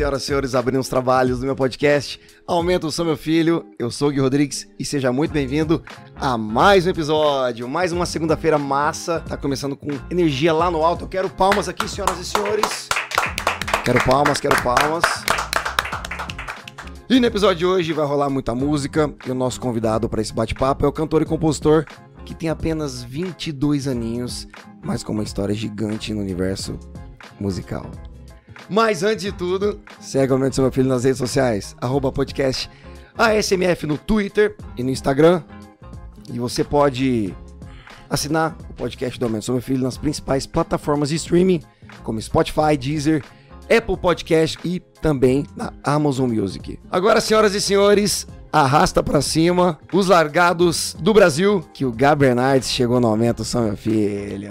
Senhoras e senhores, abrindo os trabalhos do meu podcast. Aumenta o som, meu filho. Eu sou o Gui Rodrigues e seja muito bem-vindo a mais um episódio. Mais uma segunda-feira massa. Tá começando com energia lá no alto. Eu quero palmas aqui, senhoras e senhores. Quero palmas, quero palmas. E no episódio de hoje vai rolar muita música. E o nosso convidado para esse bate-papo é o cantor e compositor que tem apenas 22 aninhos, mas com uma história gigante no universo musical. Mas antes de tudo, segue o Aumento Seu Meu Filho nas redes sociais, arroba podcast ASMF no Twitter e no Instagram. E você pode assinar o podcast do Aumento Seu Meu Filho nas principais plataformas de streaming, como Spotify, Deezer, Apple Podcast e também na Amazon Music. Agora, senhoras e senhores, arrasta pra cima os largados do Brasil, que o Gabi Bernardes chegou no aumento, são meu filho.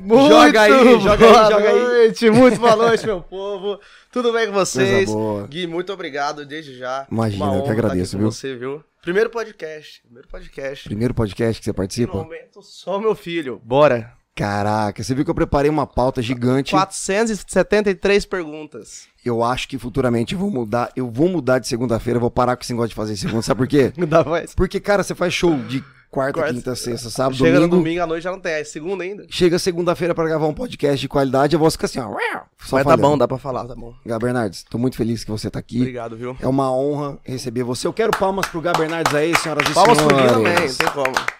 Muito joga aí, joga aí, joga aí. noite, muito boa noite, meu povo. Tudo bem com vocês? Boa. Gui, muito obrigado desde já. Imagina, Uma eu que agradeço, viu? você, viu? Primeiro podcast, primeiro podcast. Primeiro podcast que você No participa? momento, só meu filho. Bora. Caraca, você viu que eu preparei uma pauta gigante. 473 perguntas. Eu acho que futuramente eu vou mudar. Eu vou mudar de segunda-feira, vou parar com esse negócio de fazer segunda. Sabe por quê? Não dá mais. Porque, cara, você faz show de quarta, Quarta- quinta, sexta, sábado, Chega domingo. no domingo à noite já não tem, é segunda ainda. Chega segunda-feira pra gravar um podcast de qualidade, eu vou ficar assim, ó. Só Mas tá falhando. bom, dá pra falar, tá bom. Gá Bernardes, tô muito feliz que você tá aqui. Obrigado, viu? É uma honra receber você. Eu quero palmas pro Gá Bernardes aí, senhoras e Palmas pro Gui senhores. também, não tem como.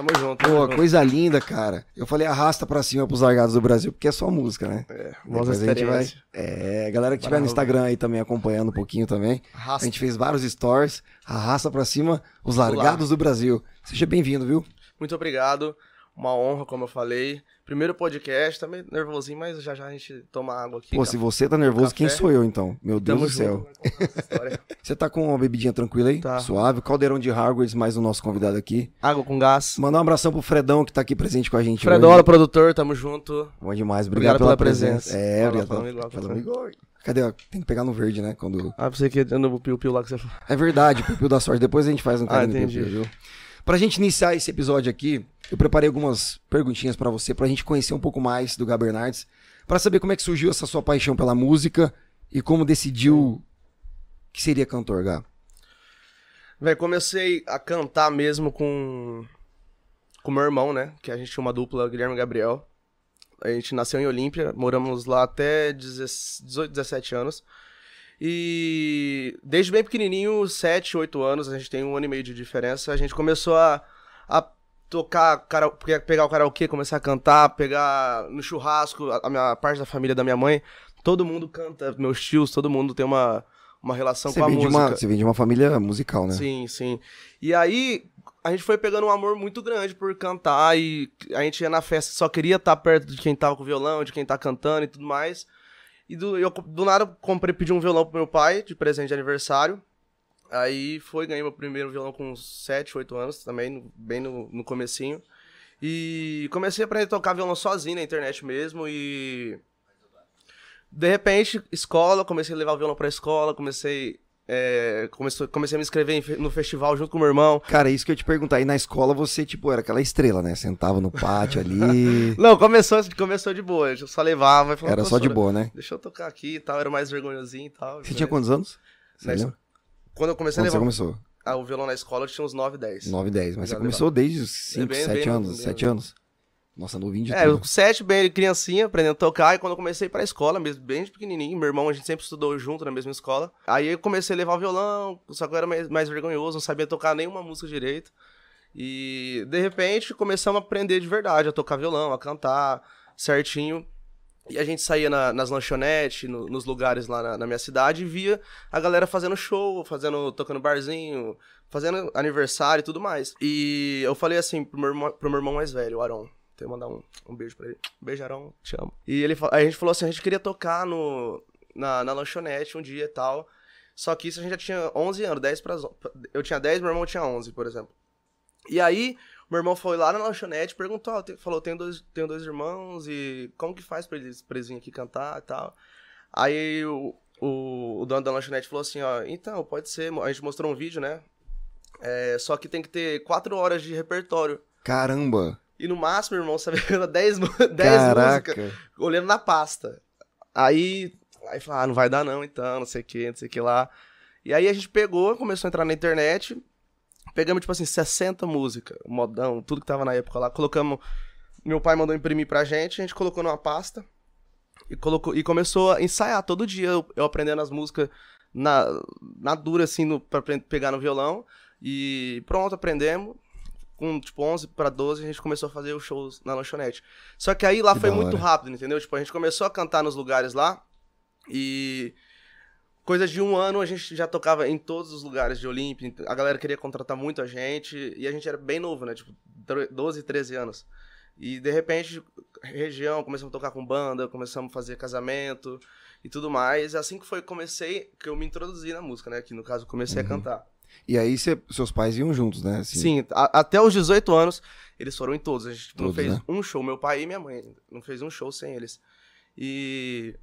Tamo junto. Pô, junto. coisa linda, cara. Eu falei arrasta pra cima pros largados do Brasil, porque é só música, né? É, a gente vai. É, a galera que tiver no. Instagram aí também acompanhando um pouquinho também. A Arrasta. gente fez vários stories. Arrasta pra cima os largados do Brasil. Seja bem-vindo, viu? Muito obrigado. Uma honra, como eu falei. Primeiro podcast, tá meio nervosinho, mas já já a gente toma água aqui. Pô, tá? se você tá nervoso, quem Café. sou eu então? Meu Deus Tamo do céu. Você tá com uma bebidinha tranquila aí? Tá. Suave. Caldeirão de Hardware, mais o nosso convidado aqui. água com gás. Mandar um abração pro Fredão que tá aqui presente com a gente Fredola, hoje. produtor, tamo junto. Bom demais. Obrigado, Obrigado pela, pela presença. presença. É, Fala, obrigado. pela- igual. Cadê? ó? Tem que pegar no verde, né? Quando... Ah, pensei que no piu-piu lá que você falou. É verdade, Pupil da Sorte. Depois a gente faz um Ah, carinho no entendi. Pupil, viu? Pra gente iniciar esse episódio aqui, eu preparei algumas perguntinhas pra você, pra gente conhecer um pouco mais do Gá Bernardes, pra saber como é que surgiu essa sua paixão pela música e como decidiu que seria cantor, Gá. Véi, comecei a cantar mesmo com com meu irmão, né? Que a gente tinha uma dupla, Guilherme e Gabriel. A gente nasceu em Olímpia, moramos lá até 18, 17 anos. E desde bem pequenininho, 7, 8 anos, a gente tem um ano e meio de diferença, a gente começou a, a tocar, cara, pegar o karaokê, começar a cantar, pegar no churrasco, a, a minha a parte da família da minha mãe, todo mundo canta, meus tios, todo mundo tem uma, uma relação Você com a música. uma, você vem de uma família musical, né? Sim, sim. E aí, a gente foi pegando um amor muito grande por cantar e a gente ia na festa, só queria estar perto de quem tava com violão, de quem tá cantando e tudo mais. E do, eu, do nada, comprei, pedi um violão pro meu pai, de presente de aniversário. Aí foi, ganhei meu primeiro violão com uns 7, 8 anos também, bem no, no comecinho. E comecei a aprender a tocar violão sozinho na internet mesmo e... De repente, escola, comecei a levar o violão pra escola, comecei... é, comecei, comecei a me inscrever no festival junto com o meu irmão. Cara, isso que eu te perguntar. Aí na escola você, tipo, era aquela estrela, né? Sentava no pátio ali. Não, começou, começou de boa, eu só levava e falava, Era só de "Professora, boa, né? Deixa eu tocar aqui e tal, era mais vergonhosinho e tal. Você tinha quantos anos? Você? Quando eu comecei Quando a você levar começou? ah, o violão na escola, eu tinha uns 9, 10. 9, 10. Mas Já você começou desde os 5, bem- 7 bem anos? novo, 7 bem anos? Nossa, novinho de É, tudo. eu com 7, bem criancinha, aprendendo a tocar, e quando eu comecei pra escola, mesmo bem pequenininho, meu irmão, a gente sempre estudou junto na mesma escola. Aí eu comecei a levar o violão, só que eu era mais, mais vergonhoso, não sabia tocar nenhuma música direito. E, de repente, começamos a aprender de verdade, a tocar violão, a cantar certinho. E a gente saía na- nas lanchonetes, no- nos lugares lá na, na minha cidade, e via a galera fazendo show, fazendo, tocando barzinho, fazendo aniversário e tudo mais. E eu falei assim pro meu irmão, pro meu irmão mais velho, o Aron. Mandar um, um beijo pra ele. Beijo, Aron, te amo. E ele, a gente falou assim, a gente queria tocar no, na, na lanchonete um dia e tal. Só que isso a gente já tinha 11 anos, 10 para Eu tinha 10, meu irmão tinha 11, por exemplo. E aí, meu irmão foi lá na lanchonete, perguntou, tem- falou, tenho dois, tenho dois irmãos e como que faz pra eles, pra eles virem aqui cantar e tal. Aí o, o, o dono da lanchonete falou assim, ó, então, pode ser, a gente mostrou um vídeo, né? É, só que tem que ter quatro horas de repertório. Caramba! E no máximo, irmão, você vai 10 10 músicas olhando na pasta. Aí Aí falou, ah, não vai dar não, então, não sei o que, não sei o que lá. E aí a gente pegou, começou a entrar na internet, pegamos, tipo assim, 60 músicas, modão, tudo que tava na época lá, colocamos. Meu pai mandou imprimir pra gente, a gente colocou numa pasta e, colocou, e começou a ensaiar todo dia, eu, eu aprendendo as músicas na, na dura, assim, no, pra pegar no violão. E pronto, aprendemos. Com, tipo, 11 para 12, a gente começou a fazer os shows na lanchonete. Só que aí lá Que foi muito rápido, entendeu? Tipo, a gente começou a cantar nos lugares lá e coisa de um ano a gente já tocava em todos os lugares de Olímpia. A galera queria contratar muito a gente e a gente era bem novo, né? Tipo, 12, 13 anos. E de repente, região, começamos a tocar com banda, começamos a fazer casamento e tudo mais. Assim que foi comecei, que eu me introduzi na música, né? Que no caso comecei Uhum. a cantar. E aí cê- seus pais iam juntos, né? Assim, Sim, a- até os 18 anos, eles foram em todos. A gente tipo, não Todos, fez né? um show, meu pai e minha mãe. Não fez um show sem eles. E.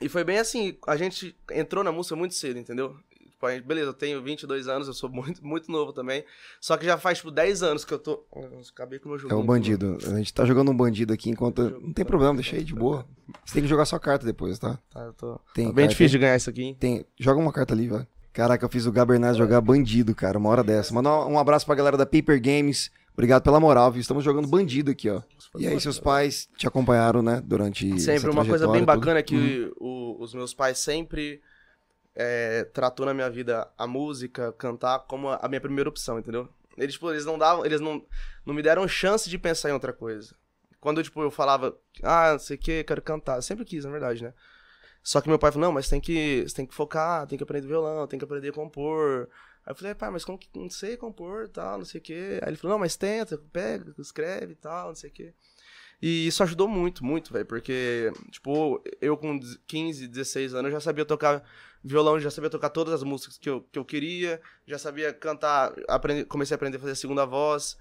E foi bem assim, a gente entrou na música muito cedo, entendeu? Tipo, beleza, eu tenho 22 anos, eu sou muito, muito novo também. Só que já faz, tipo, 10 anos que eu tô. Acabei com o meu jogo. É o bandido. A gente tá jogando um bandido aqui enquanto. Não tem problema, deixa aí de boa. Você tem que jogar sua carta depois, tá? Tá, eu tô... Tem tá bem carta difícil aí? de ganhar isso aqui, hein? Tem. Joga uma carta ali, vai. Caraca, eu fiz o Gabernaz jogar bandido, cara, uma hora dessa. Manda um abraço pra galera da Paper Games. Obrigado pela moral, viu? Estamos jogando bandido aqui, ó. E aí, seus pais te acompanharam, né? Durante. Sempre. essa Uma coisa bem bacana é tudo. que o- os meus pais sempre é, tratou na minha vida a música, cantar, como a, a minha primeira opção, entendeu? Eles, tipo, eles não davam, eles não, não me deram chance de pensar em outra coisa. Quando, tipo, eu falava, ah, não sei o que, quero cantar. Eu sempre quis, na verdade, né? Só que meu pai falou, não, mas tem que, tem que focar, tem que aprender violão, tem que aprender a compor. Aí eu falei, pai, mas como que não sei compor tal, não sei o quê. Aí ele falou, não, mas tenta, pega, escreve e tal, não sei o quê. E isso ajudou muito, muito, velho, porque, tipo, eu com 15, 16 anos já sabia tocar violão, já sabia tocar todas as músicas que eu, que eu queria, já sabia cantar, aprendi, comecei a aprender a fazer segunda voz.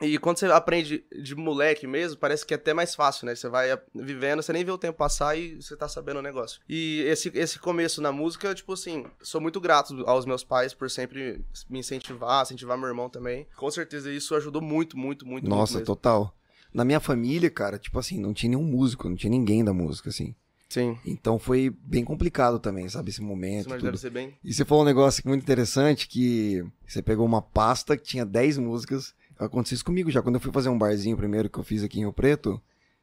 E quando você aprende de moleque mesmo, parece que é até mais fácil, né? Você vai vivendo, você nem vê o tempo passar e você tá sabendo o negócio. E esse, esse começo na música, tipo assim, sou muito grato aos meus pais por sempre me incentivar, incentivar meu irmão também. Com certeza isso ajudou muito, muito, muito, Nossa, muito total. Na minha família, cara, tipo assim, não tinha nenhum músico, não tinha ninguém da música, assim. Sim. Então foi bem complicado também, sabe? Esse momento. Mas tudo. deve ser bem. E você falou um negócio muito interessante que você pegou uma pasta que tinha 10 músicas. Aconteceu isso comigo já. Quando eu fui fazer um barzinho primeiro que eu fiz aqui em Rio Preto,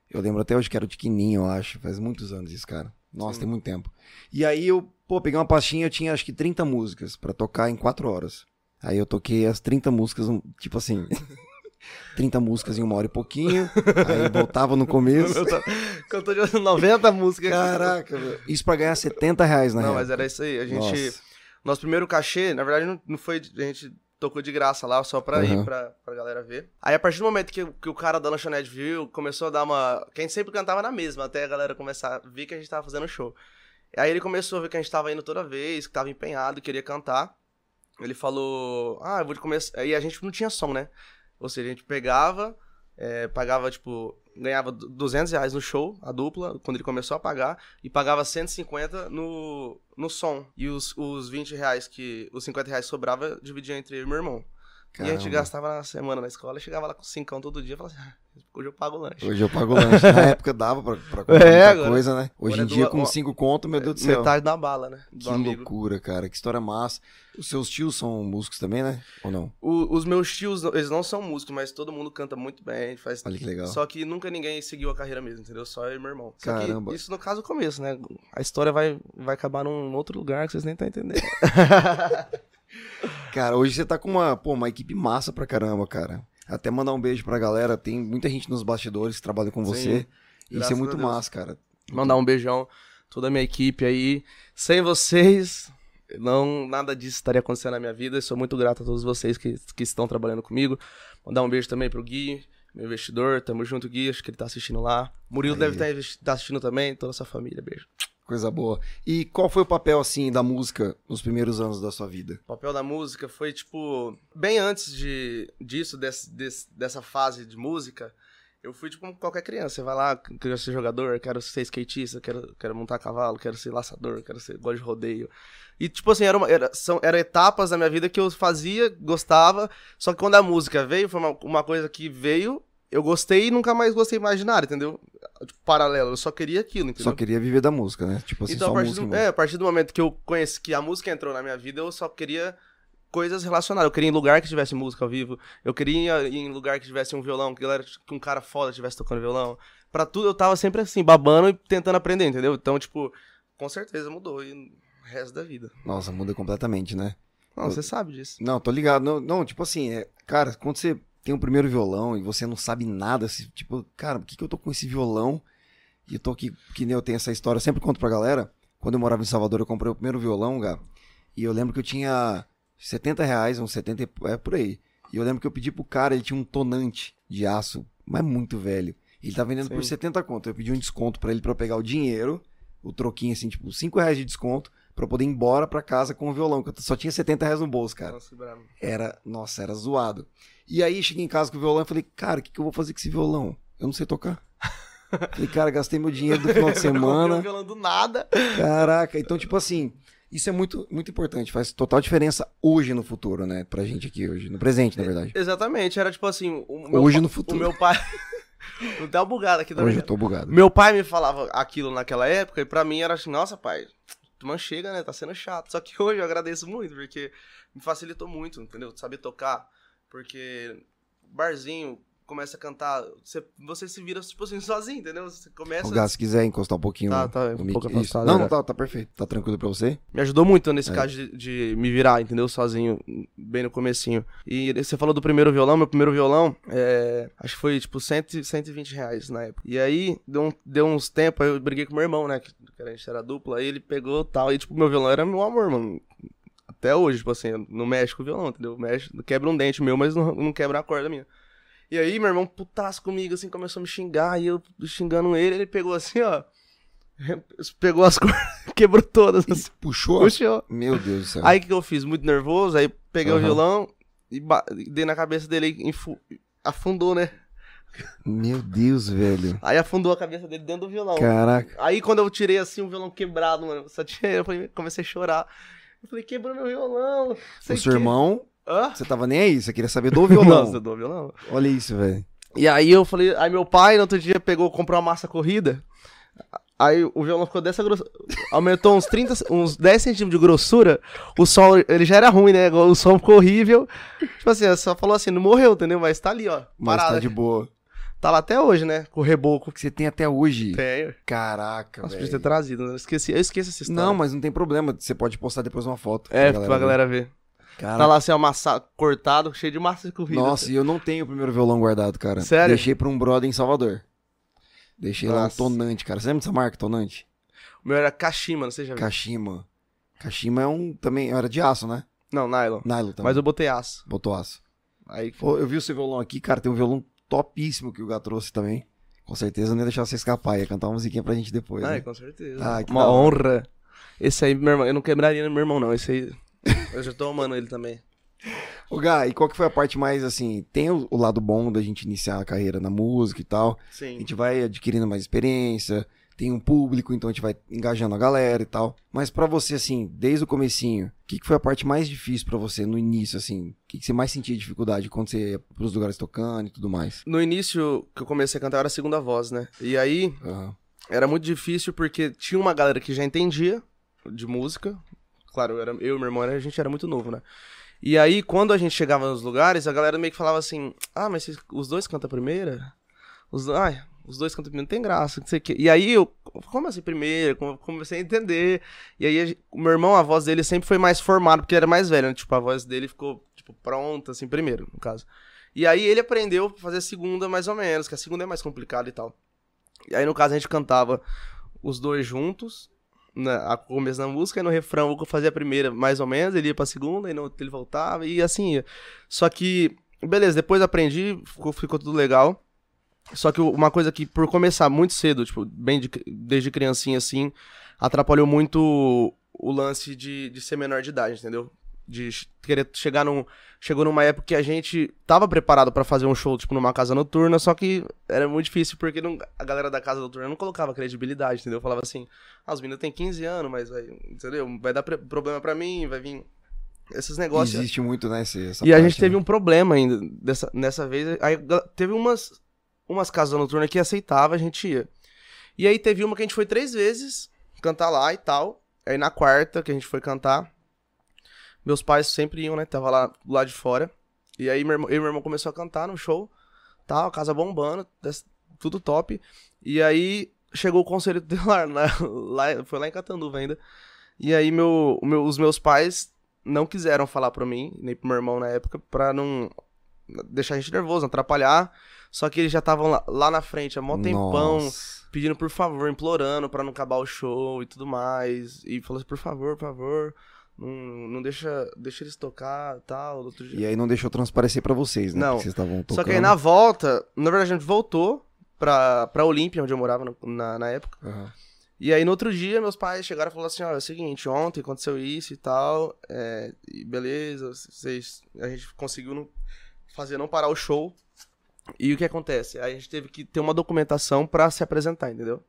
eu lembro até hoje que era o Tiquininho, eu acho. Faz muitos anos isso, cara. Nossa, Sim. tem muito tempo. E aí eu, pô, peguei uma pastinha, eu tinha acho que 30 músicas pra tocar em 4 horas. Aí eu toquei as 30 músicas, tipo assim. 30 músicas em uma hora e pouquinho. aí voltava no começo. Cantou de 90 músicas. Caraca, velho. Isso pra ganhar 70 reais na Não, real. mas era isso aí. A gente. Nossa. Nosso primeiro cachê, na verdade, não, não foi. A gente tocou de graça lá, só pra Uhum. ir pra, pra galera ver. Aí, a partir do momento que, que o cara da lanchonete viu, começou a dar uma. Que a gente sempre cantava na mesma, até a galera começar a ver que a gente tava fazendo show. Aí ele começou a ver que a gente tava indo toda vez, que tava empenhado, queria cantar. Ele falou: Ah, eu vou começar. Aí a gente não tinha som, né? Ou seja, a gente pegava, é, pagava, tipo, ganhava du- 200 reais no show, a dupla, quando ele começou a pagar, e pagava 150 no, no som. E os, os 20 reais que. Os 50 reais sobrava, dividia entre eu e meu irmão. E a gente Caramba. gastava na semana na escola, chegava lá com cincão todo dia e falava assim, ah, hoje eu pago o lanche. Hoje eu pago lanche. Na época dava pra, pra comprar É, agora- coisa, né? Hoje em é dia, do- com ó, 5 conto, meu Deus do céu. Metade da bala, né? Do Que amigo. loucura, cara. Que história massa. Os seus tios são músicos também, né? Ou não? O- os meus tios, eles não são músicos, mas todo mundo canta muito bem. Faz... Olha que legal. Só que nunca ninguém seguiu a carreira mesmo, entendeu? Só eu e meu irmão. Só Caramba. isso no caso é o começo, né? A história vai, vai acabar num outro lugar que vocês nem estão entendendo. Cara, hoje você tá com uma, pô, uma equipe massa pra caramba, cara. Até mandar um beijo pra galera. Tem muita gente nos bastidores que trabalha com Sim, você. Isso é muito a massa, cara. Mandar um beijão toda a minha equipe aí. Sem vocês, não nada disso estaria acontecendo na minha vida. Eu sou muito grato a todos vocês que, que estão trabalhando comigo. Mandar um beijo também pro Gui, meu investidor. Tamo junto, Gui. Acho que ele tá assistindo lá. Murilo Aí. deve estar investi- tá assistindo também. Toda essa família. Beijo. Coisa boa. E qual foi o papel, assim, da música nos primeiros anos da sua vida? O papel da música foi, tipo, bem antes de, disso, desse, desse- dessa fase de música, eu fui, tipo, como qualquer criança. Você vai lá, quero ser jogador, quero ser skatista, quero, quero montar cavalo, quero ser laçador, quero ser gosto de rodeio. E, tipo assim, era, uma, era, eram etapas da minha vida que eu fazia, gostava, só que quando a música veio, foi uma, uma coisa que veio eu gostei e nunca mais gostei mais de nada, entendeu? Tipo, paralelo, eu só queria aquilo, entendeu? Só queria viver da música, né? Tipo assim, então, só a partir, música. do, é, a partir do momento que eu conheci que a música entrou na minha vida, eu só queria coisas relacionadas. Eu queria ir em lugar que tivesse música ao vivo. Eu queria ir em lugar que tivesse um violão, que, galera, que um cara foda estivesse tocando violão. Pra tudo eu tava sempre assim, babando e tentando aprender, entendeu? Então, tipo, com certeza mudou. E o resto da vida. Nossa, muda completamente, né? Não, Eu- você sabe disso. Não, tô ligado. Não, não, tipo assim, é, cara, quando você tem o primeiro violão e você não sabe nada, assim, tipo, cara, por que, que eu tô com esse violão? E eu tô aqui, que nem eu tenho essa história, eu sempre conto pra galera. Quando eu morava em Salvador, eu comprei o primeiro violão, cara. E eu lembro que eu tinha 70 reais, uns 70, e- é por aí. E eu lembro que eu pedi pro cara, ele tinha um tonante de aço, mas muito velho. Ele tá vendendo por Sim. 70 conto. Eu pedi um desconto pra ele pra eu pegar o dinheiro, o troquinho assim, tipo, 5 reais de desconto, pra eu poder ir embora pra casa com o violão, que eu só tinha 70 reais no bolso, cara Nossa, bravo. era, nossa, era zoado. E aí cheguei em casa com o violão e falei, cara, o que, que eu vou fazer com esse violão? Eu não sei tocar. falei, cara, gastei meu dinheiro do final de semana. violão do nada. Caraca, então, tipo assim, isso é muito, muito importante, faz total diferença hoje no futuro, né? Pra gente aqui hoje, no presente, na verdade. Exatamente, era tipo assim, o meu, Hoje no o futuro. meu pai. Não dá uma bugada aqui também. Hoje eu tô bugado. Meu pai me falava aquilo naquela época e pra mim era assim, nossa, pai, tu não chega, né? Tá sendo chato. Só que hoje eu agradeço muito, porque me facilitou muito, entendeu? Saber tocar. Porque barzinho, começa a cantar, você, você se vira, tipo assim, sozinho, entendeu? Você começa. O Gás, se quiser encostar um pouquinho Tá, tá, um mic- pouco isso. afastado, Não, né? não, tá, tá perfeito. Tá tranquilo pra você? Me ajudou muito nesse É. caso de, de me virar, entendeu? Sozinho, bem no comecinho. E você falou do primeiro violão, meu primeiro violão, é, acho que foi tipo 100, 120 reais na época. E aí, deu, um- deu uns tempos, aí eu briguei com meu irmão, né? Que, a gente era dupla, aí ele pegou tal, e tipo, meu violão era meu amor, mano. Até hoje, tipo assim, não mexe com o violão, entendeu? Mexe, quebra um dente meu, mas não, não quebra a corda minha. E aí, meu irmão, putaço comigo, assim, começou a me xingar, e eu xingando ele, ele pegou assim, ó. Pegou as cordas, quebrou todas, assim, Puxou? puxou. Meu Deus do céu. Aí o que eu fiz? Muito nervoso, aí peguei o Aham. violão e dei na cabeça dele e afundou, né? Meu Deus, velho. Aí afundou a cabeça dele dentro do violão. Caraca. Aí quando eu tirei assim o violão quebrado, mano, só tinha eu falei, comecei a chorar. Eu falei, quebrou meu violão. O seu quê. irmão, Hã? você tava nem aí, você queria saber do violão. Nossa, do violão. Olha isso, velho. E aí eu falei, aí meu pai no outro dia pegou, comprou uma massa corrida. Aí o violão ficou dessa grossura. Aumentou uns 30, uns 10 centímetros de grossura. O som, ele já era ruim, né? O som ficou horrível. Tipo assim, só falou assim, não morreu, entendeu? Mas tá ali, ó. Mas Parada. tá de boa. Tá lá até hoje, né? Com o reboco. que você tem até hoje. Tenho. Caraca, Nossa, velho. podia ter trazido, né? Eu esqueci, eu esqueci essa história. Não, mas não tem problema. Você pode postar depois uma foto. É, pra galera ver. ver. Cara, Tá lá assim, ó, massa, cortado, cheio de massa corrida. Nossa, e eu não tenho o primeiro violão guardado, cara. Sério? Deixei pra um brother em Salvador. Deixei lá um Nossa. Tonante, cara. Você lembra dessa marca, Tonante? O meu era Kashima, não sei se já viu. Kashima. Kashima é um. Também era de aço, né? Não, nylon. Nylon também. Mas eu botei aço. Botou aço. Aí, Pô, eu vi o seu violão aqui, cara. Tem um violão topíssimo que o Gá trouxe também. Com certeza não ia deixar você escapar. Ia cantar uma musiquinha pra gente depois. Ai, né? com certeza. Ah, que Uma honra. Esse aí, meu irmão, eu não quebraria meu irmão, não. Esse aí, eu já tô amando ele também. Ô, Gá, e qual que foi a parte mais, assim... Tem o, o lado bom da gente iniciar a carreira na música e tal. A Sim. gente vai adquirindo mais experiência, tem um público, então a gente vai engajando a galera e tal. Mas pra você, assim, desde o comecinho, o que, que foi a parte mais difícil pra você no início, assim? O que, que você mais sentia dificuldade quando você ia pros lugares tocando e tudo mais? No início que eu comecei a cantar, era a segunda voz, né? E aí, Aham. era muito difícil porque tinha uma galera que já entendia de música. Claro, eu, era, eu e meu irmão, a gente era muito novo, né? E aí, quando a gente chegava nos lugares, a galera meio que falava assim: Ah, mas os dois cantam a primeira? Os, ai, os dois cantam a primeira, não tem graça, não sei o quê. E aí, eu, como assim primeira? Come- Comecei a entender. E aí, o meu irmão, a voz dele sempre foi mais formada, porque ele era mais velho, né? Tipo, a voz dele ficou, tipo, pronta, assim, primeiro, no caso. E aí, ele aprendeu a fazer a segunda mais ou menos, que a segunda é mais complicada e tal. E aí, no caso, a gente cantava os dois juntos, na, a começo da música, e no refrão eu fazia a primeira mais ou menos, ele ia pra segunda, e outro ele voltava, e assim. Só que, beleza, depois aprendi, ficou, ficou tudo legal. Só que uma coisa que, por começar muito cedo, tipo, bem de- desde criancinha assim, atrapalhou muito o, o lance de, de ser menor de idade, entendeu? De querer chegar num. Chegou numa época que a gente tava preparado pra fazer um show, tipo, numa casa noturna, só que era muito difícil porque não- a galera da casa noturna não colocava credibilidade, entendeu? Falava assim, ah, os meninos têm 15 anos, mas vai, entendeu? Vai dar pre- problema pra mim, vai vir esses negócios. Existe muito, né, esse, E a parte, gente teve né? um problema ainda dessa, nessa vez. Aí teve umas umas casas noturnas que aceitava, a gente ia. E aí teve uma que a gente foi três vezes cantar lá e tal. Aí na quarta que a gente foi cantar, meus pais sempre iam, né? Tava lá do lado de fora. E aí meu irmão, eu e meu irmão começou a cantar no show, tal, a casa bombando, tudo top. E aí chegou o conselho tutelar, lá, lá, foi lá em Catanduva ainda. E aí meu, meu- os meus pais não quiseram falar pra mim, nem pro meu irmão na época, pra não deixar a gente nervoso, não atrapalhar. Só que eles já estavam lá, lá na frente há mó tempão, Nossa. pedindo por favor, implorando pra não acabar o show e tudo mais. E falou assim, por favor, por favor, não, não deixa, deixa eles tocar tal. Outro dia. E aí não deixou transparecer pra vocês, né? Não. Vocês estavam tocando. Só que aí na volta, na verdade a gente voltou pra, pra Olímpia, onde eu morava no- na, na época. Aham. E aí no outro dia meus pais chegaram e falaram assim, ó, é o seguinte, ontem aconteceu isso e tal, é, e beleza, vocês, a gente conseguiu não, fazer não parar o show. E o que acontece? Aí a gente teve que ter uma documentação pra se apresentar, entendeu?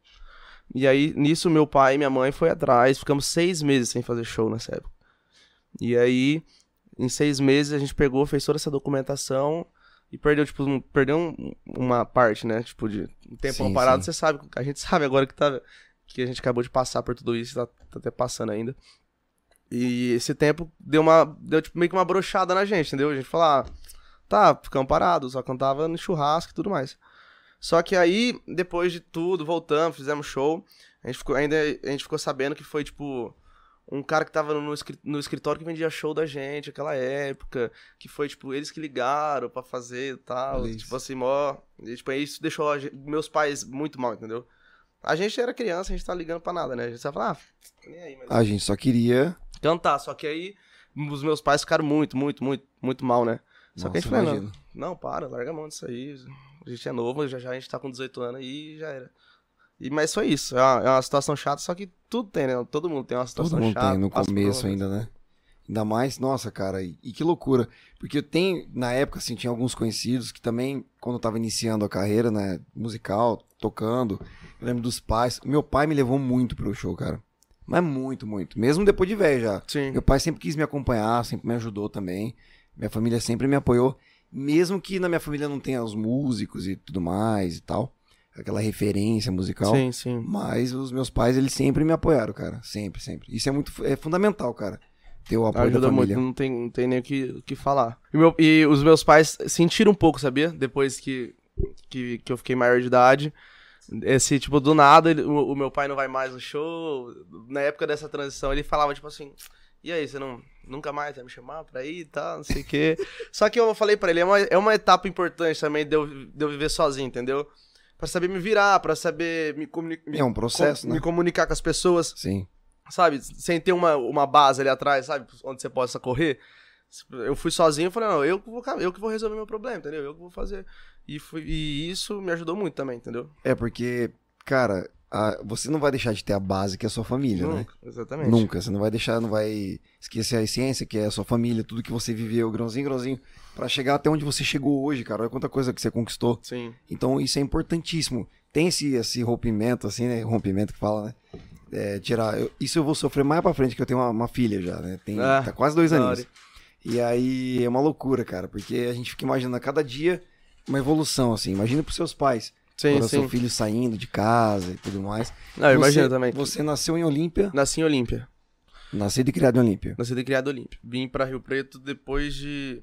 E aí nisso meu pai e minha mãe foi atrás, ficamos seis meses sem fazer show nessa época. E aí em seis meses a gente pegou, fez toda essa documentação e perdeu, tipo, um- perdeu um- uma parte, né? Tipo, de um tempo Sim, parado, sim. você sabe, a gente sabe agora que tá que a gente acabou de passar por tudo isso, tá, tá até passando ainda. E esse tempo deu uma deu tipo meio que uma brochada na gente, entendeu? A gente falou, ah, tá, ficamos parados, só cantava no churrasco e tudo mais. Só que aí, depois de tudo, voltamos, fizemos show. A gente ficou, ainda a gente ficou sabendo que foi, tipo, um cara que tava no, escri- no escritório que vendia show da gente naquela época. Que foi, tipo, eles que ligaram pra fazer e tal. Olha isso. Tipo assim, mó. E, tipo, isso deixou a gen- meus pais muito mal, entendeu? A gente era criança, a gente tá ligando pra nada, né? A gente só ah, nem aí, mas A gente só queria. cantar. Só que aí os meus pais ficaram muito, muito, muito, muito mal, né? Só que a gente Nossa, falou, não, não, para, larga a mão disso aí. A gente é novo, já já a gente tá com 18 anos aí e já era. E, mas foi isso, é uma, é uma situação chata, só que tudo tem, né? Todo mundo tem uma situação Todo mundo chata. tem no começo ainda, né? Ainda mais, nossa, cara, e, e que loucura. Porque eu tenho, na época, assim, tinha alguns conhecidos que também, quando eu tava iniciando a carreira, né, musical, tocando, eu lembro dos pais. Meu pai me levou muito pro show, cara. Mas muito, muito. Mesmo depois de velho já. Sim. Meu pai sempre quis me acompanhar, sempre me ajudou também. Minha família sempre me apoiou. Mesmo que na minha família não tenha os músicos e tudo mais e tal. Aquela referência musical. Sim, sim. Mas os meus pais, eles sempre me apoiaram, cara. Sempre, sempre. Isso é muito é fundamental, cara. Ter o apoio da Ajuda muito, família. não tem, não tem nem o que, o que falar. E, meu- e os meus pais sentiram um pouco, sabia? Depois que, que, que eu fiquei maior de idade. Esse, tipo, do nada, ele- o, o meu pai não vai mais no show. Na época dessa transição, ele falava, tipo assim, e aí, você não, nunca mais vai me chamar pra ir e tal, não sei o quê. Só que eu falei pra ele, é uma, é uma etapa importante também de eu, de eu viver sozinho, entendeu? Pra saber me virar, pra saber me comunicar. É um processo, né? Me comunicar com as pessoas Sim. sabe, sem ter uma, uma base ali atrás, sabe, onde você possa correr. Eu fui sozinho e falei, não, eu que, vou, eu que vou resolver meu problema, entendeu? Eu que vou fazer. E, fui, e isso me ajudou muito também, entendeu? É porque, cara, a- você não vai deixar de ter a base que é a sua família, né? Nunca, exatamente. Nunca. Você não vai deixar, não vai esquecer a essência, que é a sua família, tudo que você viveu, grãozinho, grãozinho, pra chegar até onde você chegou hoje, cara. Olha quanta coisa que você conquistou. Sim, Então isso é importantíssimo. Tem esse, esse rompimento, assim, né? Rompimento que fala, né? É, tirar. eu- isso eu vou sofrer mais pra frente, que eu tenho uma, uma filha já, né? Tem, Ah, tá quase dois anos. E aí é uma loucura, cara, porque a gente fica imaginando a cada dia uma evolução, assim. Imagina pros seus pais. Sim, quando sim. seu filho saindo de casa e tudo mais. Não, imagino também. Você nasceu em Olímpia, Nasci em Olímpia. nascido e criado em Olímpia. Nascido e criado em Olímpia. Vim pra Rio Preto depois de...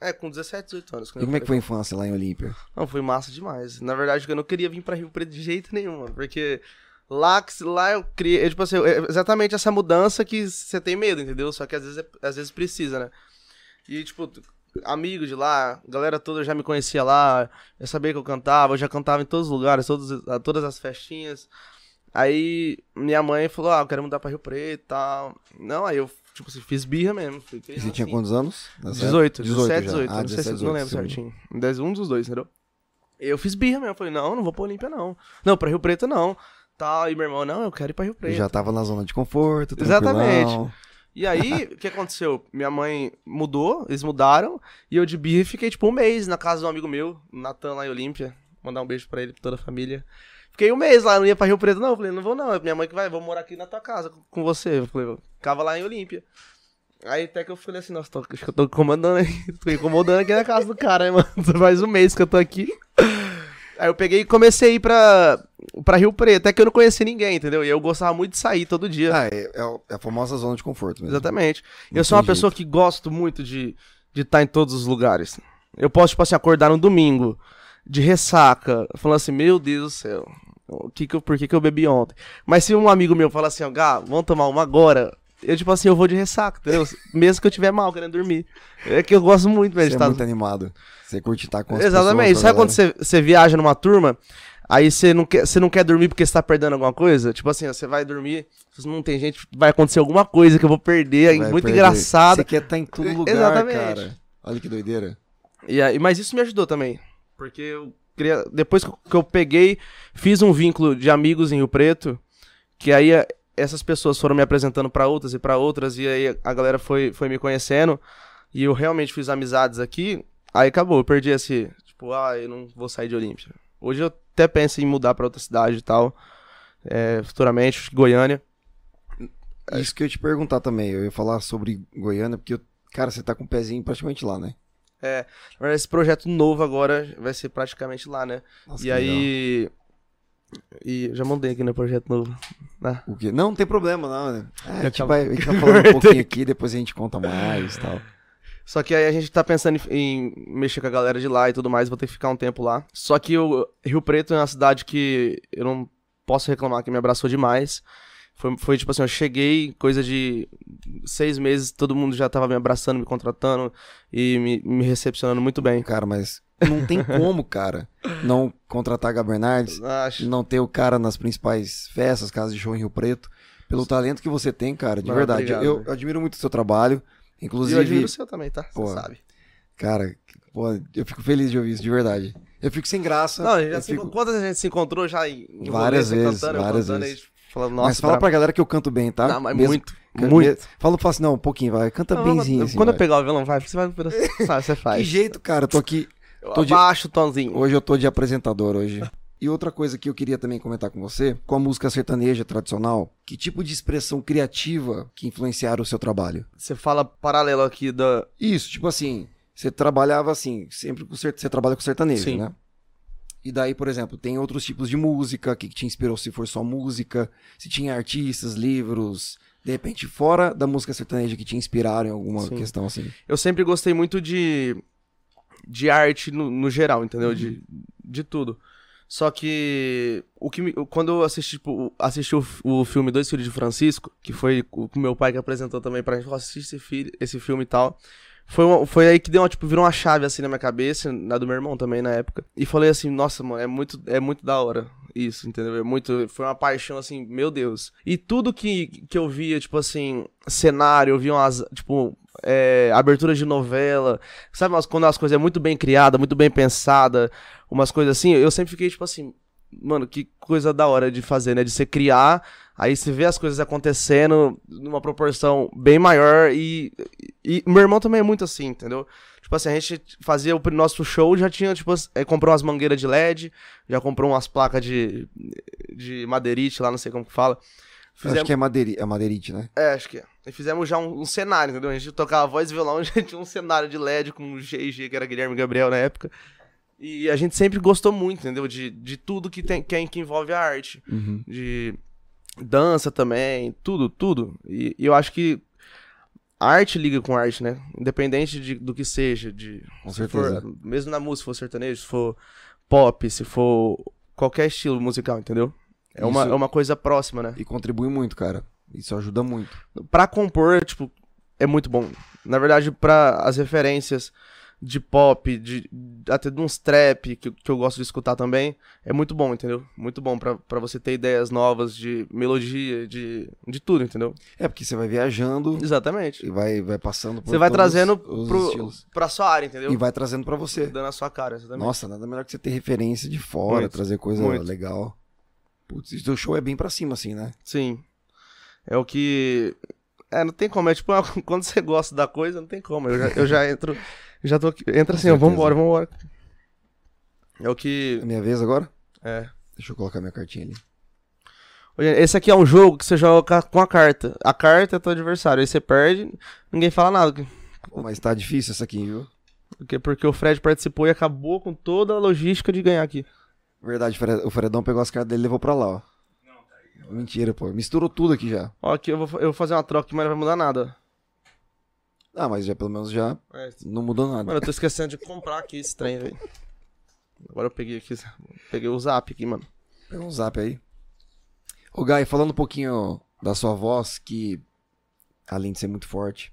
É, com 17, 18 anos. E como é que foi a infância lá em Olímpia? Não, foi massa demais. Na verdade, eu não queria vir pra Rio Preto de jeito nenhum, mano, porque lá, lá eu criei, eu, tipo assim, é exatamente essa mudança que você tem medo, entendeu? Só que às vezes, é- às vezes precisa, né? E, tipo, amigos de lá, a galera toda já me conhecia lá, já sabia que eu cantava, eu já cantava em todos os lugares, todos, todas as festinhas. Aí minha mãe falou, ah, eu quero mudar pra Rio Preto e tal. Não, aí eu, tipo assim, fiz birra mesmo. Fui criança, você tinha assim. quantos anos? nessa 18, época? 17, já. 18. Ah, não, sei 17, se, não lembro 18, certinho. Um dos dois, entendeu? Eu fiz birra mesmo. Eu falei, não, não vou pra Olímpia, não. Não, pra Rio Preto, não. Tal, e meu irmão, não, eu quero ir pra Rio Preto. Já tava na zona de conforto, Exatamente. E aí, o que aconteceu? Minha mãe mudou, eles mudaram, e eu de birra fiquei, tipo, um mês na casa de um amigo meu, Natan, lá em Olímpia. Mandar um beijo pra ele, pra toda a família. Fiquei um mês lá, não ia pra Rio Preto, não. Eu falei, não vou não, é minha mãe que vai, vou morar aqui na tua casa com- você. Eu falei, ficava lá em Olímpia. Aí até que eu falei assim, nossa, tô, acho que eu tô comandando aí, tô incomodando aqui na casa do cara, hein, mano. Faz um mês que eu tô aqui. Aí eu peguei e comecei a ir pra, pra Rio Preto, até que eu não conhecia ninguém, entendeu? E eu gostava muito de sair todo dia. Ah, é, é é a famosa zona de conforto mesmo. Exatamente. Não eu sou uma tem pessoa que gosto muito de de estar em todos os lugares. Eu posso, tipo assim, acordar no domingo, de ressaca, falando assim, meu Deus do céu, o que que eu, por que, que eu bebi ontem? Mas se um amigo meu fala assim, ó, Gá, vamos tomar uma agora, eu, tipo assim, eu vou de ressaca, entendeu? Mesmo que eu tiver mal, querendo dormir. É que eu gosto muito mesmo Você de é estar... muito animado. Você curte estar com as Exatamente. pessoas, Sabe a quando você, você viaja numa turma, aí você não, quer, você não quer dormir porque você tá perdendo alguma coisa? Tipo assim, ó, você vai dormir, não tem gente, vai acontecer alguma coisa que eu vou perder, aí Vai muito perder. engraçado. Você quer estar em todo lugar, Exatamente. cara. Olha que doideira. E aí, mas isso me ajudou também. Porque eu queria. Depois que eu- peguei, fiz um vínculo de amigos em Rio Preto, que aí eh, essas pessoas foram me apresentando pra outras e pra outras, e aí a galera foi, foi me conhecendo, e eu realmente fiz amizades aqui, aí acabou, eu perdi esse. Tipo, ah, eu não vou sair de Olímpia. Hoje eu até penso em mudar pra outra cidade e tal, eh, futuramente, acho que Goiânia. Isso que eu ia te perguntar também. Eu ia falar sobre Goiânia, porque, eu- cara, você tá com o pezinho praticamente lá, né? É, na verdade, esse projeto novo agora vai ser praticamente lá, né? Nossa, e que legal. aí. E já mandei aqui no projeto novo. né? O quê? Não, não tem problema, não. Né? É, a, gente vai, a gente vai falando um pouquinho aqui, depois a gente conta mais e tal. Só que aí a gente tá pensando em, em mexer com a galera de lá e tudo mais, vou ter que ficar um tempo lá. Só que o Rio Preto é uma cidade que eu não posso reclamar que me abraçou demais. Foi, foi tipo assim, eu cheguei, coisa de seis meses, todo mundo já tava me abraçando, me contratando e me, me recepcionando muito bem. Cara, mas não tem como, cara, não contratar a Bernardes, Acho. não ter o cara nas principais festas, casas de show em Rio Preto, pelo talento que você tem, cara, de Ah, verdade. obrigado, eu, eu admiro muito o seu trabalho. E eu Inclusive, admiro o seu também, tá? Você sabe. cara, pô, eu fico feliz de ouvir isso, de verdade. Eu fico sem graça. Não, já eu se, fico... quantas a gente se encontrou já em, Várias rolê, vezes, cantando, eu várias cantando, vezes. falando, nossa, Mas fala brabo. pra galera que eu canto bem, tá? Não, mas Mesmo- muito, muito. Fala, fala assim, não, um pouquinho, vai. Canta Não, benzinho quando, assim. quando eu vai. pegar o violão, vai, você vai, sabe, você faz. Que jeito, cara, eu tô aqui. Eu tô de- abaixo o tonzinho. Hoje eu tô de apresentador hoje. E outra coisa que eu queria também comentar com você, com a música sertaneja tradicional, que tipo de expressão criativa que influenciaram o seu trabalho? Você fala paralelo aqui da. Isso, tipo assim, você trabalhava assim, sempre com você trabalha com sertanejo, Sim. né? E daí, por exemplo, tem outros tipos de música, que que te inspirou se for só música, se tinha artistas, livros, de repente fora da música sertaneja que te inspiraram em alguma Sim. questão assim. Eu sempre gostei muito de. de arte no, no geral, entendeu? De, de tudo. Só que. O que me- quando eu assisti, tipo, assisti o, o filme Dois Filhos de Francisco, que foi o meu pai que apresentou também pra gente, falou, assiste esse, esse filme e tal. Foi, uma- foi aí que deu uma, tipo, virou uma chave assim na minha cabeça, na do meu irmão também na época. E falei assim, nossa, mano, é muito, é muito da hora isso, entendeu? É muito, foi uma paixão assim, meu Deus. E tudo que, que eu via, tipo assim, cenário, eu via umas, tipo, é, abertura de novela, sabe, quando as coisas é muito bem criada, muito bem pensada, umas coisas assim, eu sempre fiquei tipo assim, mano, que coisa da hora de fazer, né? De você criar, aí você vê as coisas acontecendo numa proporção bem maior e, e meu irmão também é muito assim, entendeu? Tipo assim, a gente fazia o nosso show, já tinha, tipo, é, comprou umas mangueiras de LED, já comprou umas placas de, de madeirite lá, não sei como que fala. Acho que é, madeiri é madeirite, né? É, acho que é. E fizemos já um, um cenário, entendeu? A gente tocava voz e violão, já tinha um cenário de LED com o G&G, que era Guilherme Gabriel na época. E a gente sempre gostou muito, entendeu? De, de tudo que, tem, que, é- que envolve a arte. Uhum. De dança também, tudo, tudo. E, e eu acho que a arte liga com arte, né? Independente de, do que seja. De, Com se certeza. for- mesmo na música, se for sertanejo, se for pop, se for qualquer estilo musical, entendeu? É uma, é uma coisa próxima, né? E contribui muito, cara. Isso ajuda muito. Pra compor, tipo, é muito bom. Na verdade, pra as referências de pop, de até de uns trap que, que eu gosto de escutar também, é muito bom, entendeu? Muito bom pra, pra você ter ideias novas de melodia, de, de tudo, entendeu? É porque você vai viajando Exatamente. e vai, vai passando por Você vai trazendo os pro, estilos. pra sua área, entendeu? E vai trazendo pra você. Dando a sua cara, exatamente. Nossa, nada melhor que você ter referência de fora, Muito, trazer coisa muito. legal. Putz, seu show é bem pra cima, assim, né? Sim. É o que. É, não tem como. É tipo, quando você gosta da coisa, não tem como. Eu já, eu já entro. Já tô aqui. Entra assim, ó, vambora, vambora. É o que. É minha vez agora? É. Deixa eu colocar minha cartinha ali. Esse aqui é um jogo que você joga com a carta. A carta é teu adversário. Aí você perde, ninguém fala nada. Pô, mas tá difícil essa aqui, viu? Porque, porque o Fred participou e acabou com toda a logística de ganhar aqui. Verdade, o Fredão pegou as cartas dele e levou pra lá, ó. Mentira, pô. Misturou tudo aqui já. Ó, aqui eu vou, eu vou fazer uma troca aqui, mas não vai mudar nada. Ah, mas já pelo menos já É, não mudou nada. Mano, eu tô esquecendo de comprar aqui esse trem, velho. Agora eu peguei aqui, peguei o zap aqui, mano. Pega um zap aí. Ô, Gai, falando um pouquinho da sua voz, que além de ser muito forte,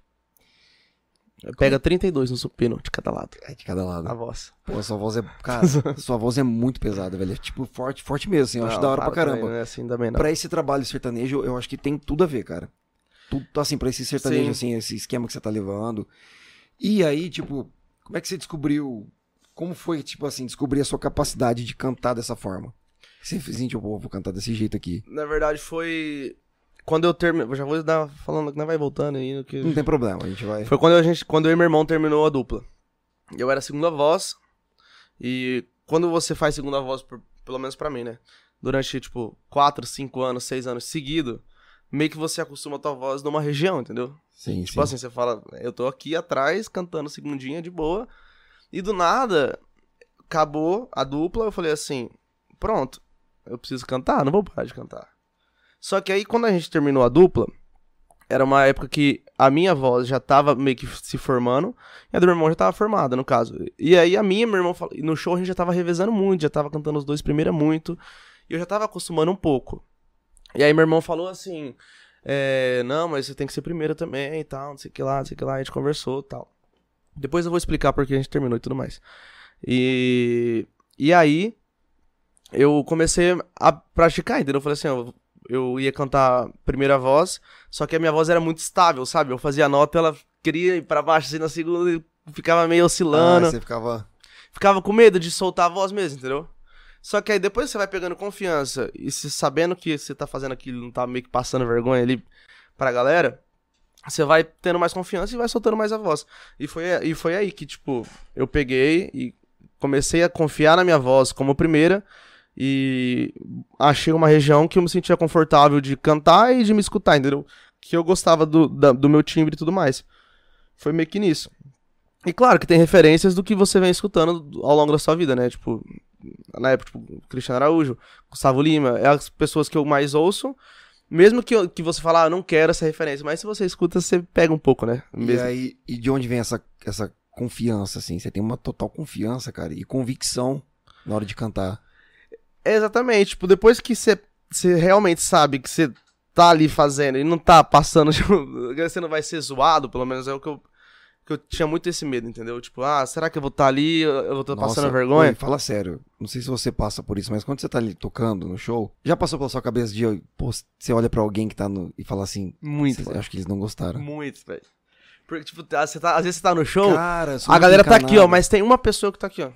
Pega 32 no supino de cada lado. é de cada lado. A voz. Pô, sua voz é. Cara, sua voz é muito pesada, velho. É tipo forte, forte mesmo, assim. Eu acho Não, da hora pra para também, caramba. Não é assim também, não. Pra esse trabalho sertanejo, eu acho que tem tudo a ver, cara. Tudo, assim, pra esse sertanejo, Sim. assim, esse esquema que você tá levando. E aí, tipo, como é que você descobriu. Como foi, tipo assim, descobrir a sua capacidade de cantar dessa forma? Você fez assim, tipo, "Pô, vou cantar desse jeito aqui. Na verdade, foi. Quando eu terminei. Já vou dar falando que não vai voltando aí. Que... Não tem problema, a gente vai. Foi quando, a gente, quando eu e meu irmão terminou a dupla. Eu era a segunda voz. E quando você faz segunda voz, por- pelo menos pra mim, né? Durante, tipo, 4, 5 anos, 6 anos seguido, meio que você acostuma a tua voz numa região, entendeu? Sim, Tipo assim, você fala, eu tô aqui atrás cantando segundinha de boa. E do nada, acabou a dupla, eu falei assim, pronto, eu preciso cantar, não vou parar de cantar. Só que aí quando a gente terminou a dupla, era uma época que a minha voz já tava meio que se formando, e a do meu irmão já tava formada, no caso. E aí a minha, meu irmão, no show a gente já tava revezando muito, já tava cantando os dois primeiro muito, e eu já tava acostumando um pouco. E aí meu irmão falou assim, é, não, mas você tem que ser primeiro também e tal, não sei o que lá, não sei o que lá, a gente conversou e tal. Depois eu vou explicar porque a gente terminou e tudo mais. E, e aí, eu comecei a praticar, entendeu? Eu falei assim, ó, eu ia cantar primeira voz, só que a minha voz era muito estável, sabe? Eu fazia a nota, ela queria ir pra baixo assim na segunda e ficava meio oscilando. Ah, você ficava. Ficava com medo de soltar a voz mesmo, entendeu? Só que aí depois você vai pegando confiança e se sabendo que você tá fazendo aquilo, não tá meio que passando vergonha ali pra galera, você vai tendo mais confiança e vai soltando mais a voz. E foi, e foi aí que, tipo, eu peguei e comecei a confiar na minha voz como primeira e achei uma região que eu me sentia confortável de cantar e de me escutar, entendeu? Que eu gostava do, da- do meu timbre e tudo mais. Foi meio que nisso. E claro que tem referências do que você vem escutando ao longo da sua vida, né? Tipo, na época, tipo, Cristiano Araújo, Gustavo Lima, é as pessoas que eu mais ouço. Mesmo que, eu- que você fale, ah, eu não quero essa referência, mas se você escuta, você pega um pouco, né? E Mesmo. aí, e de onde vem essa, essa confiança, assim? Você tem uma total confiança, cara, e convicção na hora de cantar. É, exatamente, tipo, depois que você, realmente sabe que você tá ali fazendo e não tá passando, tipo, você não vai ser zoado, pelo menos é o que eu, que eu tinha muito esse medo, entendeu? Tipo, ah, será que eu vou estar ali, eu vou estar passando Nossa, vergonha? oi, fala sério. Não sei se você passa por isso, mas quando você tá ali tocando no show, já passou pela sua cabeça de, pô, você olha pra alguém que tá no. e fala assim. Muito, "Cê- mano. Acho que eles não gostaram. Muito, velho. Porque, tipo, tá- você tá, às vezes você tá no show, Cara, a galera tá aqui, ó, mas tem uma pessoa que tá aqui, ó.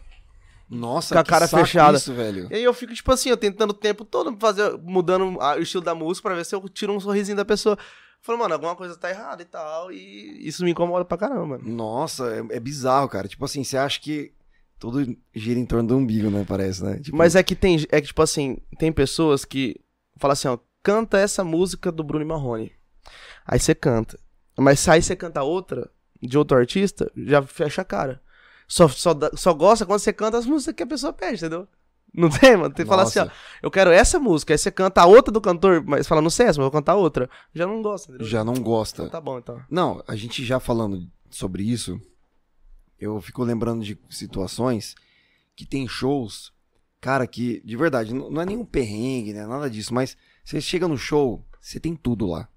Nossa, com a cara fechada. isso, velho. E aí eu fico, tipo assim, eu tentando o tempo todo fazer, mudando o estilo da música pra ver se eu tiro um sorrisinho da pessoa. Falo, mano, alguma coisa tá errada e tal, e isso me incomoda pra caramba, mano. Nossa, é, é bizarro, cara. Tipo assim, você acha que tudo gira em torno do umbigo, né? Parece, né? Tipo, Mas é que tem, é que, tipo assim, tem pessoas que falam assim, ó, canta essa música do Bruno Marrone. Aí você canta. Mas se aí você canta outra, de outro artista, já fecha a cara. Só, só, só gosta quando você canta as músicas que a pessoa pede, entendeu? Não tem, mano? Tem que falar assim, ó, nossa, eu quero essa música, aí você canta a outra do cantor, mas fala, não sei essa, mas eu vou cantar outra. Já não gosta, entendeu? já não gosta. Então tá bom, então. Não, a gente já falando sobre isso, eu fico lembrando de situações que tem shows, cara, que de verdade, não não é nenhum perrengue, né? Nada disso, mas você chega no show, você tem tudo lá.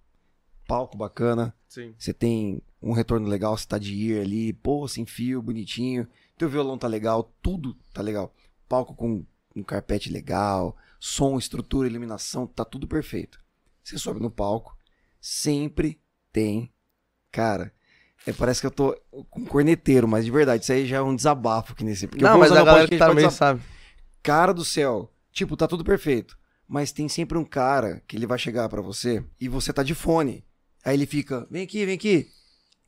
Palco bacana, Sim. você tem um retorno legal, você tá de ir ali, pô, sem fio, bonitinho. Teu violão tá legal, tudo tá legal. Palco com um carpete legal, som, estrutura, iluminação, tá tudo perfeito. Você sobe no palco, sempre tem. Cara, é, parece que eu tô com um corneteiro, mas de verdade, isso aí já é um desabafo aqui nesse. Porque não, mas a galera que podcast tá sabe. Cara do céu, tipo, tá tudo perfeito. Mas tem sempre um cara que ele vai chegar pra você e você tá de fone. Aí ele fica, vem aqui, vem aqui.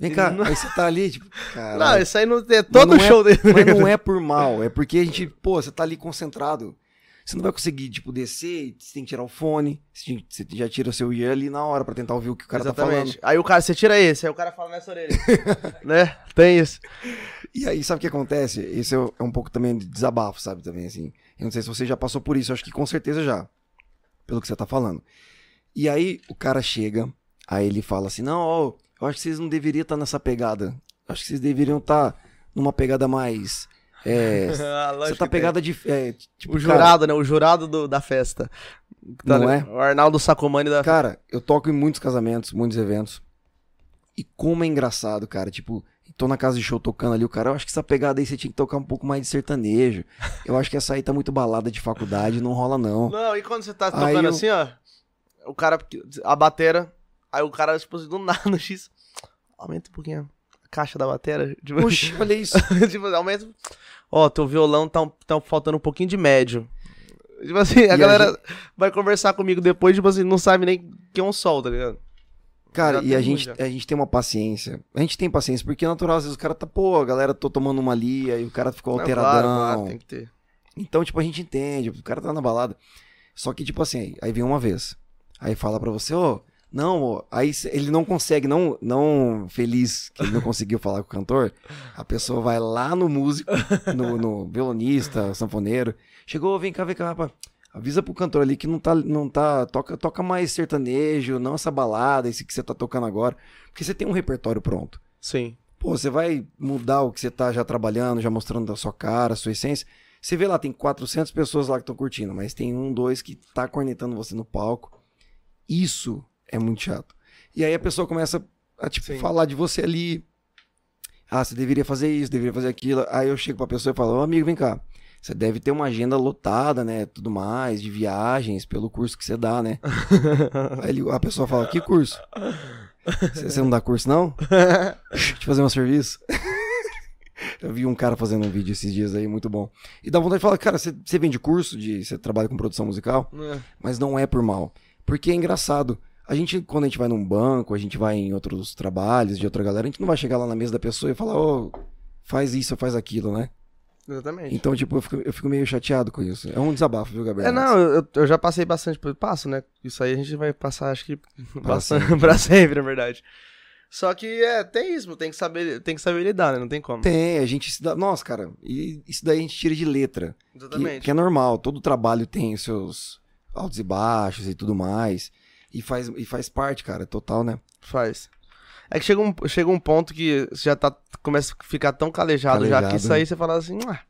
Vem cá. Não- Aí você tá ali, tipo, cara. Não, isso aí não é todo não é- show dele. Mas não é por mal, é porque a gente, pô, você tá ali concentrado. Você não vai conseguir, tipo, descer, você tem que tirar o fone, você já tira o seu ear ali na hora pra tentar ouvir o que o cara tá falando. Exatamente. Aí o cara, você tira esse, aí o cara fala nessa orelha. né? Tem isso. E aí, sabe o que acontece? Isso é é um pouco também de desabafo, sabe? Também, assim. Eu não sei se você já passou por isso, eu acho que com certeza já. Pelo que você tá falando. E aí, o cara chega, aí ele fala assim: Não, ó, eu acho que vocês não deveriam estar nessa pegada. Acho que vocês deveriam estar numa pegada mais. É, Ah, você tá que tem. pegada de. é, tipo, O cara, jurado, né? O jurado do- da festa. Tá Não ligado? é? O Arnaldo Sacomani da Cara, eu toco em muitos casamentos, muitos eventos. E como é engraçado, cara. Tipo, tô na casa de show tocando ali, o cara, eu acho que essa pegada aí você tinha que tocar um pouco mais de sertanejo. Eu acho que essa aí tá muito balada de faculdade, não rola não. Não, e quando você tá tocando eu- assim, ó, o cara, a batera, aí o cara, tipo assim, do nada no X, aumenta um pouquinho a caixa da batera, tipo, Oxe, olha isso. tipo, aumenta, ó, teu violão tá, tá faltando um pouquinho de médio. Tipo assim, a a galera vai conversar comigo depois, tipo assim, não sabe nem que é um sol, tá ligado? Cara, e a gente, já. a gente tem uma paciência. A gente tem paciência, porque é natural, às vezes o cara tá, pô, a galera tô tomando uma ali, aí o cara ficou Não, alteradão. claro, claro, tem que ter. Então, tipo, a gente entende, o cara tá na balada. Só que, tipo assim, aí vem uma vez. Aí fala pra você, ô, não, aí ele não consegue, não, não feliz que ele não conseguiu falar com o cantor, a pessoa vai lá no músico, no, no violonista, sanfoneiro, chegou, vem cá, vem cá, rapaz. Avisa pro cantor ali que não tá, não tá, toca, toca mais sertanejo, não essa balada, esse que você tá tocando agora, porque você tem um repertório pronto. Sim. Pô, você vai mudar o que você tá já trabalhando, já mostrando a sua cara, a sua essência. Você vê lá, tem 400 pessoas lá que estão curtindo, mas tem um, dois que tá cornetando você no palco. Isso é muito chato. E aí a pessoa começa a, tipo, Sim. falar de você ali. Ah, você deveria fazer isso, deveria fazer aquilo. Aí eu chego pra pessoa e falo, ô amigo, vem cá. Você deve ter uma agenda lotada, né? Tudo mais, de viagens, pelo curso que você dá, né? Aí a pessoa fala, que curso? Você não dá curso, não? Deixa eu fazer um serviço. Eu vi um cara fazendo um vídeo esses dias aí, muito bom. E dá vontade de falar, cara, você, você vende curso de. Você trabalha com produção musical? Mas não é por mal. Porque é engraçado. A gente, quando a gente vai num banco, a gente vai em outros trabalhos de outra galera, a gente não vai chegar lá na mesa da pessoa e falar, ô, faz isso ou faz aquilo, né? Exatamente. Então, tipo, eu fico, eu fico meio chateado com isso. É um desabafo, viu, Gabriel? É, não, eu, eu já passei bastante passo, né? Isso aí a gente vai passar, acho que, bastante sempre. pra sempre, na verdade. Só que é, tem isso, tem que saber, tem que saber lidar, né? Não tem como. Tem, a gente se dá. Nossa, cara, e isso daí a gente tira de letra. Que, Exatamente. que é normal, todo trabalho tem os seus altos e baixos e tudo mais. E faz, e faz parte, cara, total, né? Faz. É que chega um, chega um ponto que você já tá, começa a ficar tão calejado, já que Calejado, isso né? aí você fala assim, ah,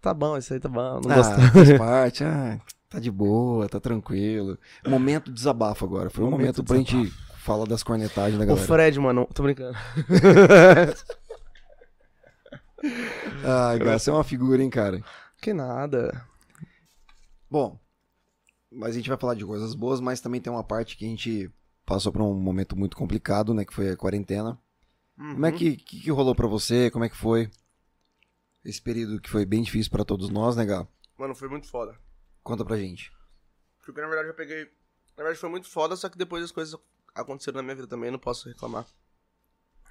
tá bom, isso aí tá bom, não ah, gostei. faz parte, ah, tá de boa, tá tranquilo. Momento desabafo agora. Foi um Momento momento pra gente falar das cornetagens da O galera. Fred, mano, tô brincando. Ai, você é uma figura, hein, cara. Que nada. Bom, mas a gente vai falar de coisas boas, mas também tem uma parte que a gente passou por um momento muito complicado, né? Que foi a quarentena. Como é Uhum. que, que, que rolou pra você? Como é que foi? Esse período que foi bem difícil pra todos nós, né, Gá? Mano, foi muito foda. Conta pra gente. Porque na verdade eu peguei. Na verdade foi muito foda, só que depois as coisas aconteceram na minha vida também, não posso reclamar.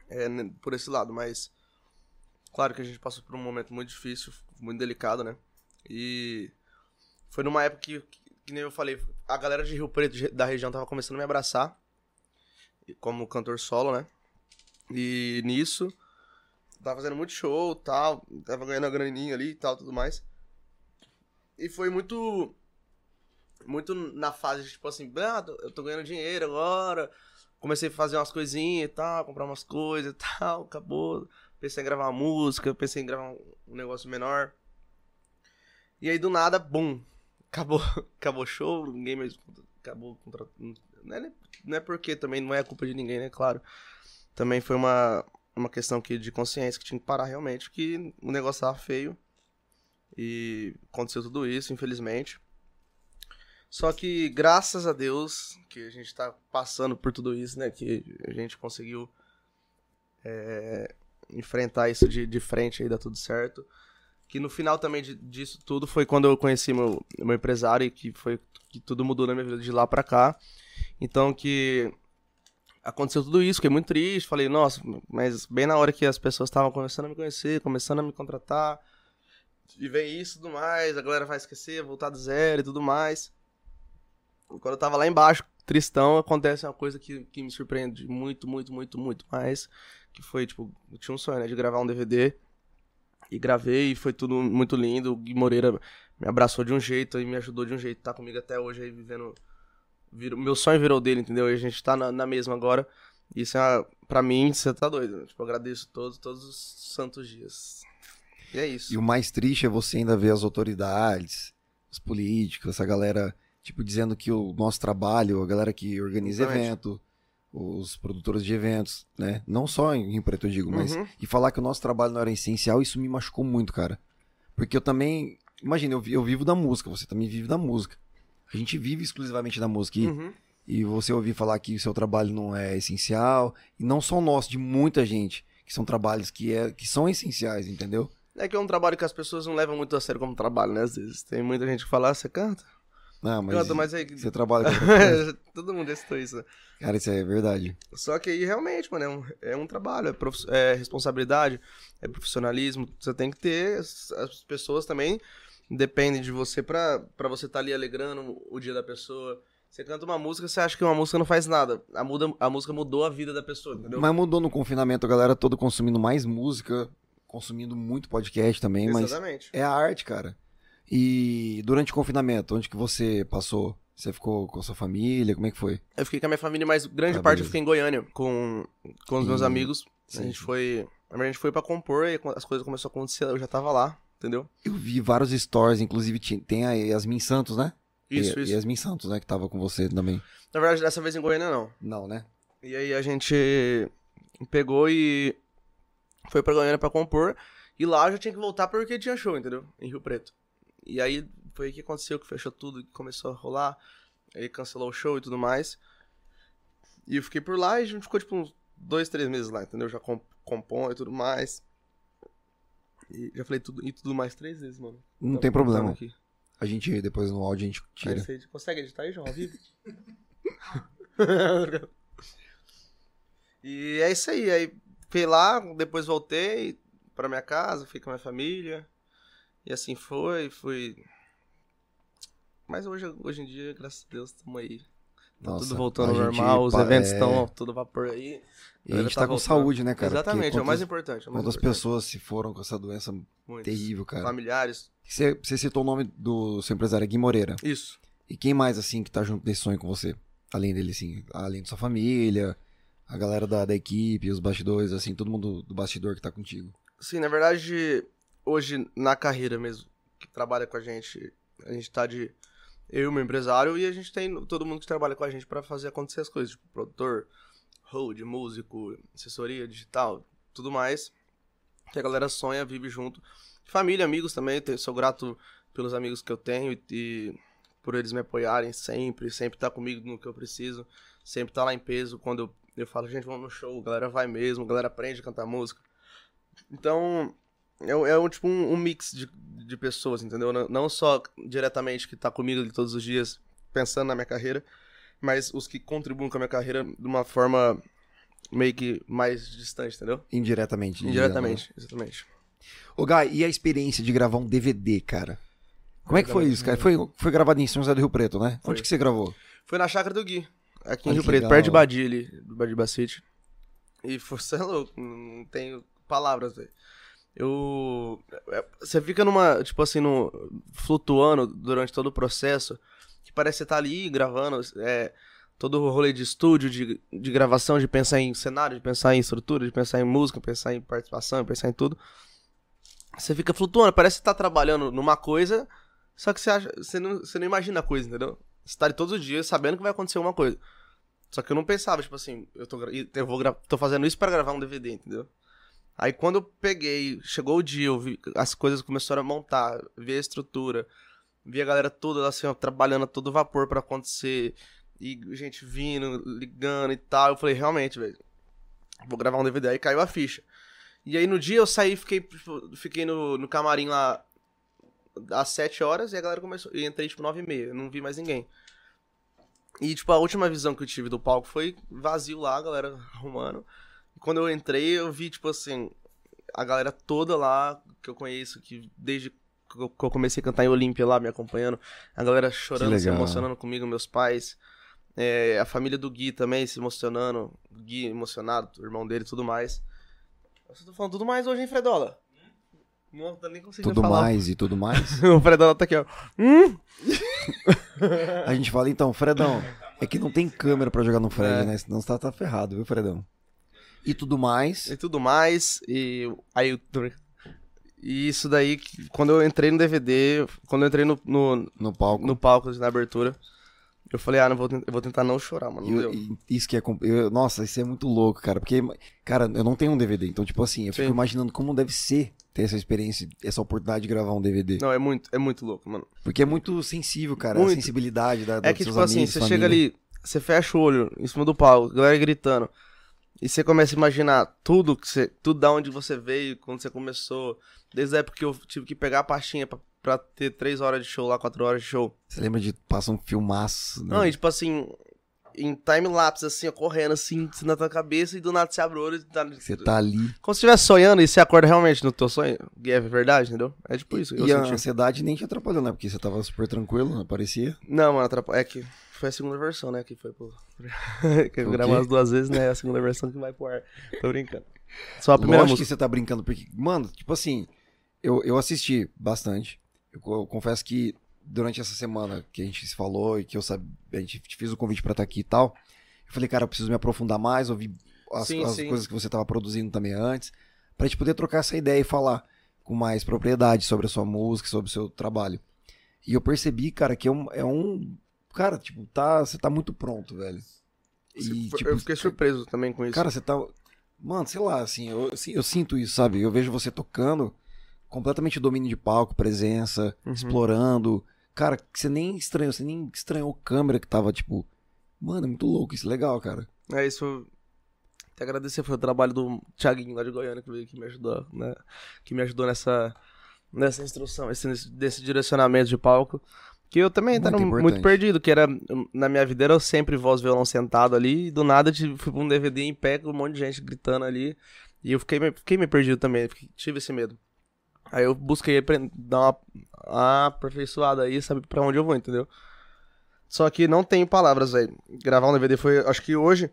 É, né, por esse lado, mas. Claro que a gente passou por um momento muito difícil, muito delicado, né? E. Foi numa época que, que, nem eu falei, a galera de Rio Preto, da região, tava começando a me abraçar. Como cantor solo, né? E nisso. Tava fazendo muito show tal. Tava ganhando a graninha ali e tal, tudo mais. E foi muito muito na fase, de, tipo assim, ah, eu tô ganhando dinheiro agora. Comecei a fazer umas coisinhas e tal, comprar umas coisas e tal, acabou. Pensei em gravar uma música, pensei em gravar um negócio menor. E aí do nada, bum, acabou, acabou show, ninguém mais acabou o contrato. Não é, não é porque também não é culpa de ninguém, né, claro. Também foi uma, uma questão que, de consciência que tinha que parar realmente, que o negócio tava feio. E aconteceu tudo isso, infelizmente. Só que, graças a Deus, que a gente tá passando por tudo isso, né? Que a gente conseguiu é, enfrentar isso de, de frente aí, dá tudo certo. Que no final também de- disso tudo foi quando eu conheci meu, meu empresário e que foi que tudo mudou na minha vida de lá pra cá. Então que aconteceu tudo isso, fiquei muito triste, falei, nossa, mas bem na hora que as pessoas estavam começando a me conhecer, começando a me contratar, e vem isso e tudo mais, a galera vai esquecer, voltar do zero e tudo mais. E quando eu tava lá embaixo, tristão, acontece uma coisa que, que me surpreende muito, muito, muito, muito mais. Que foi, tipo, eu tinha um sonho, né, de gravar um DVD. E gravei e foi tudo muito lindo. O Gui Moreira me abraçou de um jeito e me ajudou de um jeito. Tá comigo até hoje aí vivendo. Virou, meu sonho virou dele, entendeu? E a gente tá na, na mesma agora. Isso é, pra mim, você tá doido. Né? Tipo, eu agradeço todos, todos os santos dias. E é isso. E o mais triste é você ainda ver as autoridades, os políticos, essa galera, tipo, dizendo que o nosso trabalho, a galera que organiza Exatamente. evento, os produtores de eventos, né? Não só em Rio Preto, eu digo, mas. Uhum. E falar que o nosso trabalho não era essencial, isso me machucou muito, cara. Porque eu também. Imagina, eu, eu vivo da música, você também vive da música. A gente vive exclusivamente da música. E, Uhum. e você ouvir falar que o seu trabalho não é essencial, e não só o nosso, de muita gente, que são trabalhos que, é, que são essenciais, entendeu? É que é um trabalho que as pessoas não levam muito a sério como trabalho, né? Às vezes. Tem muita gente que fala, ah, você canta? Não, mas, canta, mas aí. você trabalha com. Todo mundo estou isso. Cara, isso é verdade. Só que aí realmente, mano, é um, é um trabalho, é, prof- é responsabilidade, é profissionalismo. Você tem que ter. As, as pessoas também dependem de você pra, pra você estar ali alegrando o dia da pessoa. Você canta uma música, você acha que uma música não faz nada. A, muda, a música mudou a vida da pessoa, entendeu? Mas mudou no confinamento, a galera toda consumindo mais música, consumindo muito podcast também, mas Exatamente. é a arte, cara. E durante o confinamento, onde que você passou? Você ficou com a sua família? Como é que foi? Eu fiquei com a minha família, mas grande Ah, parte beleza. eu fiquei em Goiânia com, com os meus E- amigos. sim, a gente foi. A gente foi pra compor e as coisas começaram a acontecer, eu já tava lá, entendeu? Eu vi vários stories, inclusive tem a Yasmin Santos, né? Isso, E- isso. Yasmin Santos, né? Que tava com você também. Na verdade, dessa vez em Goiânia não. Não, né? E aí a gente pegou e foi pra Goiânia pra compor. E lá eu já tinha que voltar porque tinha show, entendeu? Em Rio Preto. E aí foi o que aconteceu, que fechou tudo, que começou a rolar. Aí cancelou o show e tudo mais. E eu fiquei por lá e a gente ficou tipo uns dois, três meses lá, entendeu? Já comp compõe e tudo mais. E já falei tudo e tudo mais três vezes, mano. Não Tá tem problema. Aqui. A gente, depois no áudio, a gente Aí tira. você consegue editar aí, João, ao vivo? e é isso aí. Aí fui lá, depois voltei pra minha casa, fiquei com a minha família. E assim foi, fui. Mas hoje, hoje em dia, graças a Deus, estamos aí. Tá Nossa, tudo voltando ao normal, os eventos é, estão tudo vapor aí. E a gente tá tá com saúde, né, cara? Exatamente, é o mais importante. É o mais Quantas importante. pessoas se foram com essa doença Muitos. terrível, cara? Familiares. Você, você citou o nome do seu empresário, Gui Moreira. Isso. E quem mais, assim, que tá junto desse sonho com você? Além dele, assim, além da sua família, a galera da, da equipe, os bastidores, assim, todo mundo do bastidor que tá contigo. Sim, na verdade, hoje na carreira mesmo, que trabalha com a gente, a gente tá de eu e meu empresário e a gente tem todo mundo que trabalha com a gente pra fazer acontecer as coisas, tipo produtor, hold, músico, assessoria digital, tudo mais. Que a galera sonha, vive junto. Família, amigos também, sou grato pelos amigos que eu tenho e, por eles me apoiarem sempre, sempre tá comigo no que eu preciso, sempre tá lá em peso quando eu, eu falo, gente, vamos no show, a galera vai mesmo, a galera aprende a cantar música. Então, é, um- é um, tipo um, um mix de, de pessoas, entendeu? Não, não só diretamente que tá comigo todos os dias, pensando na minha carreira, mas os que contribuem com a minha carreira de uma forma meio que mais distante, entendeu? Indiretamente. Indiretamente, exatamente. Ô, Guy, e a experiência de gravar um DVD, cara? Como é que foi isso, cara? Foi, foi gravado em São José do Rio Preto, né? Foi. Onde que você gravou? Foi na chácara do Gui, aqui em Olha Rio Preto, legal. perto de Badia ali, do Badiba City. E você é louco, não tenho palavras, velho. Eu. é- Você fica numa. Tipo assim, no, flutuando durante todo o processo. Que parece que você tá ali gravando. É, todo o rolê de estúdio, de, de gravação, de pensar em cenário, de pensar em estrutura, de pensar em música, pensar em participação, pensar em tudo. Você fica flutuando, parece que você tá trabalhando numa coisa, só que você, acha, você, não, você não imagina a coisa, entendeu? Você tá ali todos os dias sabendo que vai acontecer uma coisa. Só que eu não pensava, tipo assim, eu tô, eu vou tô fazendo isso pra gravar um DVD, entendeu? Aí quando eu peguei, chegou o dia, vi, as coisas começaram a montar, vi a estrutura, vi a galera toda assim, ó, trabalhando a todo vapor pra acontecer, e gente vindo, ligando e tal. Eu falei, realmente, velho, vou gravar um DVD. Aí caiu a ficha. E aí no dia eu saí, fiquei, tipo, fiquei no, no camarim lá às 7 horas e a galera começou. E entrei tipo 9 e meia, não vi mais ninguém. E tipo, a última visão que eu tive do palco foi vazio lá, a galera arrumando. Quando eu entrei, eu vi, tipo assim, a galera toda lá que eu conheço, que desde que eu comecei a cantar em Olímpia lá, me acompanhando, a galera chorando, se emocionando comigo, meus pais. É, a família do Gui também se emocionando. O Gui emocionado, o irmão dele e tudo mais. Você tá falando tudo mais hoje, hein, Fredola? Não tô nem conseguindo Tudo falar. mais e tudo mais. o Fredola tá aqui, ó. Hum? A gente fala, então, Fredão, é que não tem câmera pra jogar no Fred, É. né? Senão você tá, tá ferrado, viu, Fredão? E tudo mais. e tudo mais. E aí eu. E isso daí, quando eu entrei no DVD, quando eu entrei no, no, No palco. no palco na abertura, eu falei, ah, não vou, eu vou tentar não chorar, mano. E, Não eu- isso que é. eu- nossa, isso é muito louco, cara. Porque, cara, eu não tenho um DVD. Então, tipo assim, eu fico Sim. imaginando como deve ser ter essa experiência, essa oportunidade de gravar um DVD. Não, é muito, é muito louco, mano. Porque é muito sensível, cara. Muito. A sensibilidade da, É dos que, tipo assim, amigos, você família. chega ali, você fecha o olho em cima do palco, a galera gritando. E você começa a imaginar tudo que você. Tudo da onde você veio, quando você começou. Desde a época que eu tive que pegar a pastinha pra, pra ter três horas de show lá, quatro horas de show. Você lembra de passar um filmaço, né? Não, e tipo assim, em time-lapse, assim, ó, correndo assim, na tua cabeça, e do nada você abre o olho e tá. Você tá ali. Como se estivesse sonhando e você acorda realmente no teu sonho. E é verdade, entendeu? É tipo isso. eu E a senti. ansiedade nem te atrapalhou, né? Porque você tava super tranquilo, parecia. Não, mano, atrapa- é que foi a segunda versão, né? Que foi pro. que eu gravei as duas vezes, né? A segunda versão que vai pro ar. Tô brincando. Só a primeira Lógico que música. você tá brincando, porque, mano, tipo assim, eu, eu assisti bastante. Eu, eu confesso que durante essa semana que a gente se falou e que eu sabia, a gente te fez o convite pra estar aqui e tal, eu falei, cara, eu preciso me aprofundar mais, ouvir as, Sim, as sim. coisas que você tava produzindo também antes, pra gente poder trocar essa ideia e falar com mais propriedade sobre a sua música, sobre o seu trabalho. E eu percebi, cara, que é um. É um cara, tipo, tá, você tá muito pronto, velho. E, tipo, eu fiquei surpreso também com isso. Cara, você tá. Mano, sei lá, assim, eu, assim, eu sinto isso, sabe? Eu vejo você tocando completamente domínio de palco, presença, Uhum. explorando. Cara, você nem estranhou, você nem estranhou a câmera que tava, tipo. Mano, é muito louco, isso é legal, cara. É isso. Até agradecer foi o trabalho do Thiaguinho lá de Goiânia que veio que me ajudou, né? Que me ajudou nessa, nessa instrução, esse, desse direcionamento de palco. Que eu também Muito tava muito perdido, que era. Na minha vida era eu sempre voz violão sentado ali, e do nada tive- fui pra um DVD em pé com um monte de gente gritando ali. E eu fiquei, me- fiquei meio perdido também, fiquei- tive esse medo. Aí eu busquei dar uma, uma aperfeiçoada aí, saber pra onde eu vou, entendeu? Só que não tenho palavras, velho. Gravar um DVD foi, acho que hoje,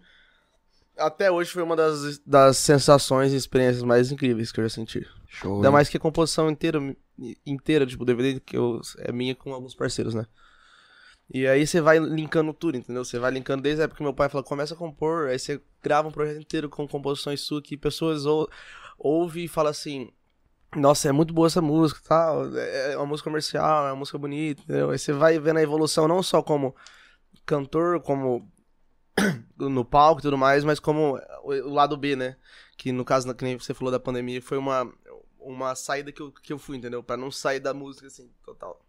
até hoje foi uma das, das sensações e experiências mais incríveis que eu já senti. Show. Ainda mais que a composição inteira, inteira, tipo, DVD que eu, é minha com alguns parceiros, né? E aí você vai linkando tudo, entendeu? Você vai linkando desde a época que meu pai falou, começa a compor, aí você grava um projeto inteiro com composições suas que pessoas ou, ouvem e falam assim, nossa, é muito boa essa música, tal, é é uma música comercial, é uma música bonita, entendeu? Aí você vai vendo a evolução não só como cantor, como no palco e tudo mais, mas como o lado B, né? Que no caso, que nem você falou da pandemia, foi uma, uma saída que eu, que eu fui, entendeu? Pra não sair da música, assim, total.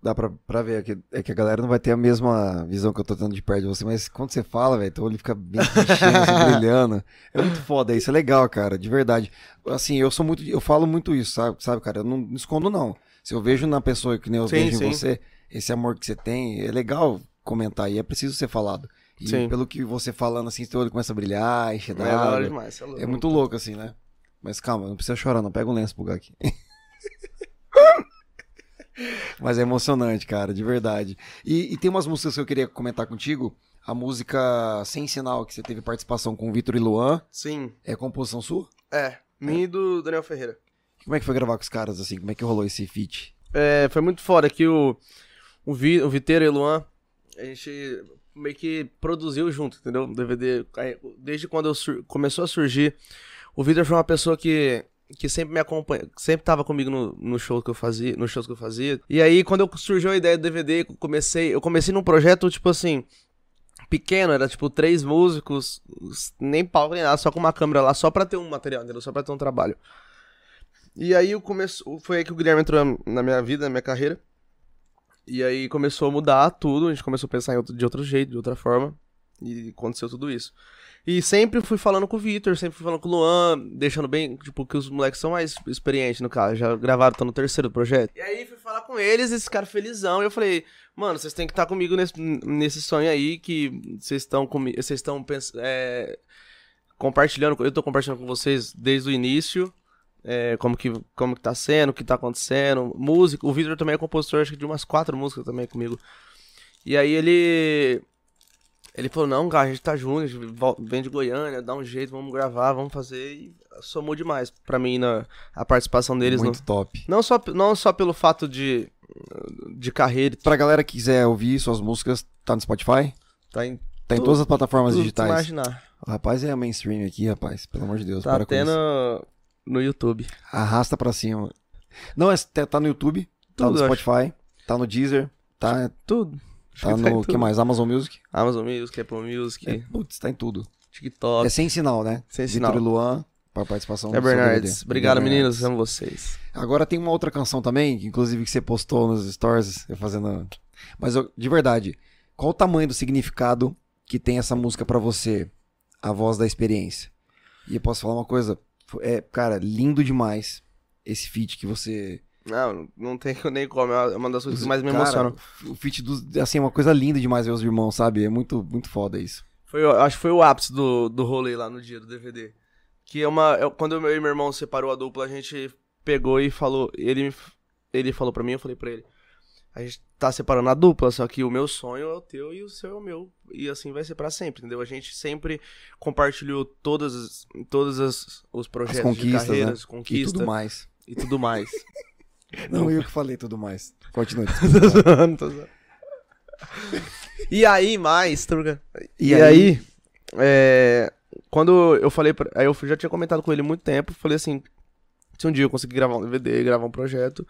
Dá pra, pra ver, é que, é que a galera não vai ter a mesma visão que eu tô tendo de perto de você, mas quando você fala, velho, teu olho fica bem enchendo, assim, brilhando. É muito foda, isso é legal, cara, de verdade. Assim, eu sou muito, eu falo muito isso, sabe, sabe cara? Eu não me escondo, não. Se eu vejo na pessoa que nem eu Sim, vejo em sim. você, esse amor que você tem, é legal comentar e é preciso ser falado. E Sim. pelo que você falando assim, teu olho começa a brilhar, encher É demais. cê louco. É muito louco, assim, né? Mas calma, não precisa chorar, não. Pega um lenço pro aqui. Mas é emocionante, cara, de verdade. E, e tem umas músicas que eu queria comentar contigo. A música Sem Sinal, que você teve participação com o Vitor e Luan, Sim, é composição sua? é. Minha e do Daniel Ferreira. Como é que foi gravar com os caras, assim? Como é que rolou esse feat? É, foi muito foda que o, o, Vi, o Viteiro e o Luan, a gente meio que produziu junto, entendeu? DVD. Desde quando eu começou a surgir, o Vitor foi uma pessoa que, que sempre me acompanha, sempre tava comigo no, no show que eu fazia, nos shows que eu fazia. E aí, quando eu surgiu a ideia do DVD, eu comecei, eu comecei num projeto, tipo assim, pequeno, era tipo três músicos, nem palco nem nada, só com uma câmera lá, só pra ter um material, entendeu? Só pra ter um trabalho. E aí o começo, foi aí que o Guilherme entrou na minha vida, na minha carreira. E aí começou a mudar tudo, a gente começou a pensar outro, de outro jeito, de outra forma. E aconteceu tudo isso. E sempre fui falando com o Victor, sempre fui falando com o Luan, deixando bem, tipo, que os moleques são mais experientes no caso, já gravaram, estão no terceiro projeto. E aí fui falar com eles, esse cara felizão, e eu falei, mano, vocês têm que estar comigo nesse, nesse sonho aí, que vocês estão comigo, vocês estão é, compartilhando, eu tô compartilhando com vocês desde o início, é, como, que, como que tá sendo, o que tá acontecendo, música, o Victor também é compositor, acho que de umas quatro músicas também comigo. E aí ele Ele falou, não, cara, a gente tá junto, a gente vem de Goiânia, dá um jeito, vamos gravar, vamos fazer. E somou demais pra mim na, a participação deles. Muito no- top. não, só, não só pelo fato de, de carreira, Pra galera que quiser ouvir suas músicas, tá no Spotify? tá em Tá em todas as plataformas tudo digitais. imaginar. O rapaz é mainstream aqui, rapaz. Pelo amor de Deus. Tá até no, no YouTube. Arrasta pra cima. Não, é, tá no YouTube, tá Tudo, no. Spotify, tá no Deezer, tá, Tudo. Tá que no que mais? Amazon Music? Amazon Music, Apple Music, É, putz, tá em tudo. TikTok. É sem sinal, né? Sem Vitor sinal. e Luan, pra participação É Bernardes. Obrigado, meninos. Amo vocês. Agora tem uma outra canção também, que inclusive que você postou nos stories, eu fazendo. Mas eu- de verdade, qual o tamanho do significado que tem essa música pra você? A voz da experiência. E eu posso falar uma coisa, é, cara, lindo demais esse feat que você. Não, não tem nem como. É uma das coisas que mais me Cara, emocionam. O feat dos. Assim, é uma coisa linda demais ver os irmãos, sabe? É muito, muito foda isso. Foi, eu acho que foi o ápice do, do rolê lá no dia do DVD. Que é uma. é- quando eu e meu irmão separou a dupla, a gente pegou e falou. Ele, ele falou pra mim, eu falei pra ele. A gente tá separando a dupla, só que o meu sonho é o teu e o seu é o meu. E assim vai ser pra sempre, entendeu? A gente sempre compartilhou todas, as- todos as, os projetos As conquistas, de carreiras, E conquista tudo mais. e tudo mais. Não, eu que falei tudo mais. Continue. Tô zoando, tô zoando. E aí, mais, Truga. E E, aí? aí, é, quando eu falei, pra, aí eu já tinha comentado com ele há muito tempo, falei assim, se um dia eu conseguir gravar um DVD, gravar um projeto,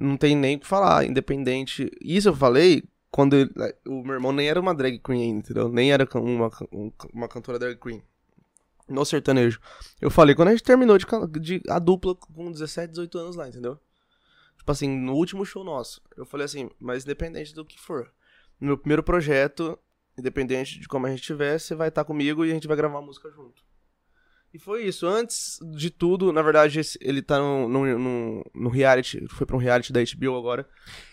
não tem nem o que falar, independente. Isso eu falei quando ele- o meu irmão nem era uma drag queen ainda, entendeu? Nem era uma, um- uma cantora drag queen. No sertanejo. Eu falei quando a gente terminou de, de a dupla com 17, 18 anos lá, entendeu? Tipo assim, no último show nosso. Eu falei assim, mas independente do que for. No meu primeiro projeto, independente de como a gente estiver, você vai estar comigo e a gente vai gravar uma música junto. E foi isso. Antes de tudo, na verdade, ele tá no, no, no, reality, foi pra um reality da HBO agora.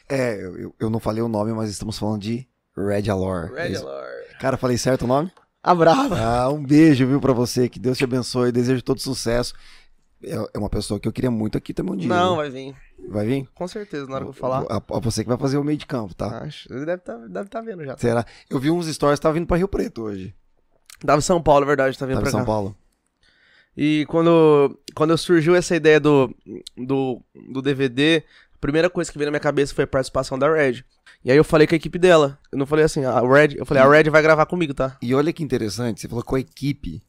É, eu, eu- não falei o nome, mas estamos falando de Red Alor. É Red. Alert. Cara, falei certo o nome? A brava. Ah, um beijo, viu, pra você. Que Deus te abençoe. Desejo todo sucesso. É é uma pessoa que eu queria muito aqui também um dia. Não, viu? vai vir. vai vir? Com certeza, na hora que eu falar. A, a você que vai fazer o meio de campo, tá? Acho. Ele deve estar deve tá vendo já. Será? Eu vi uns stories, tava vindo pra Rio Preto hoje. Tava em São Paulo, é verdade, tá vindo Tava pra São cá. Paulo. E quando, quando surgiu essa ideia do, do, do DVD, a primeira coisa que veio na minha cabeça foi a participação da Red. E aí eu falei com a equipe dela. Eu não falei assim, a Red, eu falei, a Red vai gravar comigo, tá? E olha que interessante, você falou com a equipe.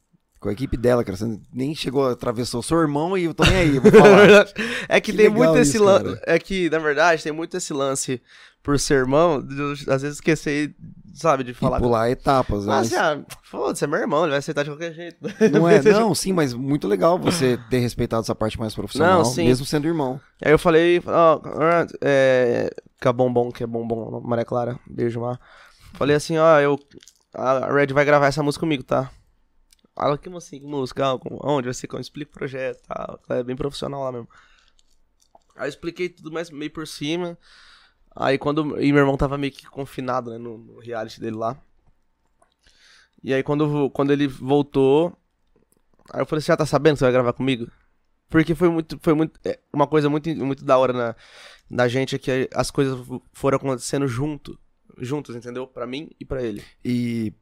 Com a equipe dela, cara. Você nem chegou, atravessou seu irmão e eu tô nem aí, vou falar. é que, Que tem muito esse lance. É que, na verdade, tem muito esse lance por ser irmão, às vezes esquecer, sabe, de falar. e pular etapas. Mas né? assim, ah, foda-se, é meu irmão, ele vai aceitar de qualquer jeito. Não é? Não, sim, mas muito legal você ter respeitado essa parte mais profissional, Não, sim. mesmo sendo irmão. Aí eu falei, ó, ah, é, que é bombom, que é bombom, Maria Clara, beijo, Mar. Falei assim, ó, eu, a Red vai gravar essa música comigo, tá? Ela, que assim, música, onde vai ser, como, explica o projeto? Ela é bem profissional lá mesmo. Aí eu expliquei tudo mais meio por cima. Aí quando, e meu irmão tava meio que confinado, né, no, no reality dele lá. E aí quando, quando ele voltou, aí eu falei, você já tá sabendo que você vai gravar comigo? Porque foi muito, foi muito, é, uma coisa muito, muito da hora na, da gente é que as coisas foram acontecendo junto, juntos, entendeu? Pra mim e pra ele. E.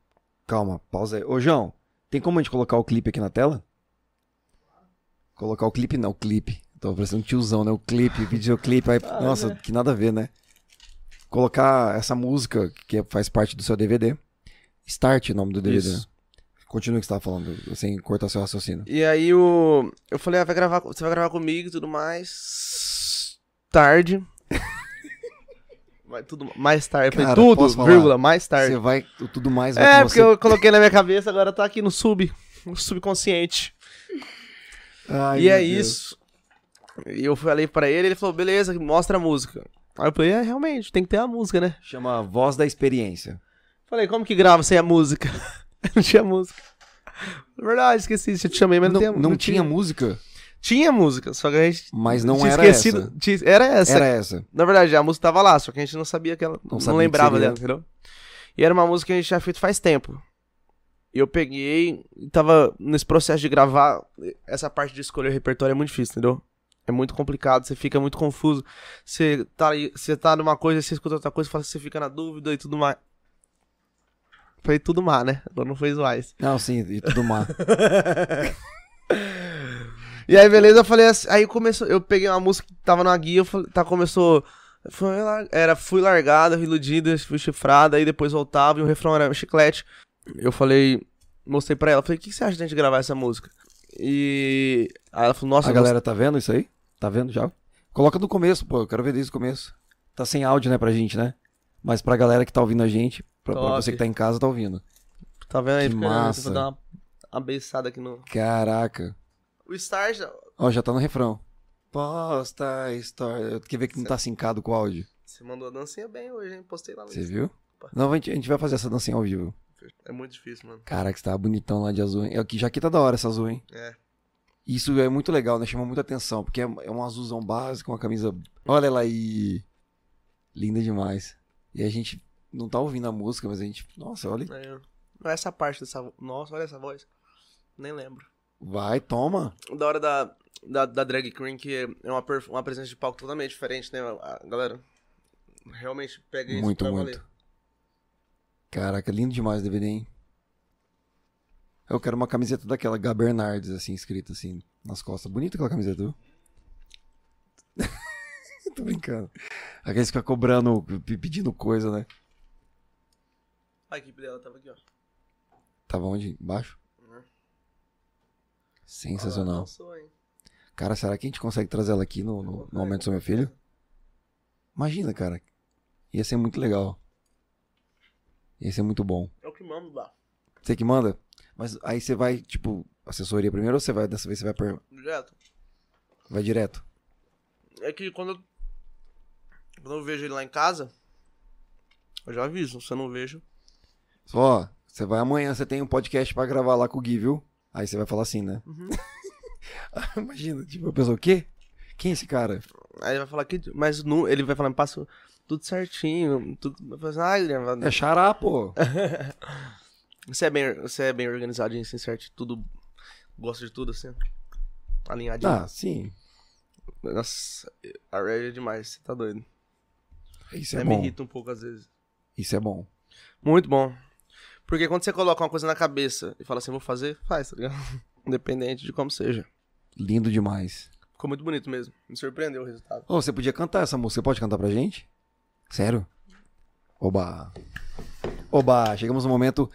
Calma, pausa aí. Ô, João, tem como a gente colocar o clipe aqui na tela? Colocar o clipe, não, o clipe. Tô parecendo um tiozão, né? O clipe, videoclipe. Aí, Ah, nossa, né? que nada a ver, né? Colocar essa música que faz parte do seu DVD. Start o nome do DVD. Isso. Continua o que você tava falando, sem cortar seu raciocínio. E aí o, eu falei, ah, vai gravar, você vai gravar comigo e tudo mais. Tarde. Vai tudo mais tarde. Eu falei, Cara, tudo, vírgula, mais tarde. Você vai, tudo mais vai É, porque você. eu coloquei na minha cabeça, agora tá aqui no sub, no subconsciente. Ai, e é Deus. isso. E eu falei pra ele, ele falou, beleza, mostra a música. Aí eu falei, é, realmente, tem que ter a música, né? Chama Voz da Experiência. Falei, como que grava sem a música? não tinha música. Verdade, esqueci, eu te chamei, mas não, Não, tinha, não tinha música, Tinha música, só que a gente mas não era esquecido. essa. tinha- era essa. Era essa. Na verdade, a música tava lá, só que a gente não sabia que ela. Não, que lembrava dela, entendeu? E era uma música que a gente tinha feito faz tempo. E eu peguei tava nesse processo de gravar. Essa parte de escolher o repertório é muito difícil, entendeu? É muito complicado, você fica muito confuso. Você tá, você tá numa coisa, você escuta outra coisa, você fica na dúvida e tudo mais. Foi tudo má, né? Agora não foi Ice. Não, sim, e tudo má. E aí, beleza, eu falei assim, aí começou, eu peguei uma música que tava na guia, eu falei, tá, começou, foi, era, fui largada, fui iludida, fui chifrada, aí depois voltava e o refrão era chiclete. Eu falei, mostrei pra ela, falei, o que, que você acha de a gente gravar essa música? E aí ela falou, nossa, A galera tá vendo isso aí? Tá vendo já? Coloca do começo, pô. Eu quero ver desde o começo. Tá sem áudio, né, pra gente, né? Mas pra galera que tá ouvindo a gente, pra, pra você que tá em casa, tá ouvindo. tá vendo aí? que massa. Vou dar uma, beiçada aqui no... Caraca. O Star já... Ó, já tá no refrão. Posta história. Quer ver que não tá sincado com o áudio? Você mandou a dancinha bem hoje, hein? Postei lá no Você viu? Não, a gente, a gente vai fazer essa dancinha ao vivo. É muito difícil, mano. Caraca, você tava bonitão lá de azul, hein? Aqui, já aqui tá da hora essa azul, hein? É. Isso é muito legal, né? Chama muita atenção, porque é, é um azulzão básico, uma camisa. Olha ela aí. Linda demais. E a gente não tá ouvindo a música, mas a gente. Nossa, olha. É. É essa parte dessa... Nossa, olha essa voz. Nem lembro. Vai, toma. da hora da, da, da drag queen que é uma, uma presença de palco totalmente diferente, né? A galera realmente pega isso Muito, muito. valer. Caraca, lindo demais o DVD, hein? Eu quero uma camiseta daquela Gá Bernardes, assim, escrita assim, nas costas. Bonita aquela camiseta, viu? Tô brincando. Aqueles que ficam cobrando, pe- pedindo coisa, né? A equipe dela tava aqui, ó. Tava onde? Embaixo? Sensacional. Cara, será que a gente consegue trazer ela aqui no, no, no Aumento do Meu Filho? Imagina, cara. Ia ser muito legal. Ia ser muito bom. É o que mando lá. Você que manda? Mas aí você vai, tipo, assessoria primeiro ou você vai, dessa vez você vai, per... Direto. vai direto? É que quando eu, quando eu vejo ele lá em casa, eu já aviso. Se eu não vejo, Ó, você vai amanhã, você tem um podcast pra gravar lá com o Gui, viu? Aí você vai falar assim, né? Uhum. Imagina, tipo, a pessoa, o quê? Quem é esse cara? aí ele vai falar que. Mas não, ele vai falar, me passa tudo certinho. Tudo, assim, ah, Guilherme, É xará, pô. Você é bem, você é bem organizadinho, assim, certo? Tudo. Gosta de tudo, assim. Alinhadinho. Ah, sim. Nossa, a Red é demais, você tá doido. Isso é me bom. irrita um pouco às vezes. Isso é bom. Muito bom. Porque quando você coloca uma coisa na cabeça e fala assim, vou fazer, faz, tá ligado? Independente de como seja. Lindo demais. Ficou muito bonito mesmo. Me surpreendeu o resultado. Ô, você podia cantar essa música. Você pode cantar pra gente? Sério? Oba. Oba, chegamos no momento.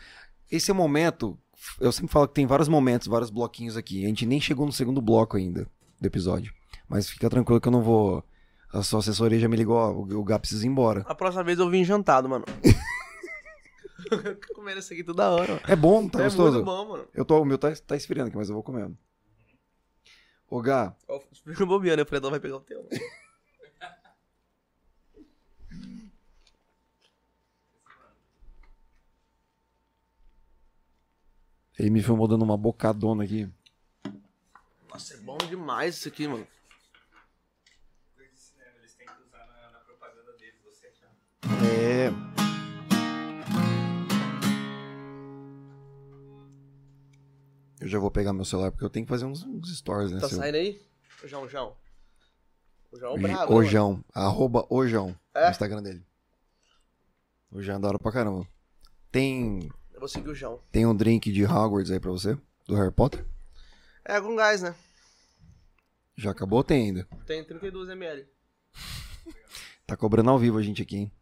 Esse é o momento. Eu sempre falo que tem vários momentos, vários bloquinhos aqui. A gente nem chegou no segundo bloco ainda do episódio. Mas fica tranquilo que eu não vou. A sua assessoria já me ligou, ó, o o Gá precisa ir embora. A próxima vez eu vim jantado, mano. Comendo isso aqui toda hora, mano. É bom, tá é gostoso? muito bom, mano. Eu tô, o meu tá, tá esfriando aqui, mas eu vou comendo. Ô, Gá, Fica bobeando, o Fredão vai pegar o teu. ele me filmou dando uma bocadona aqui. Nossa, é bom demais isso aqui, mano. É. Eu já vou pegar meu celular porque eu tenho que fazer uns, uns stories, né? Tá seu- saindo aí? O João, João. O João é o? Ojão. Arroba Ojão. É? No Instagram dele. Ojão é da hora pra caramba. Tem, Eu vou seguir o João. tem um drink de Hogwarts aí pra você? Do Harry Potter? É com gás, né? Já acabou ou tem ainda? Tem 32 ml. Tá cobrando ao vivo a gente aqui, hein?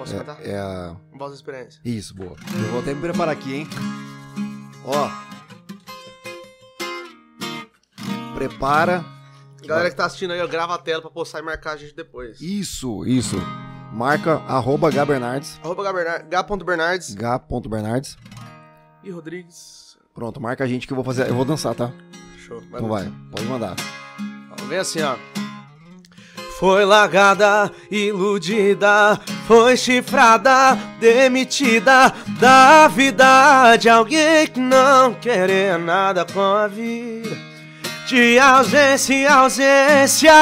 Posso cantar? É a. Voz da experiência. Isso, boa. Eu vou até me preparar aqui, hein? Ó. Prepara. Galera que tá assistindo aí, ó, grava a tela pra postar e marcar a gente depois. Isso, isso. Marca arroba Gabernardes. Arroba Gabernar- Gá.bernardes G.Bernardes. e Rodrigues. Pronto, marca a gente que eu vou fazer. Eu vou dançar, tá? Show. Então vai, pode mandar. Vem assim, ó. Foi largada, iludida, foi chifrada, demitida da vida de alguém que não queria nada com a vida. De ausência em ausência,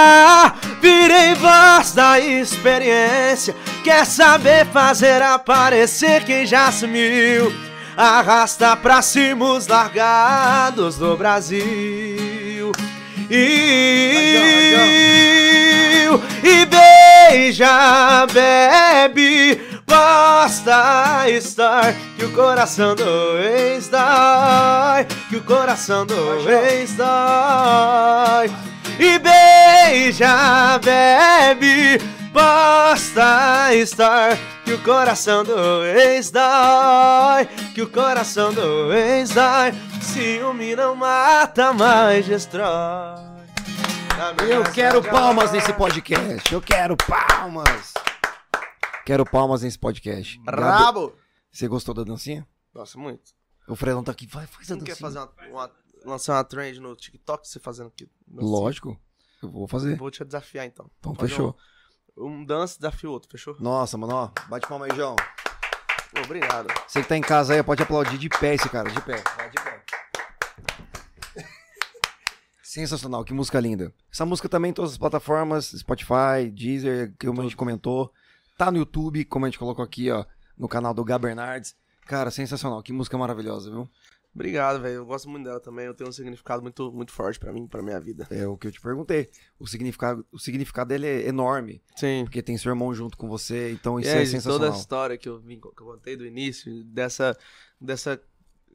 virei voz da experiência. Quer saber fazer aparecer quem já sumiu? Arrasta pra cima os largados do Brasil. E, e beija, bebe, basta estar que o coração do ex dói, que o coração do ex dói. E beija, bebe, basta estar que o coração do ex dói, que o coração do ex dói. Ciúme não mata, mas destrói. Eu quero palmas nesse podcast. Eu quero palmas. Quero palmas nesse podcast. Brabo! Você gostou da dancinha? Nossa, muito. O Fredão tá aqui. Vai, faz a Não quer dancinha. fazer uma, uma- lançar uma trend no TikTok você fazendo aqui? Lógico. Eu vou fazer. Vou te desafiar então. Então Fazer fechou. Um, um dance desafio outro, fechou? Nossa, mano, ó. Bate palma aí, João. Obrigado. Você que tá em casa aí, pode aplaudir de pé esse cara, de pé. Vai de pé. Sensacional, que música linda. Essa música também em todas as plataformas, Spotify, Deezer, como a gente comentou. Tá no YouTube, como a gente colocou aqui, ó, no canal do Gá Bernardes. Cara, sensacional, que música maravilhosa, viu? Obrigado, velho. Eu gosto muito dela também. Eu tenho um significado muito, muito forte pra mim, pra minha vida. É o que eu te perguntei. O significado, o significado dele é enorme, Sim. porque tem seu irmão junto com você, então isso é, é, de toda a sensacional. história que eu, vim, que eu contei do início, dessa, dessa.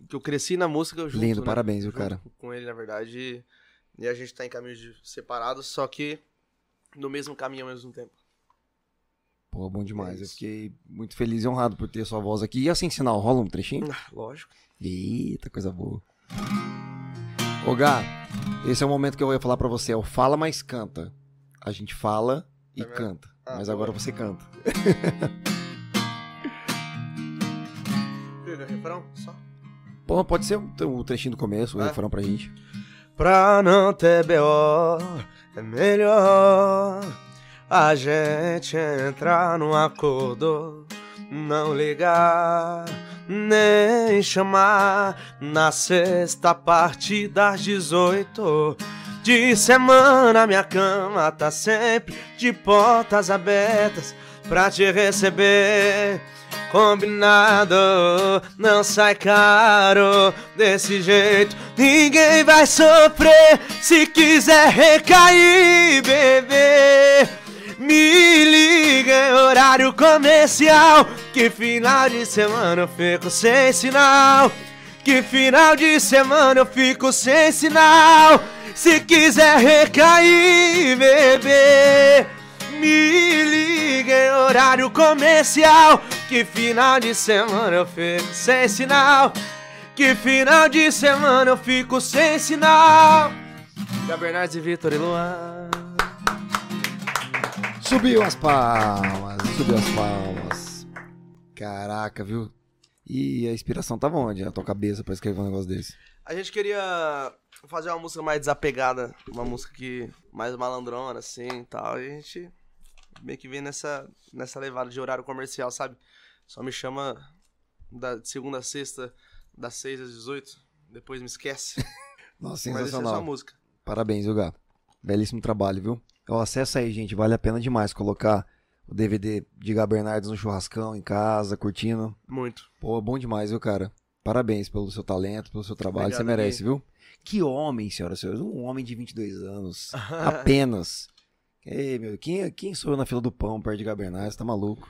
que eu cresci na música junto. Lindo, né? parabéns, viu, cara? Com ele, na verdade. E, a gente tá em caminhos separados, só que no mesmo caminho ao mesmo tempo. Pô, bom demais. É eu fiquei muito feliz e honrado por ter sua voz aqui. E assim, sinal, rola um trechinho? Ah, Lógico. Eita, coisa boa. Ô, Gá, esse é o momento que eu ia falar pra você. É o fala, mas canta. A gente fala e vendo? canta. Ah, mas agora você canta. Refrão? Só. Pô, pode ser o trechinho do começo, o É. refrão pra gente. Pra não ter B.O. é melhor a gente entrar num acordo, não ligar, nem chamar na sexta parte das 18. De semana minha cama tá sempre de portas abertas pra te receber. Combinado, não sai caro desse jeito. Ninguém vai sofrer se quiser recair, bebê. Me liga em horário comercial. Que final de semana eu fico sem sinal. Que final de semana eu fico sem sinal. Se quiser recair, bebê. Me liga em horário comercial. Que final de semana eu fico sem sinal. Que final de semana eu fico sem sinal. Gabernardes e Vitor e Luan. Subiu as palmas, subiu as palmas. Caraca, viu? E a inspiração tava onde? Na tua cabeça pra escrever um negócio desse? A gente queria fazer uma música mais desapegada, uma música que mais malandrona, assim e tal. E a gente meio que vem nessa, nessa levada de horário comercial, sabe? Só me chama da de segunda a sexta, das 6 às 18. Depois me esquece. Nossa, Mas é sensacional. só a música. Parabéns, viu, Gá? Belíssimo trabalho, viu? Ó, acessa aí, gente. Vale a pena demais colocar o DVD de Gá Bernardes no churrascão, em casa, curtindo. Muito. Pô, bom demais, viu, cara? Parabéns pelo seu talento, pelo seu trabalho. Obrigado, Você merece, viu? Que homem, senhoras e senhores. Um homem de 22 anos. apenas. Ei, meu, quem, quem sou eu na fila do pão perto de Gá Bernardes? Tá maluco?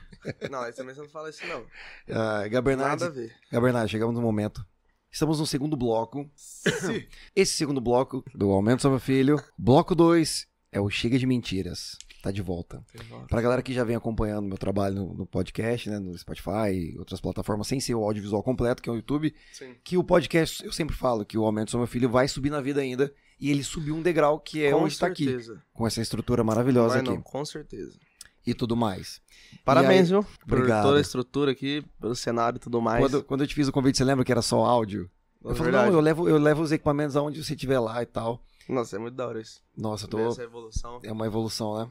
Não, aí também você não fala isso, não. Ah, Gá Bernardes, Nada a ver. Gá Bernardes, chegamos no momento. Estamos no segundo bloco. Esse segundo bloco do Aumento Sobre Filho. Bloco 2 é o Chega de Mentiras. Tá de volta. Pra galera que já vem acompanhando meu trabalho no, no podcast, né, no Spotify e outras plataformas, sem ser o audiovisual completo, que é o YouTube, Sim. que o podcast, eu sempre falo que o Aumento Sobre Filho vai subir na vida ainda. E ele subiu um degrau que é com onde tá aqui. Com essa estrutura maravilhosa Vai aqui. não, com certeza. E tudo mais. Parabéns, aí- viu? Por Obrigado. toda a estrutura aqui, pelo cenário e tudo mais. Quando, quando eu te fiz o convite, você lembra que era só áudio? É Eu falei, verdade. não, eu levo, eu levo os equipamentos aonde você estiver lá e tal. Nossa, é muito da hora isso. Nossa, eu tô. Essa evolução. É uma evolução, né?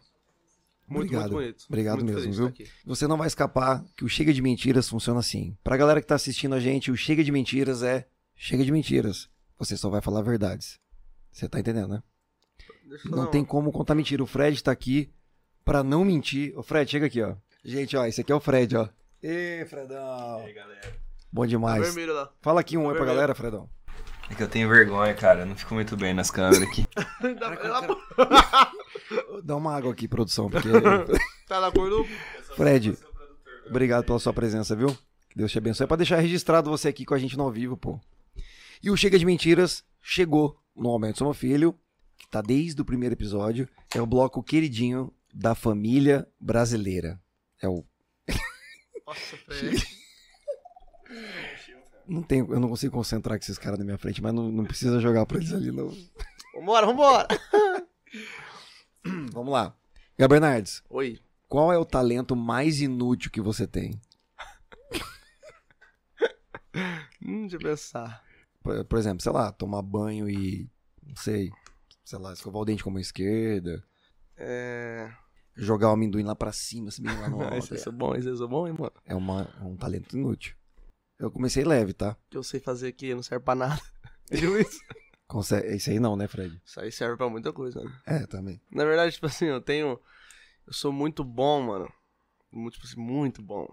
Muito, Obrigado. muito bonito. Obrigado Muito mesmo, viu? aqui. Você não vai escapar que o Chega de Mentiras funciona assim. Pra galera que tá assistindo a gente, o Chega de Mentiras é Chega de Mentiras. Você só vai falar verdades. Você tá entendendo, né? Deixa eu Não tem como contar mentira. O Fred tá aqui pra não mentir. Ô, Fred, chega aqui, ó. Gente, ó, esse aqui é o Fred, ó. Ê, Fredão. E aí, galera? Bom Tá demais. vermelho lá. Fala aqui um oi pra galera, Fredão. É que eu tenho vergonha, cara. Eu não fico muito bem nas câmeras aqui. Dá uma água aqui, produção, porque. tá na cor do. Fred, obrigado pela sua presença, viu? Que Deus te abençoe. É pra deixar registrado você aqui com a gente no ao vivo, pô. E o Chega de Mentiras chegou no Aumento Soma Filho, que tá desde o primeiro episódio. É o bloco queridinho da família brasileira. É o. Nossa. Não tenho, eu não consigo concentrar com esses caras na minha frente, mas não, não precisa jogar pra eles ali, não. Vambora, vambora. Vamos lá. Gabriel Bernardes, Oi. qual é o talento mais inútil que você tem? Hum, deixa eu pensar. Por, exemplo, sei lá, tomar banho e. Não sei. Sei lá, escovar o dente com a mão esquerda. É. Jogar o amendoim lá pra cima, assim, lá no alto. Esse é bom, esse é bom, hein, mano. É, uma, é um talento inútil. Eu comecei leve, tá? O que eu sei fazer aqui não serve pra nada. Viu isso? Conse- Isso aí não, né, Fred? Isso aí serve pra muita coisa, né? É, também. Na verdade, tipo assim, eu tenho. Eu sou muito bom, mano. Muito, tipo assim, muito bom.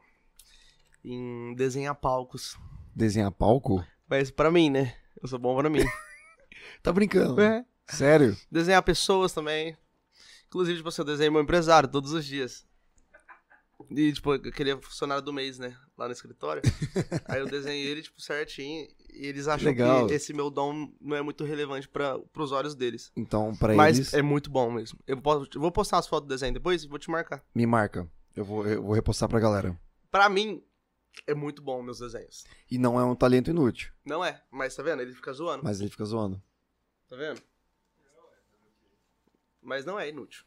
Em desenhar palcos. Desenhar palco? Mas pra mim, né? Eu sou bom pra mim. Tá brincando? É. Sério? Desenhar pessoas também. Inclusive, tipo assim, eu desenho meu empresário todos os dias. E, tipo, eu queria funcionário do mês, né? Lá no escritório. Aí eu desenhei ele, tipo, certinho. E eles acham Legal. que esse meu dom não é muito relevante para pros olhos deles. Então, pra Mas eles, é muito bom mesmo. Eu, posso, eu vou postar as fotos do desenho depois e vou te marcar. me marca. Eu vou, eu vou repostar pra galera. Pra mim, é muito bom meus desenhos. E não é um talento inútil, Não é, mas tá vendo? Ele fica zoando. mas ele fica zoando. Tá vendo? Mas não é inútil.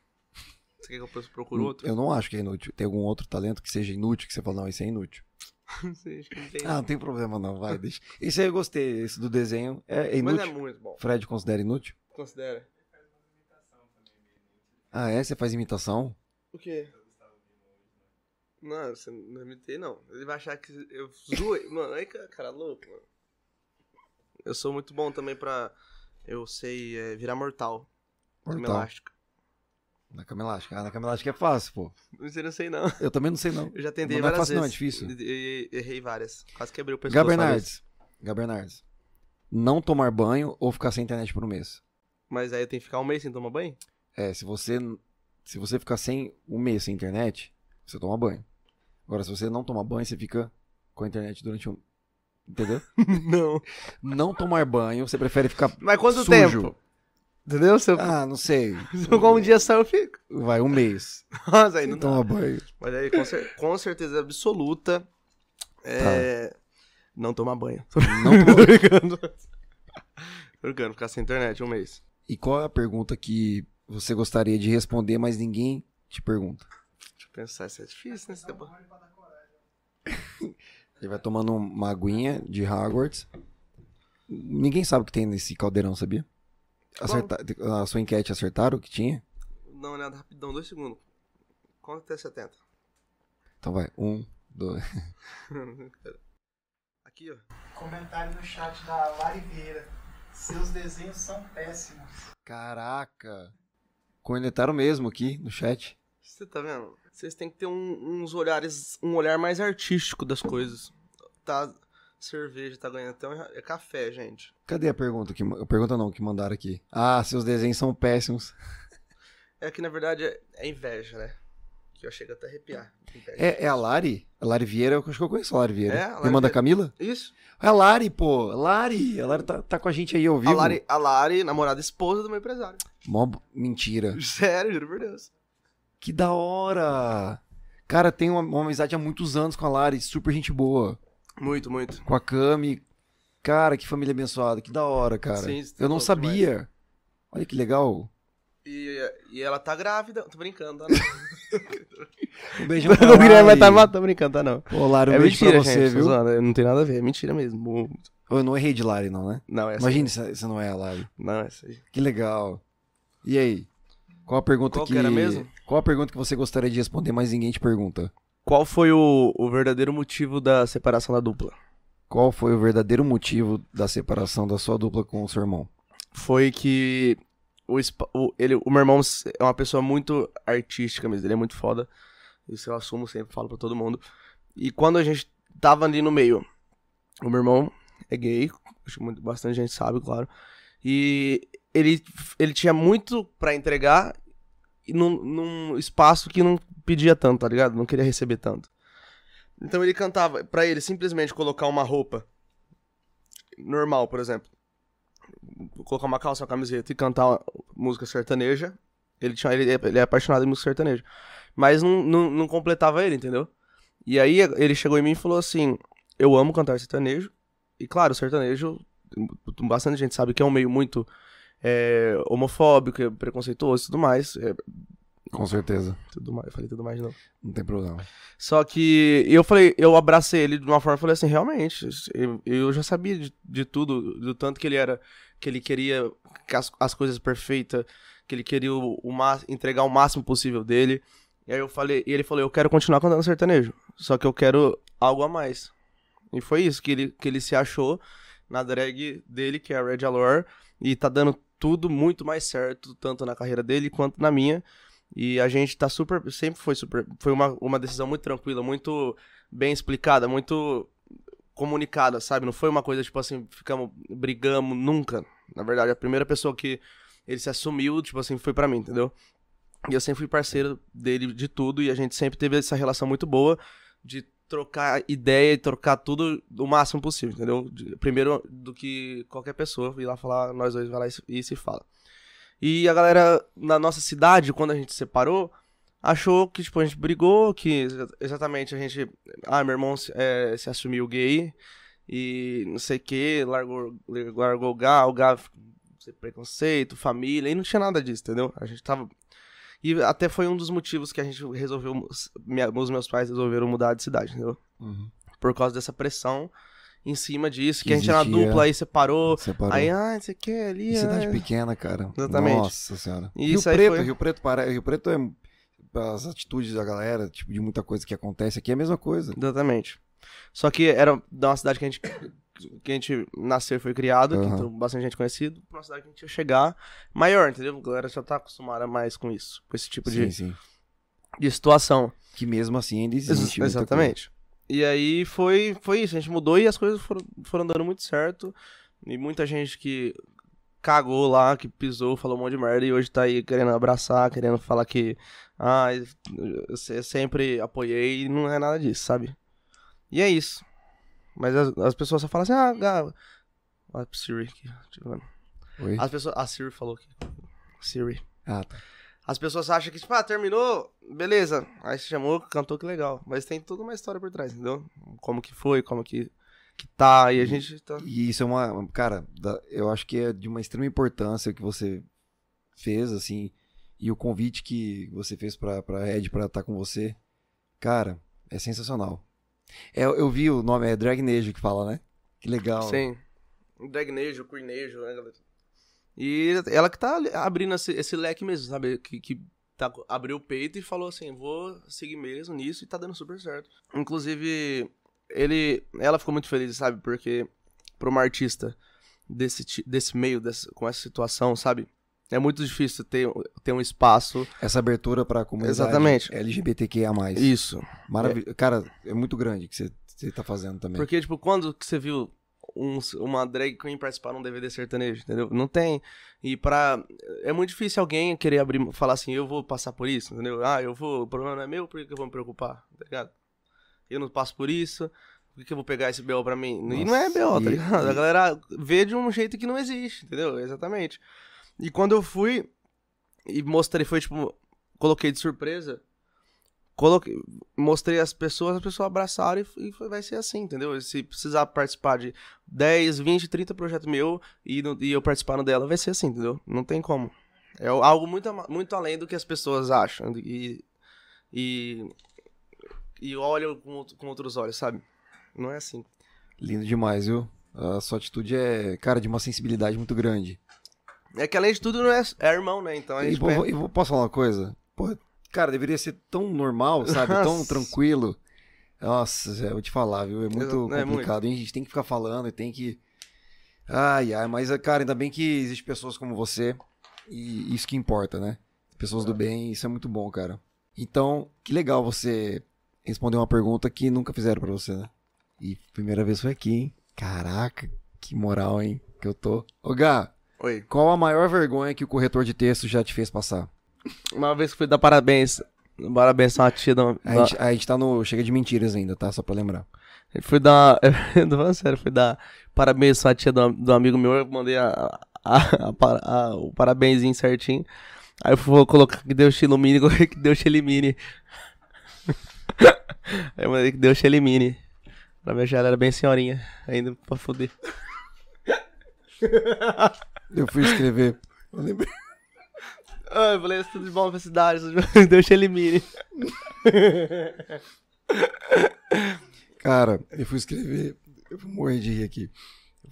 Você quer que eu procure outro? Eu não acho que é inútil. Tem algum outro talento que seja inútil que você fala, não, esse é inútil. Não sei, acho que não tem. Ah, não tem problema não, vai, deixa. Esse aí eu gostei, esse do desenho. É, é mas inútil? é muito bom. Fred considera inútil? Considera. Ah, é? Você faz imitação? O quê? Não, você não imitei, não. Ele vai achar que eu zoei. mano, aí cara louco, mano. Eu sou muito bom também pra. Eu sei é, virar mortal. Cama Mortal. elástica. Na cama elástica. Ah, na cama elástica é fácil, pô. Não sei, não sei não. Eu também não sei não. Eu já tentei Não é várias fácil, não, é vezes. difícil. E- Errei várias. Quase quebrei o pescoço. Gabriel uma vez. Bernardes. Gabriel Bernardes. Não tomar banho ou ficar sem internet por um mês? Mas aí eu tenho que ficar um mês sem tomar banho? É, se você se você ficar sem um mês sem internet, você toma banho. Agora, se você não tomar banho, você fica com a internet durante um. Entendeu? não. não tomar banho, você prefere ficar. Mas quanto Sujo. tempo? Entendeu? Se eu, Ah, não sei. se eu um dia só eu fico. Vai, um mês. Nossa, aí não dá. tomar banho. Mas aí, com, cer- com certeza absoluta, é... Não tomar banho. Não tomar... brincando. Tô brincando, ficar sem internet um mês. E qual é a pergunta que você gostaria de responder, mas ninguém te pergunta? Pensar, isso é difícil, né? Tempo. Ele vai tomando uma aguinha de Hogwarts. Ninguém sabe o que tem nesse caldeirão, sabia? Tá Acerta... A sua enquete acertaram o que tinha? Dá uma olhada rapidão, dois segundos. Conta até 70. Então vai. Um, dois. Aqui, ó. Comentário no chat da Lari Vieira. Seus desenhos são péssimos. Caraca. Cornetaram mesmo aqui no chat. Você tá vendo? Vocês têm que ter um- uns olhares, um olhar mais artístico das coisas. Tá, cerveja tá ganhando até um, é café, gente. Cadê a pergunta? Que... A pergunta não, que mandaram aqui. Ah, seus desenhos são péssimos. É que na verdade é, inveja, né? Que eu chego até a arrepiar. É, é a Lari? A Lari Vieira, eu acho que eu conheço a Lari Vieira. É, a Lari Irmã da. Camila? Isso. É a Lari, pô. Lari. A Lari tá, tá com a gente aí ao vivo. A Lari, a Lari, namorada esposa do meu empresário. Mó mentira. Sério, juro por Deus. Que da hora. Cara, tem uma, uma amizade há muitos anos com a Lari. Super gente boa. Muito, muito. Com a Cami. Cara, que família abençoada. Que da hora, cara. Sim, eu não sabia. Olha que legal. E, e ela tá grávida. Tô brincando, tá? Não. Um beijão pra o Guilherme vai estar tô brincando, tá? Não. Pô, Lari, um é beijo mentira, pra você, gente. viu? zoando, Não tem nada a ver. É mentira mesmo. Eu não errei de Lari, não, né? Não, é essa. Imagine se se não é a Lari. Não, é essa aí. Que legal. E aí? Qual a pergunta Qual que... que era mesmo? Qual a pergunta que você gostaria de responder, mas ninguém te pergunta? Qual foi o, o verdadeiro motivo da separação da dupla? Qual foi o verdadeiro motivo da separação da sua dupla com o seu irmão? Foi que o, o, ele, o meu irmão é uma pessoa muito artística mesmo, ele é muito foda. Isso eu assumo sempre, falo pra todo mundo. E quando a gente tava ali no meio, o meu irmão é gay, Acho que bastante gente sabe, claro. E ele, ele tinha muito pra entregar num, num espaço que não pedia tanto, tá ligado? Não queria receber tanto. Então ele cantava, pra ele simplesmente colocar uma roupa normal, por exemplo, colocar uma calça, uma camiseta e cantar música sertaneja, ele, tinha, ele, ele é apaixonado em música sertaneja. Mas não, não, não completava ele, entendeu? E aí ele chegou em mim e falou assim: Eu amo cantar sertanejo. E claro, sertanejo, bastante gente sabe que é um meio muito é, homofóbico, é preconceituoso e tudo mais. É, Com certeza. tudo mais. Eu falei tudo mais de novo. Não tem problema. Só que eu falei, eu abracei ele de uma forma, falei assim, realmente, eu, eu já sabia de, de tudo, do tanto que ele era, que ele queria que as, as coisas perfeitas, que ele queria o, o entregar o máximo possível dele. E aí eu falei, e ele falou, eu quero continuar cantando sertanejo, só que eu quero algo a mais. E foi isso que ele, que ele se achou na drag dele, que é a Red Allure, e tá dando tudo muito mais certo, tanto na carreira dele quanto na minha. E a gente tá super. Sempre foi super. Foi uma, uma decisão muito tranquila, muito bem explicada, muito comunicada, sabe? Não foi uma coisa tipo assim, ficamos, brigamos, nunca. Na verdade, a primeira pessoa que ele se assumiu, tipo assim, foi pra mim, entendeu? E eu sempre fui parceiro dele de tudo e a gente sempre teve essa relação muito boa de trocar ideia e trocar tudo o máximo possível, entendeu? De- primeiro do que qualquer pessoa ir lá falar, nós dois vai lá e se- fala. E a galera na nossa cidade, quando a gente se separou, achou que, tipo, a gente brigou, que exa- exatamente a gente. Ah, meu irmão se- eh, se assumiu gay e não sei o que, largou, largou o Gá, o Gá, preconceito, família, e não tinha nada disso, entendeu? A gente tava. E até foi um dos motivos que a gente resolveu. minha- os meus pais resolveram mudar de cidade, entendeu? Uhum. Por causa dessa pressão em cima disso, que, Que a gente era dupla, aí separou. Separou. Aí, ah, você quer ali. E cidade ah. pequena, cara. Exatamente. Nossa senhora. E Rio Preto, foi- Rio Preto, para... Rio Preto é as atitudes da galera, tipo, de muita coisa que acontece aqui é a mesma coisa. Exatamente. Só que era uma cidade que a gente, que a gente nasceu e foi criado, que Aham. então bastante gente conhecido, pra uma cidade que a gente ia chegar maior, entendeu? A galera já tá acostumada mais com isso, com esse tipo sim, de, sim. de situação. Que mesmo assim ainda Ex- existe. muita Exatamente. E aí foi, foi isso, a gente mudou e as coisas foram, foram dando muito certo. E muita gente que cagou lá, que pisou, falou um monte de merda e hoje tá aí querendo abraçar, querendo falar que ah, eu se- sempre apoiei e não é nada disso, sabe? E é isso. Mas as, as pessoas só falam assim, ah, Gá. Olha pro Siri aqui. Oi? As pessoas. A Siri falou aqui. Siri. Ah, tá. As pessoas acham que, tipo, ah, terminou, beleza. Aí se chamou, cantou, que legal. Mas tem toda uma história por trás, entendeu? Como que foi, como que, que tá, e a gente tá... E isso é uma. Cara, eu acho que é de uma extrema importância o que você fez, assim. E o convite que você fez pra, pra Ed pra estar com você. Cara, é sensacional. É, eu vi o nome, é Dragnejo que fala, né? Que legal. Sim. Dragnejo, queernejo, né, galera? E ela que tá abrindo esse, esse leque mesmo, sabe? Que, que tá, abriu o peito e falou assim, vou seguir mesmo nisso e tá dando super certo. Inclusive, ele, ela ficou muito feliz, sabe? Porque pra uma artista desse, desse meio, com essa situação, sabe? É muito difícil ter, ter um espaço. Essa abertura pra comunidade Exatamente. LGBTQIA+. Isso. Maravilhoso. Cara, é muito grande o que você, você tá fazendo também. Porque, tipo, quando que você viu um- uma drag queen participar num DVD sertanejo, entendeu? Não tem. E pra. É muito difícil alguém querer abrir, falar assim, eu vou passar por isso, entendeu? Ah, eu vou. O problema não é meu, por que eu vou me preocupar? Tá ligado? Eu não passo por isso. Por que que eu vou pegar esse BO pra mim? e não é Nossa, BO, tá e- ligado? A e- galera vê de um jeito que não existe, entendeu? Exatamente. E quando eu fui e mostrei, foi tipo, coloquei de surpresa, coloquei, mostrei as pessoas, as pessoas abraçaram e, e foi- vai ser assim, entendeu? Se precisar participar de 10, 20, 30 projetos meu e, e eu participando dela, vai ser assim, entendeu? Não tem como. É algo muito, muito além do que as pessoas acham e, e, e olham com, com outros olhos, sabe? Não é assim. Lindo demais, viu? A sua atitude é, cara, de uma sensibilidade muito grande. É que além de tudo não é, é irmão, né? Então a E, gente pô, e vou- posso falar uma coisa? Pô, cara, deveria ser tão normal, sabe? tão tranquilo. Nossa, eu vou te falar, viu? É muito Exa- é complicado. hein? A gente tem que ficar falando e tem que. Ai, ai, mas, cara, ainda bem que existem pessoas como você. E isso que importa, né? Pessoas do bem, isso é muito bom, cara. Então, que legal você responder uma pergunta que nunca fizeram pra você, né? E primeira vez foi aqui, hein? Caraca, Que moral, hein? Que eu tô. Ô, Gá, Oi. qual a maior vergonha que o corretor de texto já te fez passar? Uma vez que fui dar parabéns. Parabéns a uma tia da. A, gente, a gente tá no. Chega de mentiras ainda, tá? Só pra lembrar. Fui dar. Eu tô falando sério, fui dar parabéns à tia do, do amigo meu. Eu mandei a, a- a o parabenzinho certinho. Aí eu vou colocar que Deus te ilumine, que Deus te elimine. Aí eu mandei que Deus te elimine. Pra minha ela era bem senhorinha, ainda pra foder. Eu fui escrever. Eu lembrei. Ah, eu falei, isso tudo de bom pra cidade, tudo de bom, Deus te elimine. Cara, eu fui escrever. Eu vou morrer de rir aqui.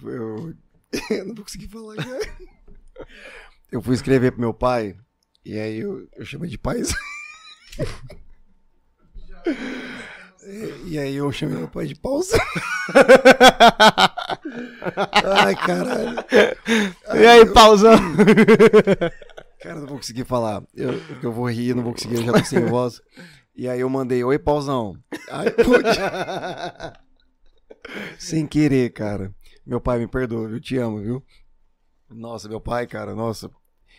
Eu, eu não vou conseguir falar, cara. Eu fui escrever pro meu pai. E aí eu, eu chamei de pais. E, e aí eu chamei meu pai de pausa. Ai, caralho. E aí, pauzão? Cara, não vou conseguir falar. Eu, eu vou rir, não vou conseguir, eu já tô sem voz. E aí eu mandei, oi, pauzão. Ai, putz. Sem querer, cara. Meu pai me perdoa, eu te amo, viu? Nossa, meu pai, cara, nossa.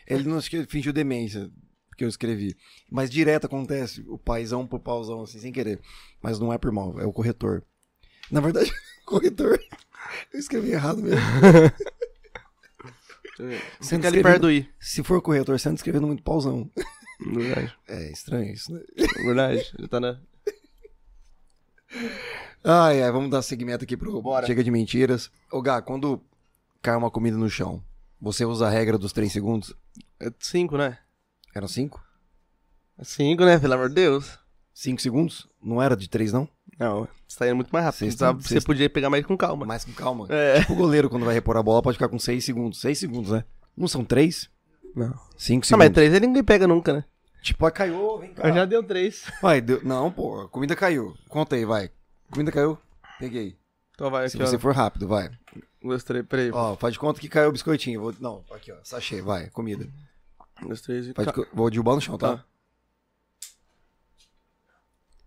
Ele não fingiu demência, porque eu escrevi. Mas direto acontece, o paizão pro pauzão, assim, sem querer. Mas não é por mal, é o corretor. Na verdade, corretor. Eu escrevi errado mesmo. Você Fica ali perto do I. Se for corretor, você anda escrevendo muito pauzão. Verdade, É estranho isso, né? verdade. Ele tá na... Ai, ai, vamos dar segmento aqui pro Bora. Chega de Mentiras. Ô, Gá, quando cai uma comida no chão, você usa a regra dos 3 segundos? É cinco, né? Eram 5? É cinco, né? Pelo amor de Deus. 5 segundos? Não era de 3, não? Não, você tá indo muito mais rápido. Vocês Você, tá- tão- você vocês- podia pegar mais com calma. Mas com calma. É. Tipo o goleiro, quando vai repor a bola, pode ficar com 6 segundos. 6 segundos, né? Não são 3? Não. 5 Não, mas segundos. três ele ninguém pega nunca, né? Tipo, ah, caiu, vem cá. Eu já deu três. Vai, deu... Não, pô, a comida caiu. Conta aí, vai. Comida caiu? Peguei. Então vai Se aqui, você ó. for rápido, vai. Três, peraí. Ó, faz de conta que caiu o biscoitinho. Vou... Não, aqui, ó. Sachê, vai, comida. Três e... De Ca- Vou derrubar no chão, tá? Tá.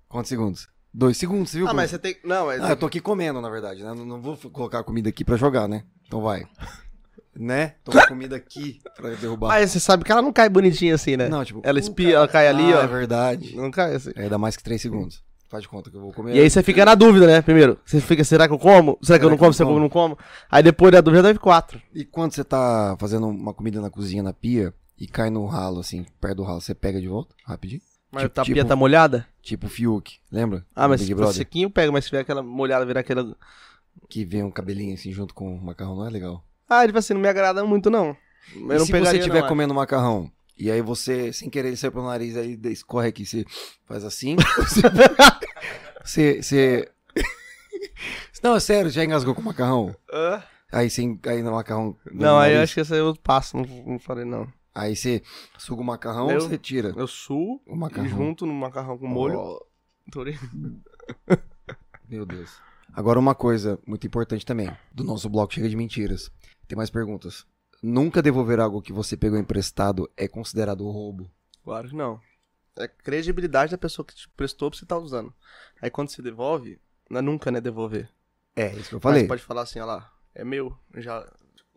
Quantos segundos? Dois segundos, você viu? Ah, como- mas você tem... Não, mas... Ah, eu tô aqui comendo, na verdade, né? Não, não vou colocar comida aqui pra jogar, né? Então vai. né? Tô com comida aqui pra derrubar. Mas você sabe que ela não cai bonitinha assim, né? Não, tipo... Ela espia, cara. ela cai ali, Ah, ó. É verdade. Não cai assim. É, dá mais que três segundos. Faz de conta que eu vou comer. E aí você fica na dúvida, né? Primeiro, você fica, será que eu como? Será que eu não como? Será que eu não como? Aí depois da dúvida deve quatro. E quando você tá fazendo uma comida na cozinha, na pia, e cai no ralo, assim, perto do ralo, você pega de volta, rapidinho? Mas Tipo- a tapinha tipo- tá molhada? Tipo o Fiuk, lembra? Ah, mas se for sequinho pega, mas se tiver aquela molhada, virar aquela... Que vem um cabelinho assim junto com o macarrão, não é legal? Ah, tipo assim, não me agrada muito, não. Eu E se você estiver não, comendo macarrão, e aí você, sem querer, ele sai pro nariz, aí escorre aqui, você faz assim, você... você... Não, é sério, já engasgou com macarrão? Hã? Aí você aí no macarrão... no Não, aí eu nariz, acho que esse aí eu passo, não, não falei não. Aí você suga o macarrão, Eu- você tira Eu suo o macarrão. e junto no macarrão com molho. Oh, ali. meu Deus. Agora uma coisa muito importante também, do nosso bloco Chega de Mentiras. Tem mais perguntas. Nunca devolver algo que você pegou emprestado é considerado roubo? Claro que não. É a credibilidade da pessoa que te prestou pra você estar usando. Aí quando você devolve, não é nunca, né, devolver. É, isso que eu Mas falei. você pode falar assim, ó lá, é meu, já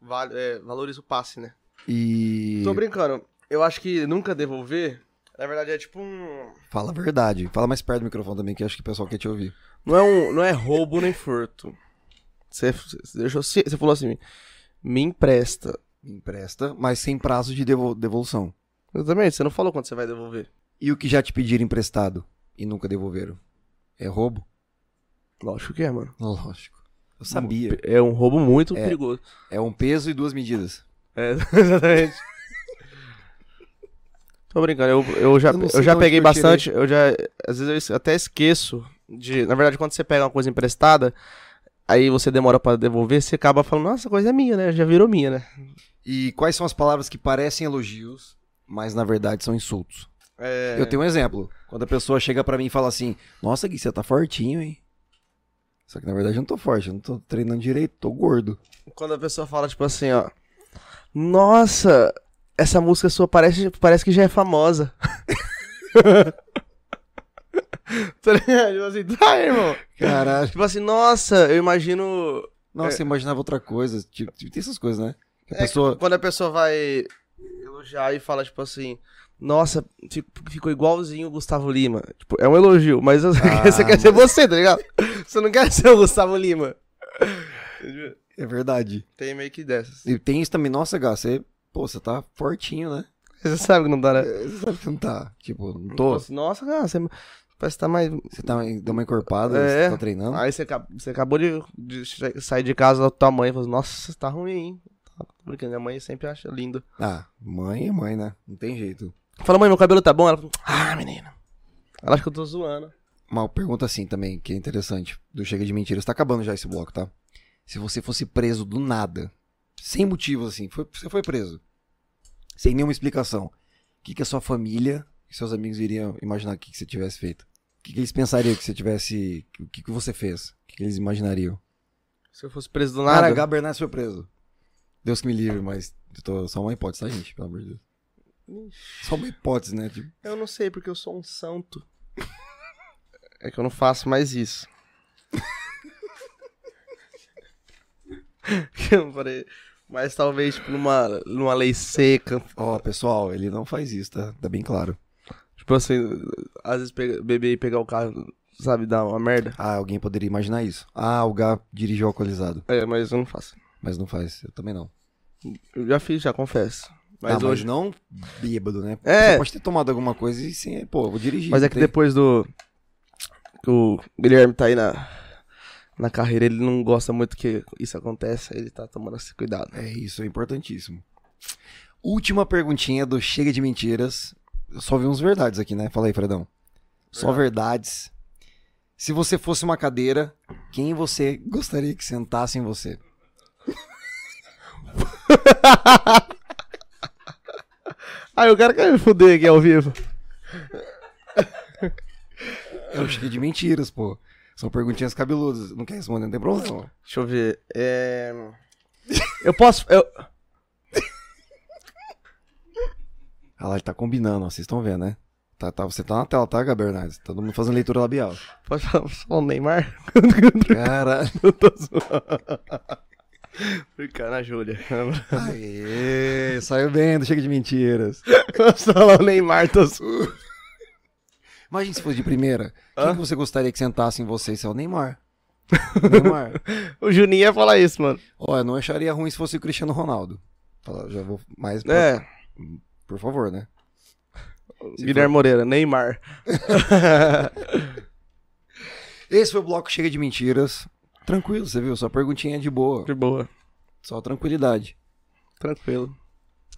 vale, é, valoriza o passe, né? E... Tô brincando. Eu acho que nunca devolver, na verdade é tipo um... Fala a verdade. Fala mais perto do microfone também, que acho que o pessoal quer te ouvir. Não é, um, não é roubo nem furto. Você, deixou, você falou assim, me empresta. Empresta, mas sem prazo de devo- devolução. Exatamente, você não falou quando você vai devolver. E o que já te pediram emprestado e nunca devolveram? É roubo? Lógico que é, mano. Lógico. Eu sabia. É um roubo muito É. perigoso. É um peso e duas medidas. É, exatamente. Tô brincando, eu, eu já, Eu eu já peguei bastante, eu já, às vezes eu até esqueço de, na verdade quando você pega uma coisa emprestada, aí você demora pra devolver, você acaba falando, nossa, essa coisa é minha, né, já virou minha, né. E quais são as palavras que parecem elogios, mas na verdade são insultos? É, Eu tenho um exemplo. Quando a pessoa chega pra mim e fala assim: Nossa, Gui, você tá fortinho, hein? Só que na verdade eu não tô forte, eu não tô treinando direito, tô gordo. Quando a pessoa fala, tipo assim, ó, nossa, essa música sua parece, parece que já é famosa. tá ligado? Tipo assim, tá, irmão. Caralho. Tipo assim, nossa, eu imagino Nossa, É. você imaginava outra coisa. Tipo, tipo, tem essas coisas, né? Que a É que pessoa. Quando a pessoa vai elogiar e fala, tipo assim, nossa, fi- ficou igualzinho o Gustavo Lima. Tipo, é um elogio, mas você, Ah, quer, você quer ser você, tá ligado? Você não quer ser o Gustavo Lima. É verdade. Tem meio que dessas. E tem isso também. Nossa, Gá, você. Pô, você tá fortinho, né? Você sabe que não dá, né? É, Você sabe que não tá. Tipo, não tô. assim, Nossa, cara, você parece que tá mais. Você tá, deu uma encorpada, É. você tá treinando. Aí você, você acabou de, de sair de casa da tua mãe e falou, nossa, você tá ruim, hein? Tá Porque minha mãe sempre acha lindo. Ah, mãe é mãe, né? Não tem jeito. Fala, mãe, meu cabelo tá bom? Ela fala, ah, menina. Ela acha que eu tô zoando. Uma pergunta assim também, que é interessante. Do Chega de Mentiras. Tá acabando já esse bloco, tá? Se você fosse preso do nada, sem motivo assim, foi- você foi preso. Sem nenhuma explicação. O que, que a sua família e seus amigos iriam imaginar que, que você tivesse feito? O que, que eles pensariam que você tivesse. O que, que você fez? O que, que eles imaginariam? Se eu fosse preso do Cara, nada. H. Bernardes foi preso. Deus que me livre, mas eu tô, só uma hipótese, tá, gente? Pelo amor de Deus. Só uma hipótese, né? Tipo, Eu não sei, porque eu sou um santo. É que eu não faço mais isso. Eu falei, Mas talvez, tipo, numa, numa lei seca. ó, pessoal, ele não faz isso, tá? Tá bem claro. Tipo assim, às vezes pega, beber e pegar o carro, sabe, dá uma merda. Ah, alguém poderia imaginar isso. Ah, o Gá dirigiu alcoolizado. É, mas eu não faço. Mas não faz, eu também não. Eu já fiz, já confesso. Mas Ah, hoje. não bêbado, né? É. Você pode ter tomado alguma coisa e sim, pô, vou dirigir. Mas é que tem- depois do. que o Guilherme tá aí na, na carreira, ele não gosta muito que isso aconteça, ele tá tomando esse cuidado. É isso, é importantíssimo. Última perguntinha do Chega de Mentiras. Eu só vi uns verdades aqui, né? Fala aí, Fredão. Só verdades. Se você fosse uma cadeira, quem você gostaria que sentasse em você? Ai, o cara quer me fuder aqui ao vivo. É o Chega de Mentiras, pô. São perguntinhas cabeludas. Não quer responder, não tem problema. Deixa eu ver. É... Eu posso. Eu... Ah lá, ele tá combinando, ó. Vocês estão vendo, né? Tá, tá, você tá na tela, tá, Gabernardes? Todo mundo fazendo leitura labial. Posso falar falar o Neymar? Cara. Eu tô zoando. Ficar na Júlia. Aê, saiu bem Chega de Mentiras. Falar o Neymar, tô zoando. Imagina se fosse de primeira. Quem Hã? que você gostaria que sentasse em você? Isso é o Neymar. Neymar. O Juninho ia falar isso, mano. Ó, eu não acharia ruim se fosse o Cristiano Ronaldo. Já vou mais. pra- É, Por favor, né? Guilherme Moreira, Neymar. Esse foi o bloco Chega de Mentiras. Tranquilo, você viu? Só perguntinha de boa. De boa. Só tranquilidade. Tranquilo.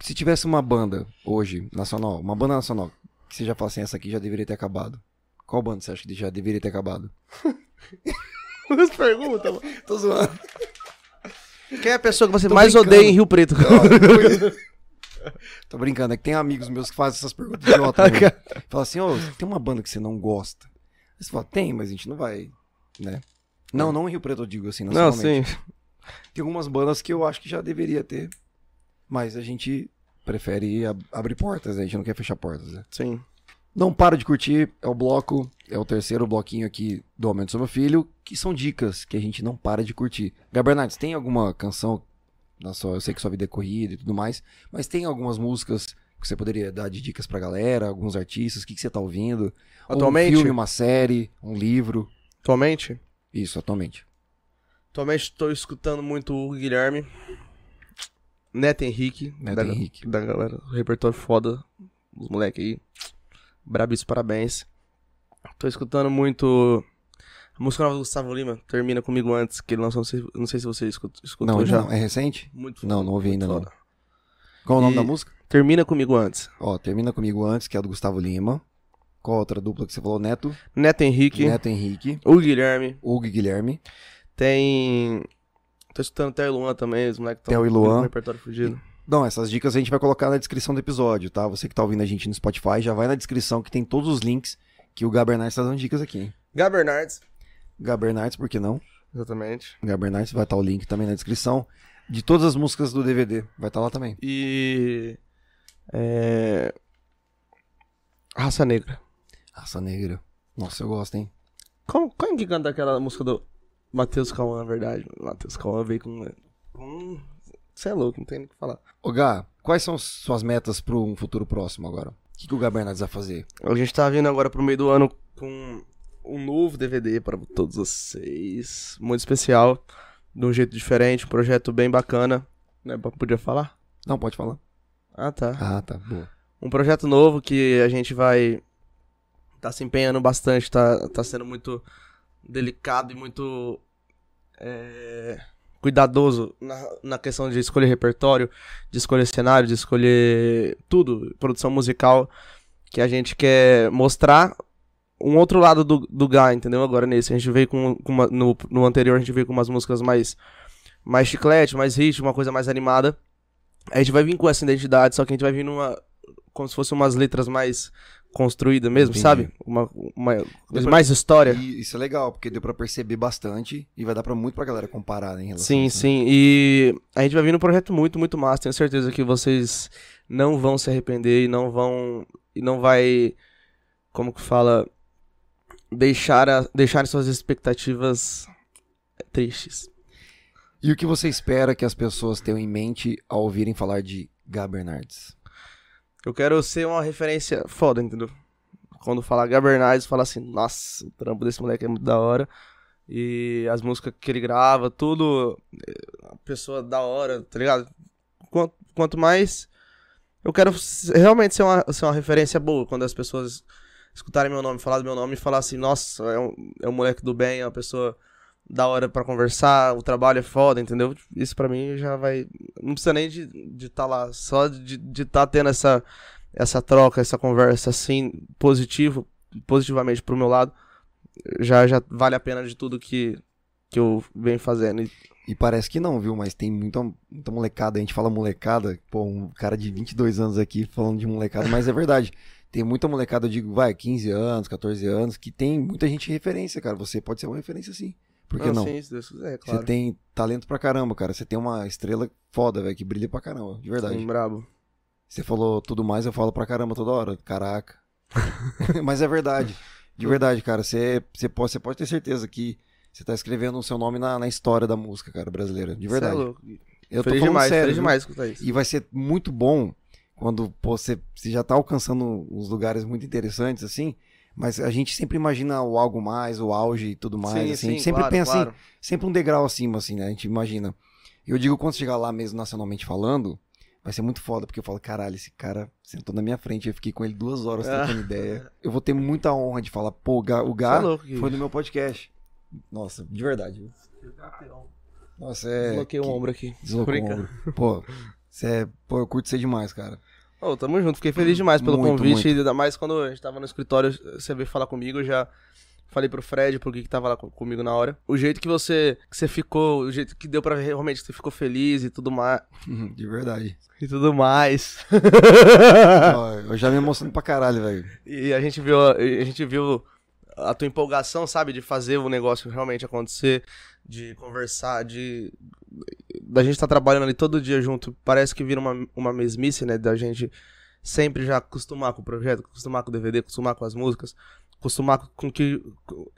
Se tivesse uma banda hoje, nacional, uma banda nacional, que você já fala assim, essa aqui já deveria ter acabado. Qual banda você acha que já deveria ter acabado? As perguntas, mano. Tô zoando. Quem é a pessoa que você Tô mais brincando. odeia em Rio Preto? Tô brincando, é que tem amigos meus que fazem essas perguntas idiotas. né? Fala assim, ô, tem uma banda que você não gosta? Aí você fala, tem, mas a gente não vai, né? Não, não em Rio Preto eu digo assim, Não, sim. Tem algumas bandas que eu acho que já deveria ter, mas a gente prefere ab- abrir portas, né? A gente não quer fechar portas, né? Sim. Não para de curtir, é o bloco, é o terceiro bloquinho aqui do Aumento do Meu Filho, que são dicas que a gente não para de curtir. Gabernardes, tem alguma canção, na sua, eu sei que sua vida é corrida e tudo mais, mas tem algumas músicas que você poderia dar de dicas pra galera, alguns artistas, o que, que você tá ouvindo? Ou Atualmente? Um filme, uma série, um livro. Atualmente? Isso, atualmente. Atualmente estou escutando muito o Guilherme. Neto Henrique. Neto da, Henrique. Da galera. O repertório foda. Os moleques aí. Brabíssimo, parabéns. Tô escutando muito. A música nova do Gustavo Lima. Termina comigo antes. Que ele lançou. Não sei, não sei se você escutou, escutou Não, já. não, é recente? Muito Não, não ouvi ainda não. foda. Qual o nome E- da música? Termina comigo antes. Ó, Termina Comigo Antes, que é a do Gustavo Lima. Qual a outra dupla que você falou? Neto? Neto Henrique. Neto Henrique. O Guilherme. E Guilherme. Tem. Tô escutando Theo e Luan também. Os moleques Theo e tão Luan. com repertório fugido. Não, essas dicas a gente vai colocar na descrição do episódio, tá? Você que tá ouvindo a gente no Spotify, já vai na descrição que tem todos os links que o Gabernardes tá dando dicas aqui, hein? Gabernardes. Gabernardes, por que não? Exatamente. Gabernardes vai estar o link também na descrição de todas as músicas do DVD. Vai estar lá também. E. É. Raça Negra. Raça Negra. Nossa, eu gosto, hein? Como, como que canta aquela música do. Matheus Cauã, na verdade. Matheus Cauã veio com. com... Você é louco, não tem nem o que falar. Ô Gá, quais são suas metas para um futuro próximo agora? O que, que o Gá Bernardes vai fazer? A gente tá vindo agora pro meio do ano com um novo DVD para todos vocês. Muito especial. De um jeito diferente, um projeto bem bacana. Né, podia falar? Não, pode falar. Ah, tá. Ah, tá. Boa. Um projeto novo que a gente vai tá se empenhando bastante, tá, tá sendo muito delicado e muito é, cuidadoso na, na questão de escolher repertório, de escolher cenário, de escolher tudo, produção musical, que a gente quer mostrar um outro lado do, do Gá, entendeu? Agora nesse. A gente veio com, com uma, no, no anterior a gente veio com umas músicas mais, mais chiclete, mais ritmo, uma coisa mais animada. A gente vai vir com essa identidade, só que a gente vai vir numa. Como se fossem umas letras mais construídas mesmo, Entendi. sabe? Uma, uma, pra- mais história. E isso é legal, porque deu pra perceber bastante e vai dar pra muito pra galera comparar né, em relação a Sim, isso, né? sim. E a gente vai vir num projeto muito, muito massa. Tenho certeza que vocês não vão se arrepender e não vão. E não vai. Como que fala? Deixar, a, deixar suas expectativas tristes. E o que você espera que as pessoas tenham em mente ao ouvirem falar de Gá Bernardes? Eu quero ser uma referência foda, entendeu? Quando falar Gabernardes, falar assim, nossa, o trampo desse moleque é muito da hora. E as músicas que ele grava, tudo, eh, pessoa da hora, tá ligado? Quanto, quanto mais. Eu quero realmente ser uma, ser uma referência boa quando as pessoas escutarem meu nome, falar do meu nome e falar assim, nossa, é um, é um moleque do bem, é uma pessoa da hora pra conversar, o trabalho é foda, entendeu? Isso pra mim já vai. Não precisa nem de estar de tá lá, só de estar tá tendo essa, essa troca, essa conversa assim, positivo, positivamente pro meu lado, já, já vale a pena de tudo que, que eu venho fazendo. E, parece que não, viu? Mas tem muita, muita molecada. A gente fala molecada, pô, um cara de 22 anos aqui falando de molecada, mas é verdade. Tem muita molecada, eu digo, vai, 15 anos, 14 anos, que tem muita gente referência, cara. Você pode ser uma referência sim. Por que não? Sim, se Deus quiser, Você claro. tem talento pra caramba, cara. Você tem uma estrela foda, velho, que brilha pra caramba, de verdade. Sim, brabo. Você falou tudo mais, eu falo pra caramba toda hora. Caraca. Mas é verdade. De verdade, cara. Você, você, pode, você pode ter certeza que você tá escrevendo o seu nome na, na história da música, cara, brasileira. De verdade. Cê é louco. eu tô feliz falando demais, sério. feliz demais escutar isso. E vai ser muito bom quando pô, você, você já tá alcançando uns lugares muito interessantes, assim. Mas a gente sempre imagina o algo mais, o auge e tudo mais. sim, assim. sim, a gente sempre claro, pensa claro. assim, sempre um degrau acima, assim, né? A gente imagina. Eu digo, quando chegar lá mesmo nacionalmente falando, vai ser muito foda, porque eu falo, caralho, esse cara sentou na minha frente, eu fiquei com ele duas horas Ah. trocando ideia. Eu vou ter muita honra de falar, pô, o Gá, o é Gá louco, Gui. foi no meu podcast. Nossa, de verdade. Nossa, é. Desloquei o ombro aqui. Deslocou o ombro. Pô, cê é, pô, eu curto você demais, cara. Ô, tamo junto, fiquei feliz demais pelo Muito, convite, muito. ainda mais quando a gente tava no escritório, você veio falar comigo, eu já falei pro Fred, pro que que tava lá co- comigo na hora. O jeito que você, que você ficou, o jeito que deu pra ver realmente que você ficou feliz e tudo mais, De verdade. e tudo mais. Eu já me emociono pra caralho, velho. E a gente viu, a gente viu a tua empolgação, sabe, de fazer o negócio realmente acontecer, de conversar, de da gente estar trabalhando ali todo dia junto. Parece que vira uma, uma mesmice, né, da gente sempre já acostumar com o projeto, acostumar com o DVD, acostumar com as músicas, acostumar com que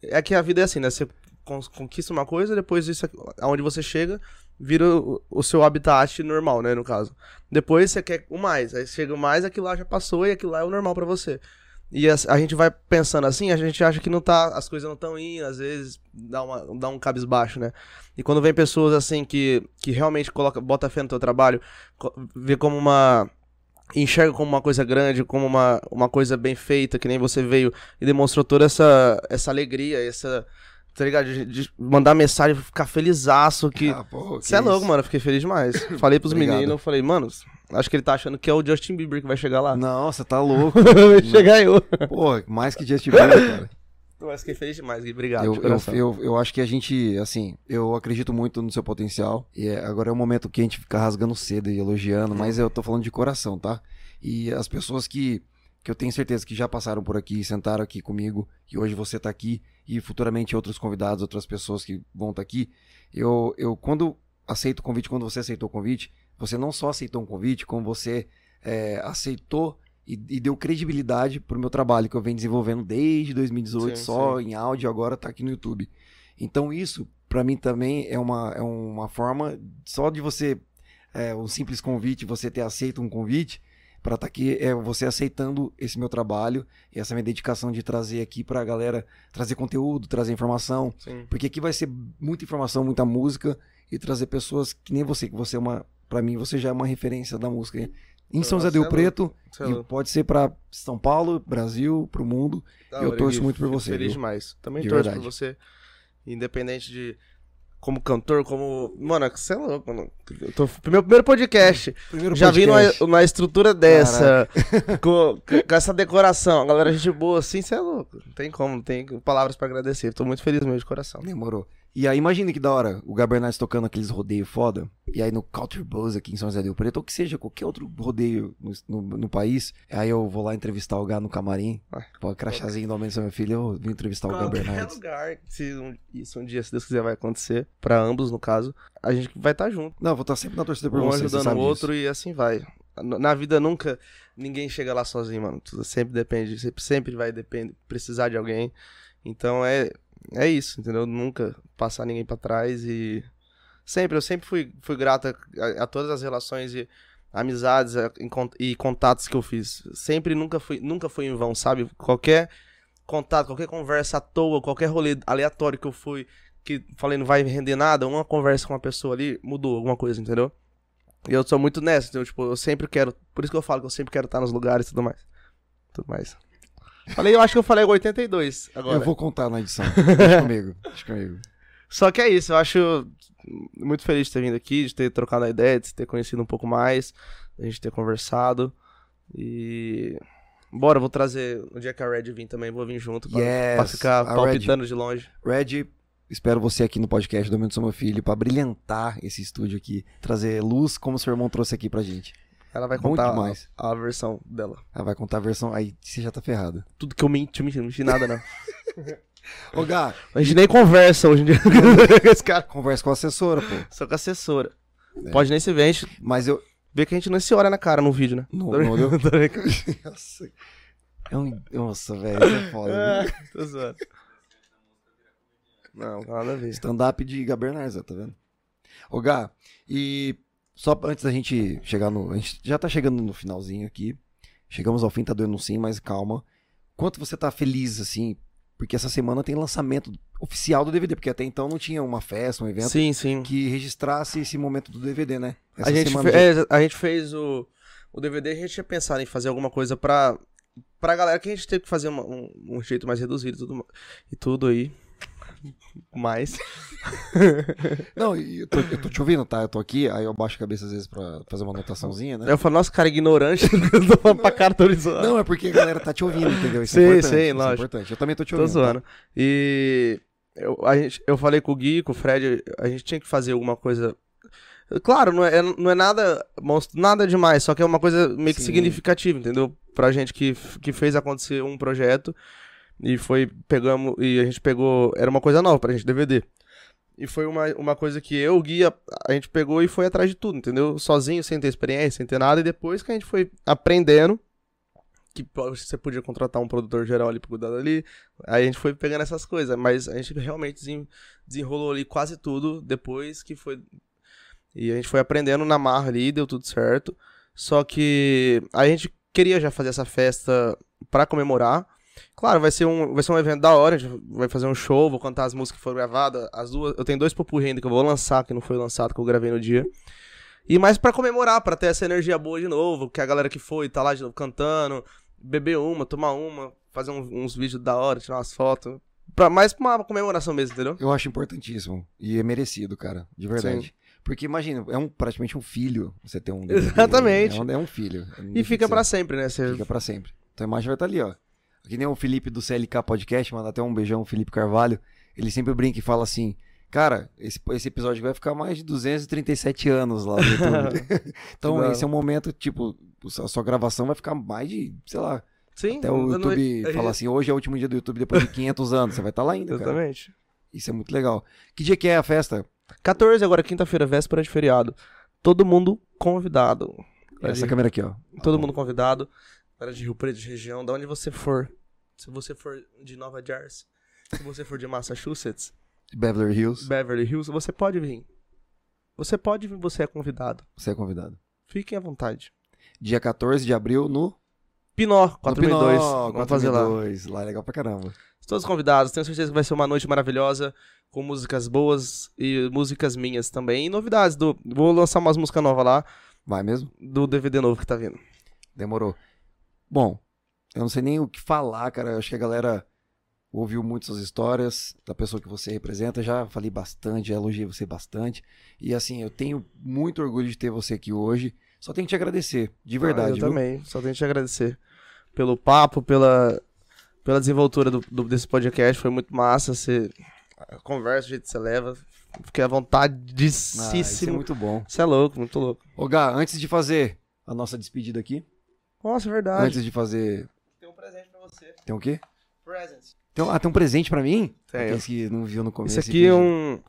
é que a vida é assim, né? Você con- conquista uma coisa, depois isso aonde você chega vira o, o seu habitat normal, né, no caso. Depois você quer o mais, aí chega o mais, aquilo lá já passou e aquilo lá é o normal pra você. E a, a gente vai pensando assim, a gente acha que não tá, as coisas não estão indo, às vezes dá, uma, dá um cabisbaixo, né? E quando vem pessoas assim que, que realmente coloca, bota fé no teu trabalho, vê como uma. enxerga como uma coisa grande, como uma, uma coisa bem feita, que nem você veio e demonstrou toda essa, essa alegria, essa. Tá ligado? De, de mandar mensagem, ficar felizaço que. Ah, Você é louco, mano. Eu fiquei feliz demais. Falei pros meninos, falei, mano, acho que ele tá achando que é o Justin Bieber que vai chegar lá. Não, você tá louco. vai chegar eu. Pô, mais que Justin Bieber, cara. Mas fiquei feliz demais, Gui. Obrigado. Eu, de eu, eu, eu acho que a gente, assim, eu acredito muito no seu potencial. E é- agora é o momento que a gente fica rasgando cedo e elogiando, mas eu tô falando de coração, tá? E as pessoas que, que eu tenho certeza que já passaram por aqui, sentaram aqui comigo, e hoje você tá aqui, e futuramente outros convidados, outras pessoas que vão estar aqui, eu, eu quando aceito o convite, quando você aceitou o convite, você não só aceitou um convite, como você é, aceitou e, e deu credibilidade pro meu trabalho que eu venho desenvolvendo desde 2018, Sim, só em áudio, agora tá aqui no YouTube. Então isso, pra mim também é uma, é uma forma, só de você, é, um simples convite, você ter aceito um convite, para estar aqui, é você aceitando esse meu trabalho e essa minha dedicação de trazer aqui pra galera, trazer conteúdo, trazer informação, Sim. porque aqui vai ser muita informação, muita música e trazer pessoas que nem você, que você é uma, para mim, você já é uma referência da música. Em São José do Preto, e pode ser pra São Paulo, Brasil, pro mundo. Da eu hora, torço Gui. muito por você, Feliz viu? demais. Também De torço verdade. por você. Independente de. Como cantor, como. Mano, você é louco, mano. Eu tô... Meu primeiro podcast. Primeiro Já vi numa, podcast. estrutura dessa. Com, com essa decoração. A galera, gente boa assim, você é louco. Não tem como, não tem palavras pra agradecer. Tô muito feliz mesmo de coração. Demorou. E aí, imagina que da hora, o Gabernais tocando aqueles rodeios foda, e aí no Culture Buzz aqui em São José do Preto, ou que seja, qualquer outro rodeio no, no, no país, aí eu vou lá entrevistar o Gá no camarim, Ah, pô, crachazinho do aumento do meu filho, eu vim entrevistar o Qualquer Gabernais. lugar, se um, isso um dia, se Deus quiser, vai acontecer, pra ambos, no caso, a gente vai estar junto. Não, vou estar sempre na torcida por um você, você ajudando o outro disso. e assim vai. Na vida nunca ninguém chega lá sozinho, mano. Tudo sempre depende, sempre, sempre vai depender, precisar de alguém. Então é é isso, entendeu? Nunca passar ninguém pra trás e sempre eu sempre fui fui grata a, todas as relações e amizades e contatos que eu fiz. Sempre nunca fui nunca fui em vão, sabe? Qualquer contato, qualquer conversa à toa, qualquer rolê aleatório que eu fui que falei não vai render nada, uma conversa com uma pessoa ali mudou alguma coisa, entendeu? E eu sou muito nessa, então, tipo, eu sempre quero. Por isso que eu falo que eu sempre quero estar nos lugares e tudo mais. Tudo mais. Falei, eu acho que eu falei 82 agora. Eu vou contar na edição. Deixa comigo, deixa comigo. Só que é isso, eu acho muito feliz de ter vindo aqui, de ter trocado a ideia, de ter conhecido um pouco mais, de a gente ter conversado. E. Bora, vou trazer. No dia que a Red vir também, vou vir junto pra, Yes, pra ficar a Red. palpitando de longe. Red, espero você aqui no podcast do Sou Meu Filho pra brilhantar esse estúdio aqui, trazer luz como seu irmão trouxe aqui pra gente. Ela vai contar a, a versão dela. Ela vai contar a versão, aí você já tá ferrado. Tudo que eu menti, eu menti, não menti nada, não. Ô Gá, A gente nem conversa hoje em dia com esse cara. conversa com a assessora, pô. Só com a assessora. É. Pode nem se ver, gente Mas eu, vê que a gente não se olha na cara no vídeo, né? Não, não brincando. Nossa. É um... Nossa, velho, é foda. viu? Tô zoando. Não, nada a ver. Stand-up de Gabernais, ó, tá vendo? Ô Gá, e só antes da gente chegar no. A gente já tá chegando no finalzinho aqui. Chegamos ao fim, tá doendo um sim, mas calma. Quanto você tá feliz, assim? Porque essa semana tem lançamento oficial do DVD, porque até então não tinha uma festa, um evento Sim, sim. que registrasse esse momento do DVD, né? Essa A gente, semana fe- já- é, a gente fez o, o DVD, a gente tinha pensado em fazer alguma coisa pra, pra galera que a gente teve que fazer uma- um, um jeito mais reduzido e tudo, e tudo aí. Mais. Não, eu tô, eu tô te ouvindo, tá? Eu tô aqui, aí eu baixo a cabeça às vezes pra fazer uma anotaçãozinha, né? Eu falo, nossa, cara ignorante, eu tô falando pra cara, tô zoando. Não, é porque a galera tá te ouvindo, entendeu? Isso Sim, é importante. sim, isso é lógico. importante. Eu também tô te Tô ouvindo. tá? zoando. E eu, a gente, eu falei com o Gui, com o Fred, a gente tinha que fazer alguma coisa. Claro, não é, não é nada monstro, nada demais, só que é uma coisa meio que Sim. significativa, entendeu? Pra gente que, que fez acontecer um projeto e foi, pegamos, e a gente pegou, era uma coisa nova pra gente, DVD. E foi uma, uma coisa que eu, o Gui, a, gente pegou e foi atrás de tudo, entendeu? Sozinho, sem ter experiência, sem ter nada, e depois que a gente foi aprendendo, que você podia contratar um produtor geral ali pra cuidar dali, Aí a gente foi pegando essas coisas, mas a gente realmente desen- desenrolou ali quase tudo depois que foi. E a gente foi aprendendo na marra ali, deu tudo certo. Só que a gente queria já fazer essa festa pra comemorar. Claro, vai ser um, vai ser um evento da hora, a gente vai fazer um show, vou cantar as músicas que foram gravadas, as duas, eu tenho dois popurri ainda que eu vou lançar, que não foi lançado, que eu gravei no dia. E mais pra comemorar, pra ter essa energia boa de novo, que a galera que foi tá lá de novo cantando, beber uma, tomar uma, fazer um- uns vídeos da hora, tirar umas fotos. Pra, mais pra uma comemoração mesmo, entendeu? Eu acho importantíssimo. E é merecido, cara. De verdade. Porque imagina, é um, praticamente um filho você ter um. Exatamente. É um, é um filho. Não E fica ser. sempre, né? Você- Fica pra sempre. Então a imagem vai estar ali, ó. Que nem o Felipe do CLK Podcast, manda até um beijão, Felipe Carvalho. Ele sempre brinca e fala assim: Cara, esse, esse episódio vai ficar mais de 237 anos lá no YouTube. então, esse é um momento, tipo, a sua gravação vai ficar mais de, sei lá, Sim, até o eu não- YouTube a fala gente- assim: hoje é o último dia do YouTube depois de 500 anos. Você vai estar lá ainda, cara. Exatamente. Isso é muito legal. Que dia que é a festa? 14 agora, quinta-feira, véspera de feriado. Todo mundo convidado. Essa câmera aqui, ó. Todo mundo convidado. Galera de Rio Preto, de região, de onde você for. Se você for de Nova Jersey, se você for de Massachusetts, Beverly Hills. Beverly Hills, você pode vir. Você pode vir, você é convidado. Você é convidado. Fiquem à vontade. Dia 14 de abril no Pinó, no 4002. Pinó, Vamos fazer lá. 4002. Lá é legal pra caramba. Todos convidados, tenho certeza que vai ser uma noite maravilhosa, com músicas boas e músicas minhas também. E novidades do. Vou lançar umas músicas novas lá, Vai mesmo? do DVD novo que tá vindo. Demorou. Bom, eu não sei nem o que falar, cara. Eu acho que a galera ouviu muito suas histórias, da pessoa que você representa. Já falei bastante, já elogiei você bastante. E assim, eu tenho muito orgulho de ter você aqui hoje. Só tenho que te agradecer, de verdade. Ah, eu viu? também, só tenho que te agradecer pelo papo, pela, pela desenvoltura do, do- desse podcast. Foi muito massa. Você, conversa, o jeito que você leva. Fiquei à Ah, isso é vontadíssimo. muito bom. Você é louco, muito louco. Ô, Gá, antes de fazer a nossa despedida aqui, Nossa, é verdade. antes de fazer. Tem um presente pra você. Tem o quê? Present. Tem um- Ah, tem um presente pra mim? Tem. Aqueles que não viu no começo. Esse aqui é um.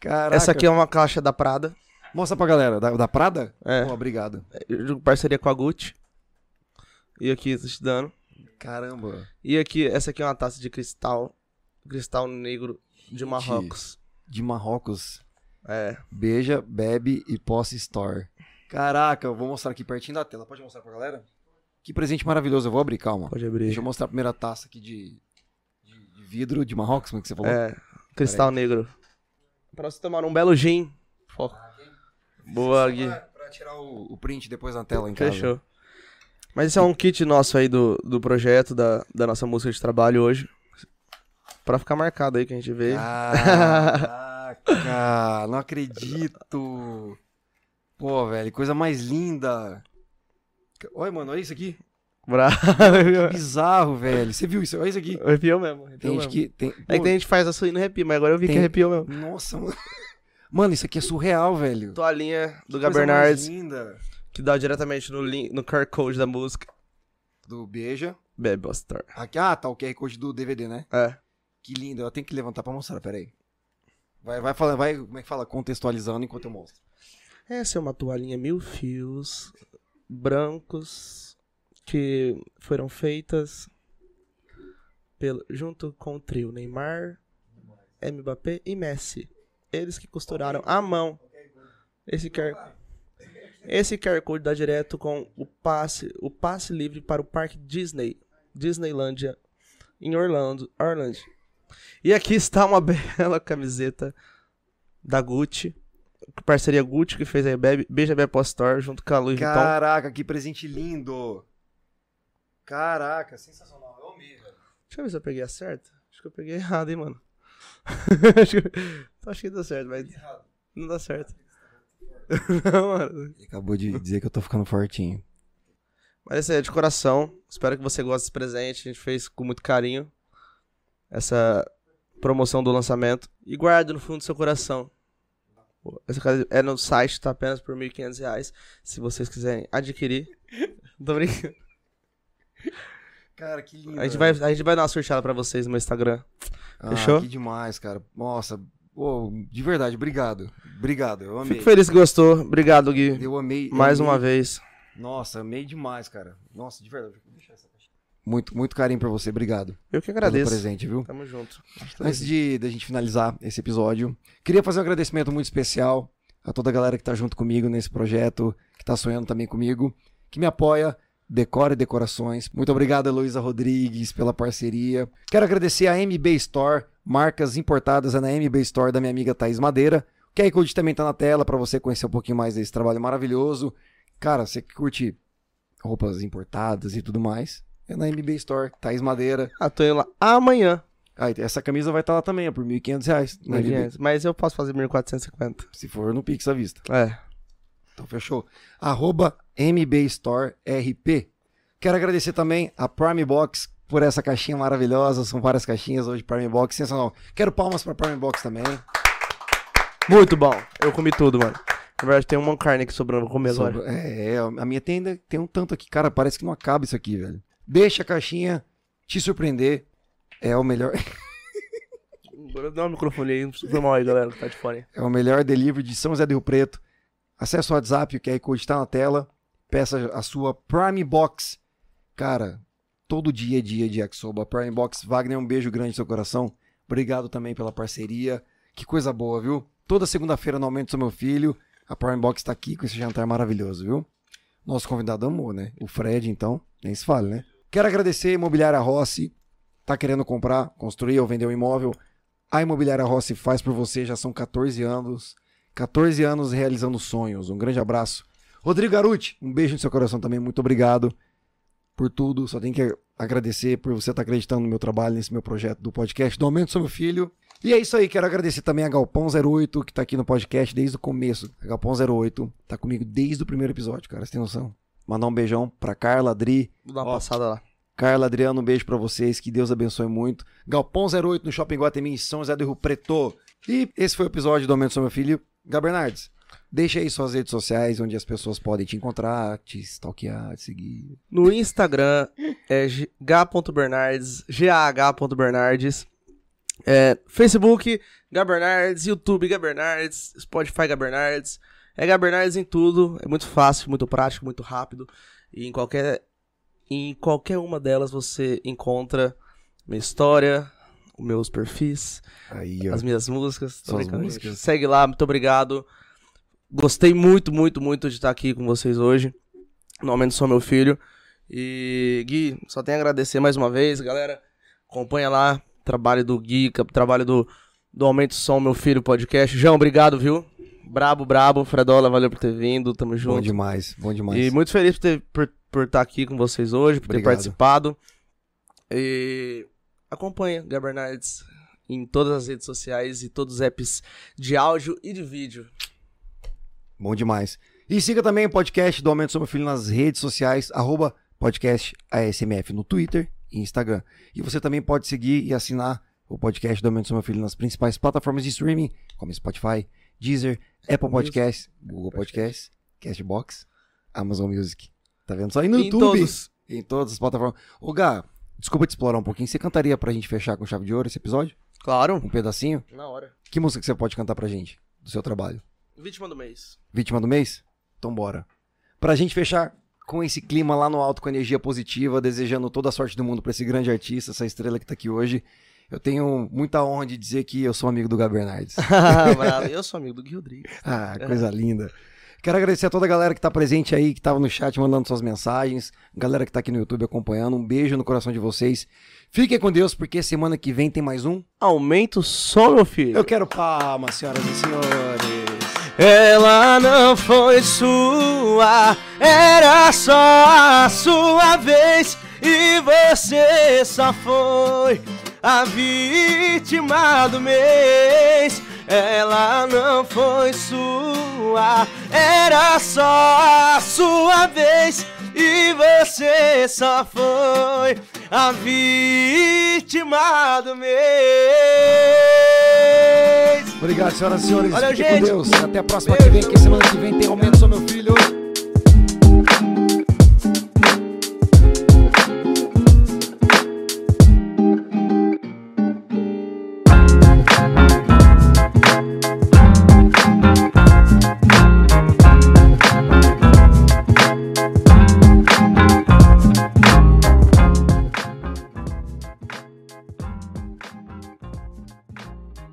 Caraca. Essa aqui é uma caixa da Prada. Mostra pra galera. Da, da Prada? É. Pô, obrigado. Eu digo parceria com a Gucci. E aqui, tô te dando. Caramba. E aqui, essa aqui é uma taça de cristal. Cristal negro de Marrocos. De Marrocos. É. Beija, bebe e posse store. Caraca, eu vou mostrar aqui pertinho da tela. Pode mostrar pra galera? Que presente maravilhoso. Eu vou abrir, calma. Pode abrir. Deixa eu mostrar a primeira taça aqui de, de, de vidro de Marrocos, como é que você falou? É. Cristal negro. Pra você tomar um belo gin. Foco. Boa, Gui. Pra, pra tirar o, o print depois na tela em casa. Fechou. Mas esse é um kit nosso aí do, do projeto, da, da nossa música de trabalho hoje. Pra ficar marcado aí que a gente veio. Caraca, não acredito. Pô, velho, coisa mais linda. Olha, mano, olha isso aqui. Bravo. Que bizarro, velho. Você viu isso? Olha isso aqui. Arrepiou mesmo. Arrepiou Tem gente mesmo. que tem. É que tem gente que faz açaí e não arrepia, mas agora eu vi Tem- que arrepiou mesmo. Nossa, mano. Mano, isso aqui é surreal, velho. Toalhinha do mais linda. que dá diretamente no, link, no QR Code da música. Do Beija. Bebe Store. Aqui, ah, tá o QR Code do DVD, né? É. Que lindo. Eu tenho que levantar pra mostrar, peraí. Vai, vai falando, vai, como é que fala? Contextualizando enquanto eu mostro. Essa é uma toalhinha mil fios, brancos, que foram feitas pelo, junto com o trio Neymar, Mbappé e Messi. Eles que costuraram à mão. Esse QR, esse QR Code dá direto com o passe, o passe livre para o Parque Disney, Disneylândia, em Orlando, Orlando. E aqui está uma bela camiseta da Gucci, parceria Gucci que fez aí Bebe- Beija Bebe Post Store junto com a Louis Vuitton. Caraca, que presente lindo. Caraca, sensacional. Eu amei, velho. Deixa eu ver se eu peguei a certa. Acho que eu peguei errado, hein, mano. acho, que, acho que dá certo, mas não dá certo. não, mano. Ele acabou de dizer que eu tô ficando fortinho. Mas esse é de coração. Espero que você goste desse presente. A gente fez com muito carinho essa promoção do lançamento. E guarde no fundo do seu coração. Essa casa é no site, tá apenas por 1.500 reais. Se vocês quiserem adquirir. Tô brincando. Cara, que lindo. A gente, vai, a gente vai dar uma sorteada pra vocês no meu Instagram. Ah, fechou? Que demais, cara. Nossa, pô, de verdade, obrigado. Obrigado, eu amei. Fico feliz que gostou. Obrigado, Gui. Eu amei. eu Mais amei. uma vez. Nossa, amei demais, cara. Nossa, de verdade. Vou deixar essa. Muito, muito carinho pra você, obrigado. Eu que Pelo agradeço. presente, viu? Tamo junto. Antes de da gente finalizar esse episódio, queria fazer um agradecimento muito especial a toda a galera que tá junto comigo nesse projeto, que tá sonhando também comigo, que me apoia, Decora e Decorações. Muito obrigado, Heloísa Rodrigues, pela parceria. Quero agradecer a MB Store, marcas importadas é na MB Store da minha amiga Thaís Madeira. O QR Code também tá na tela para você conhecer um pouquinho mais desse trabalho maravilhoso. Cara, você que curte roupas importadas e tudo mais, é na MB Store, Thaís Madeira. Ah, tô indo lá amanhã. Ah, essa camisa vai estar lá também, ó, por 1.500 reais. na MB. 1.500. Mas eu posso fazer 1.450. Se for no Pix à vista. É. Então fechou. Arroba MB Store RP. Quero agradecer também a Prime Box por essa caixinha maravilhosa. São várias caixinhas hoje, Prime Box, sensacional. Quero palmas pra Prime Box também. Muito bom. Eu comi tudo, mano. Na verdade, tem uma carne aqui sobrando. Vou comer agora. Sobra- É, é, a minha tenda tem um tanto aqui. Cara, parece que não acaba isso aqui, velho. Deixa a caixinha te surpreender. É o melhor, Agora dá um microfone aí. Foi mal aí, galera, que tá de fone. é o melhor delivery de São José do Rio Preto. Acesse o WhatsApp, o QR Code está na tela. Peça a sua Prime Box. Cara, todo dia é dia de Yakisoba. Prime Box, Wagner, um beijo grande no seu coração. Obrigado também pela parceria. Que coisa boa, viu? Toda segunda-feira no Aumento do Meu Filho, a Power Box tá aqui com esse jantar maravilhoso, viu? Nosso convidado amou, né? O Fred, então, nem se fale, né? Quero agradecer a Imobiliária Rossi. Tá querendo comprar, construir ou vender um imóvel? A Imobiliária Rossi faz por você, já são 14 anos. 14 anos realizando sonhos. Um grande abraço. Rodrigo Garuti, um beijo no seu coração também. Muito obrigado por tudo. Só tenho que agradecer por você estar acreditando no meu trabalho, nesse meu projeto do podcast do Aumento do Meu Filho. E é isso aí, quero agradecer também a Galpão08, que tá aqui no podcast desde o começo. A Galpão08 tá comigo desde o primeiro episódio, cara, você tem noção? Mandar um beijão pra Carla, Adri. Vou dar uma Ó. passada lá. Carla, Adriano, um beijo pra vocês, que Deus abençoe muito. Galpão08 no Shopping Guatemi, em São José do Rio Preto. E esse foi o episódio do Aumento do Meu Filho. Gabernardes, deixa aí suas redes sociais, onde as pessoas podem te encontrar, te stalkear, te seguir. No Instagram é g.bernardes, gah.bernardes. É, Facebook, Gabernardes, YouTube, Gabernardes, Spotify, Gabernardes. É Gabernardes em tudo, é muito fácil, muito prático, muito rápido. E em qualquer, em qualquer uma delas você encontra minha história, os meus perfis, Aí, as minhas músicas. Músicas. Segue lá, muito obrigado. Gostei muito, muito, muito de estar aqui com vocês hoje. No Aumento Sou Meu Filho. E, Gui, só tenho a agradecer mais uma vez, galera. Acompanha lá o trabalho do Gui, trabalho do, do Aumento Som Meu Filho podcast. João, obrigado, viu? Brabo, brabo. Fredola, valeu por ter vindo. Tamo Bom junto. demais, bom demais. E muito feliz por, ter, por, por estar aqui com vocês hoje, por Obrigado. ter participado. E acompanha Gabernardes em todas as redes sociais e todos os apps de áudio e de vídeo. Bom demais. E siga também o podcast do Aumento Sobre Filho nas redes sociais, arroba podcast ASMF no Twitter e Instagram. E você também pode seguir e assinar o podcast do Aumento Sobre Filho nas principais plataformas de streaming, como Spotify, Deezer, Apple Podcasts, Google Podcasts, Castbox, Amazon Music. Tá vendo? Só aí no em YouTube. todos. Em todas as plataformas. Ô, Gá, desculpa te explorar um pouquinho. Você cantaria pra gente fechar com chave de ouro esse episódio? Claro. Um pedacinho? Na hora. Que música que você pode cantar pra gente? Do seu trabalho? Vítima do mês. Vítima do mês? Então bora. Pra gente fechar com esse clima lá no alto, com energia positiva, desejando toda a sorte do mundo pra esse grande artista, essa estrela que tá aqui hoje. Eu tenho muita honra de dizer que eu sou amigo do Gabernardes. Bravo. Eu sou amigo do Gui Rodrigues. ah, coisa linda. Quero agradecer a toda a galera que tá presente aí, que tava no chat mandando suas mensagens, galera que tá aqui no YouTube acompanhando. Um beijo no coração de vocês. Fiquem com Deus, porque semana que vem tem mais um. Aumenta o som, meu filho. Eu quero palmas, senhoras e senhores. Ela não foi sua, era só a sua vez. E você só foi a vítima do mês. Ela não foi sua, era só a sua vez. E você só foi a vítima do mês. Obrigado, senhoras e senhores. Valeu, gente. com Deus. Até a próxima que vem, que semana que vem tem aumento sobre meu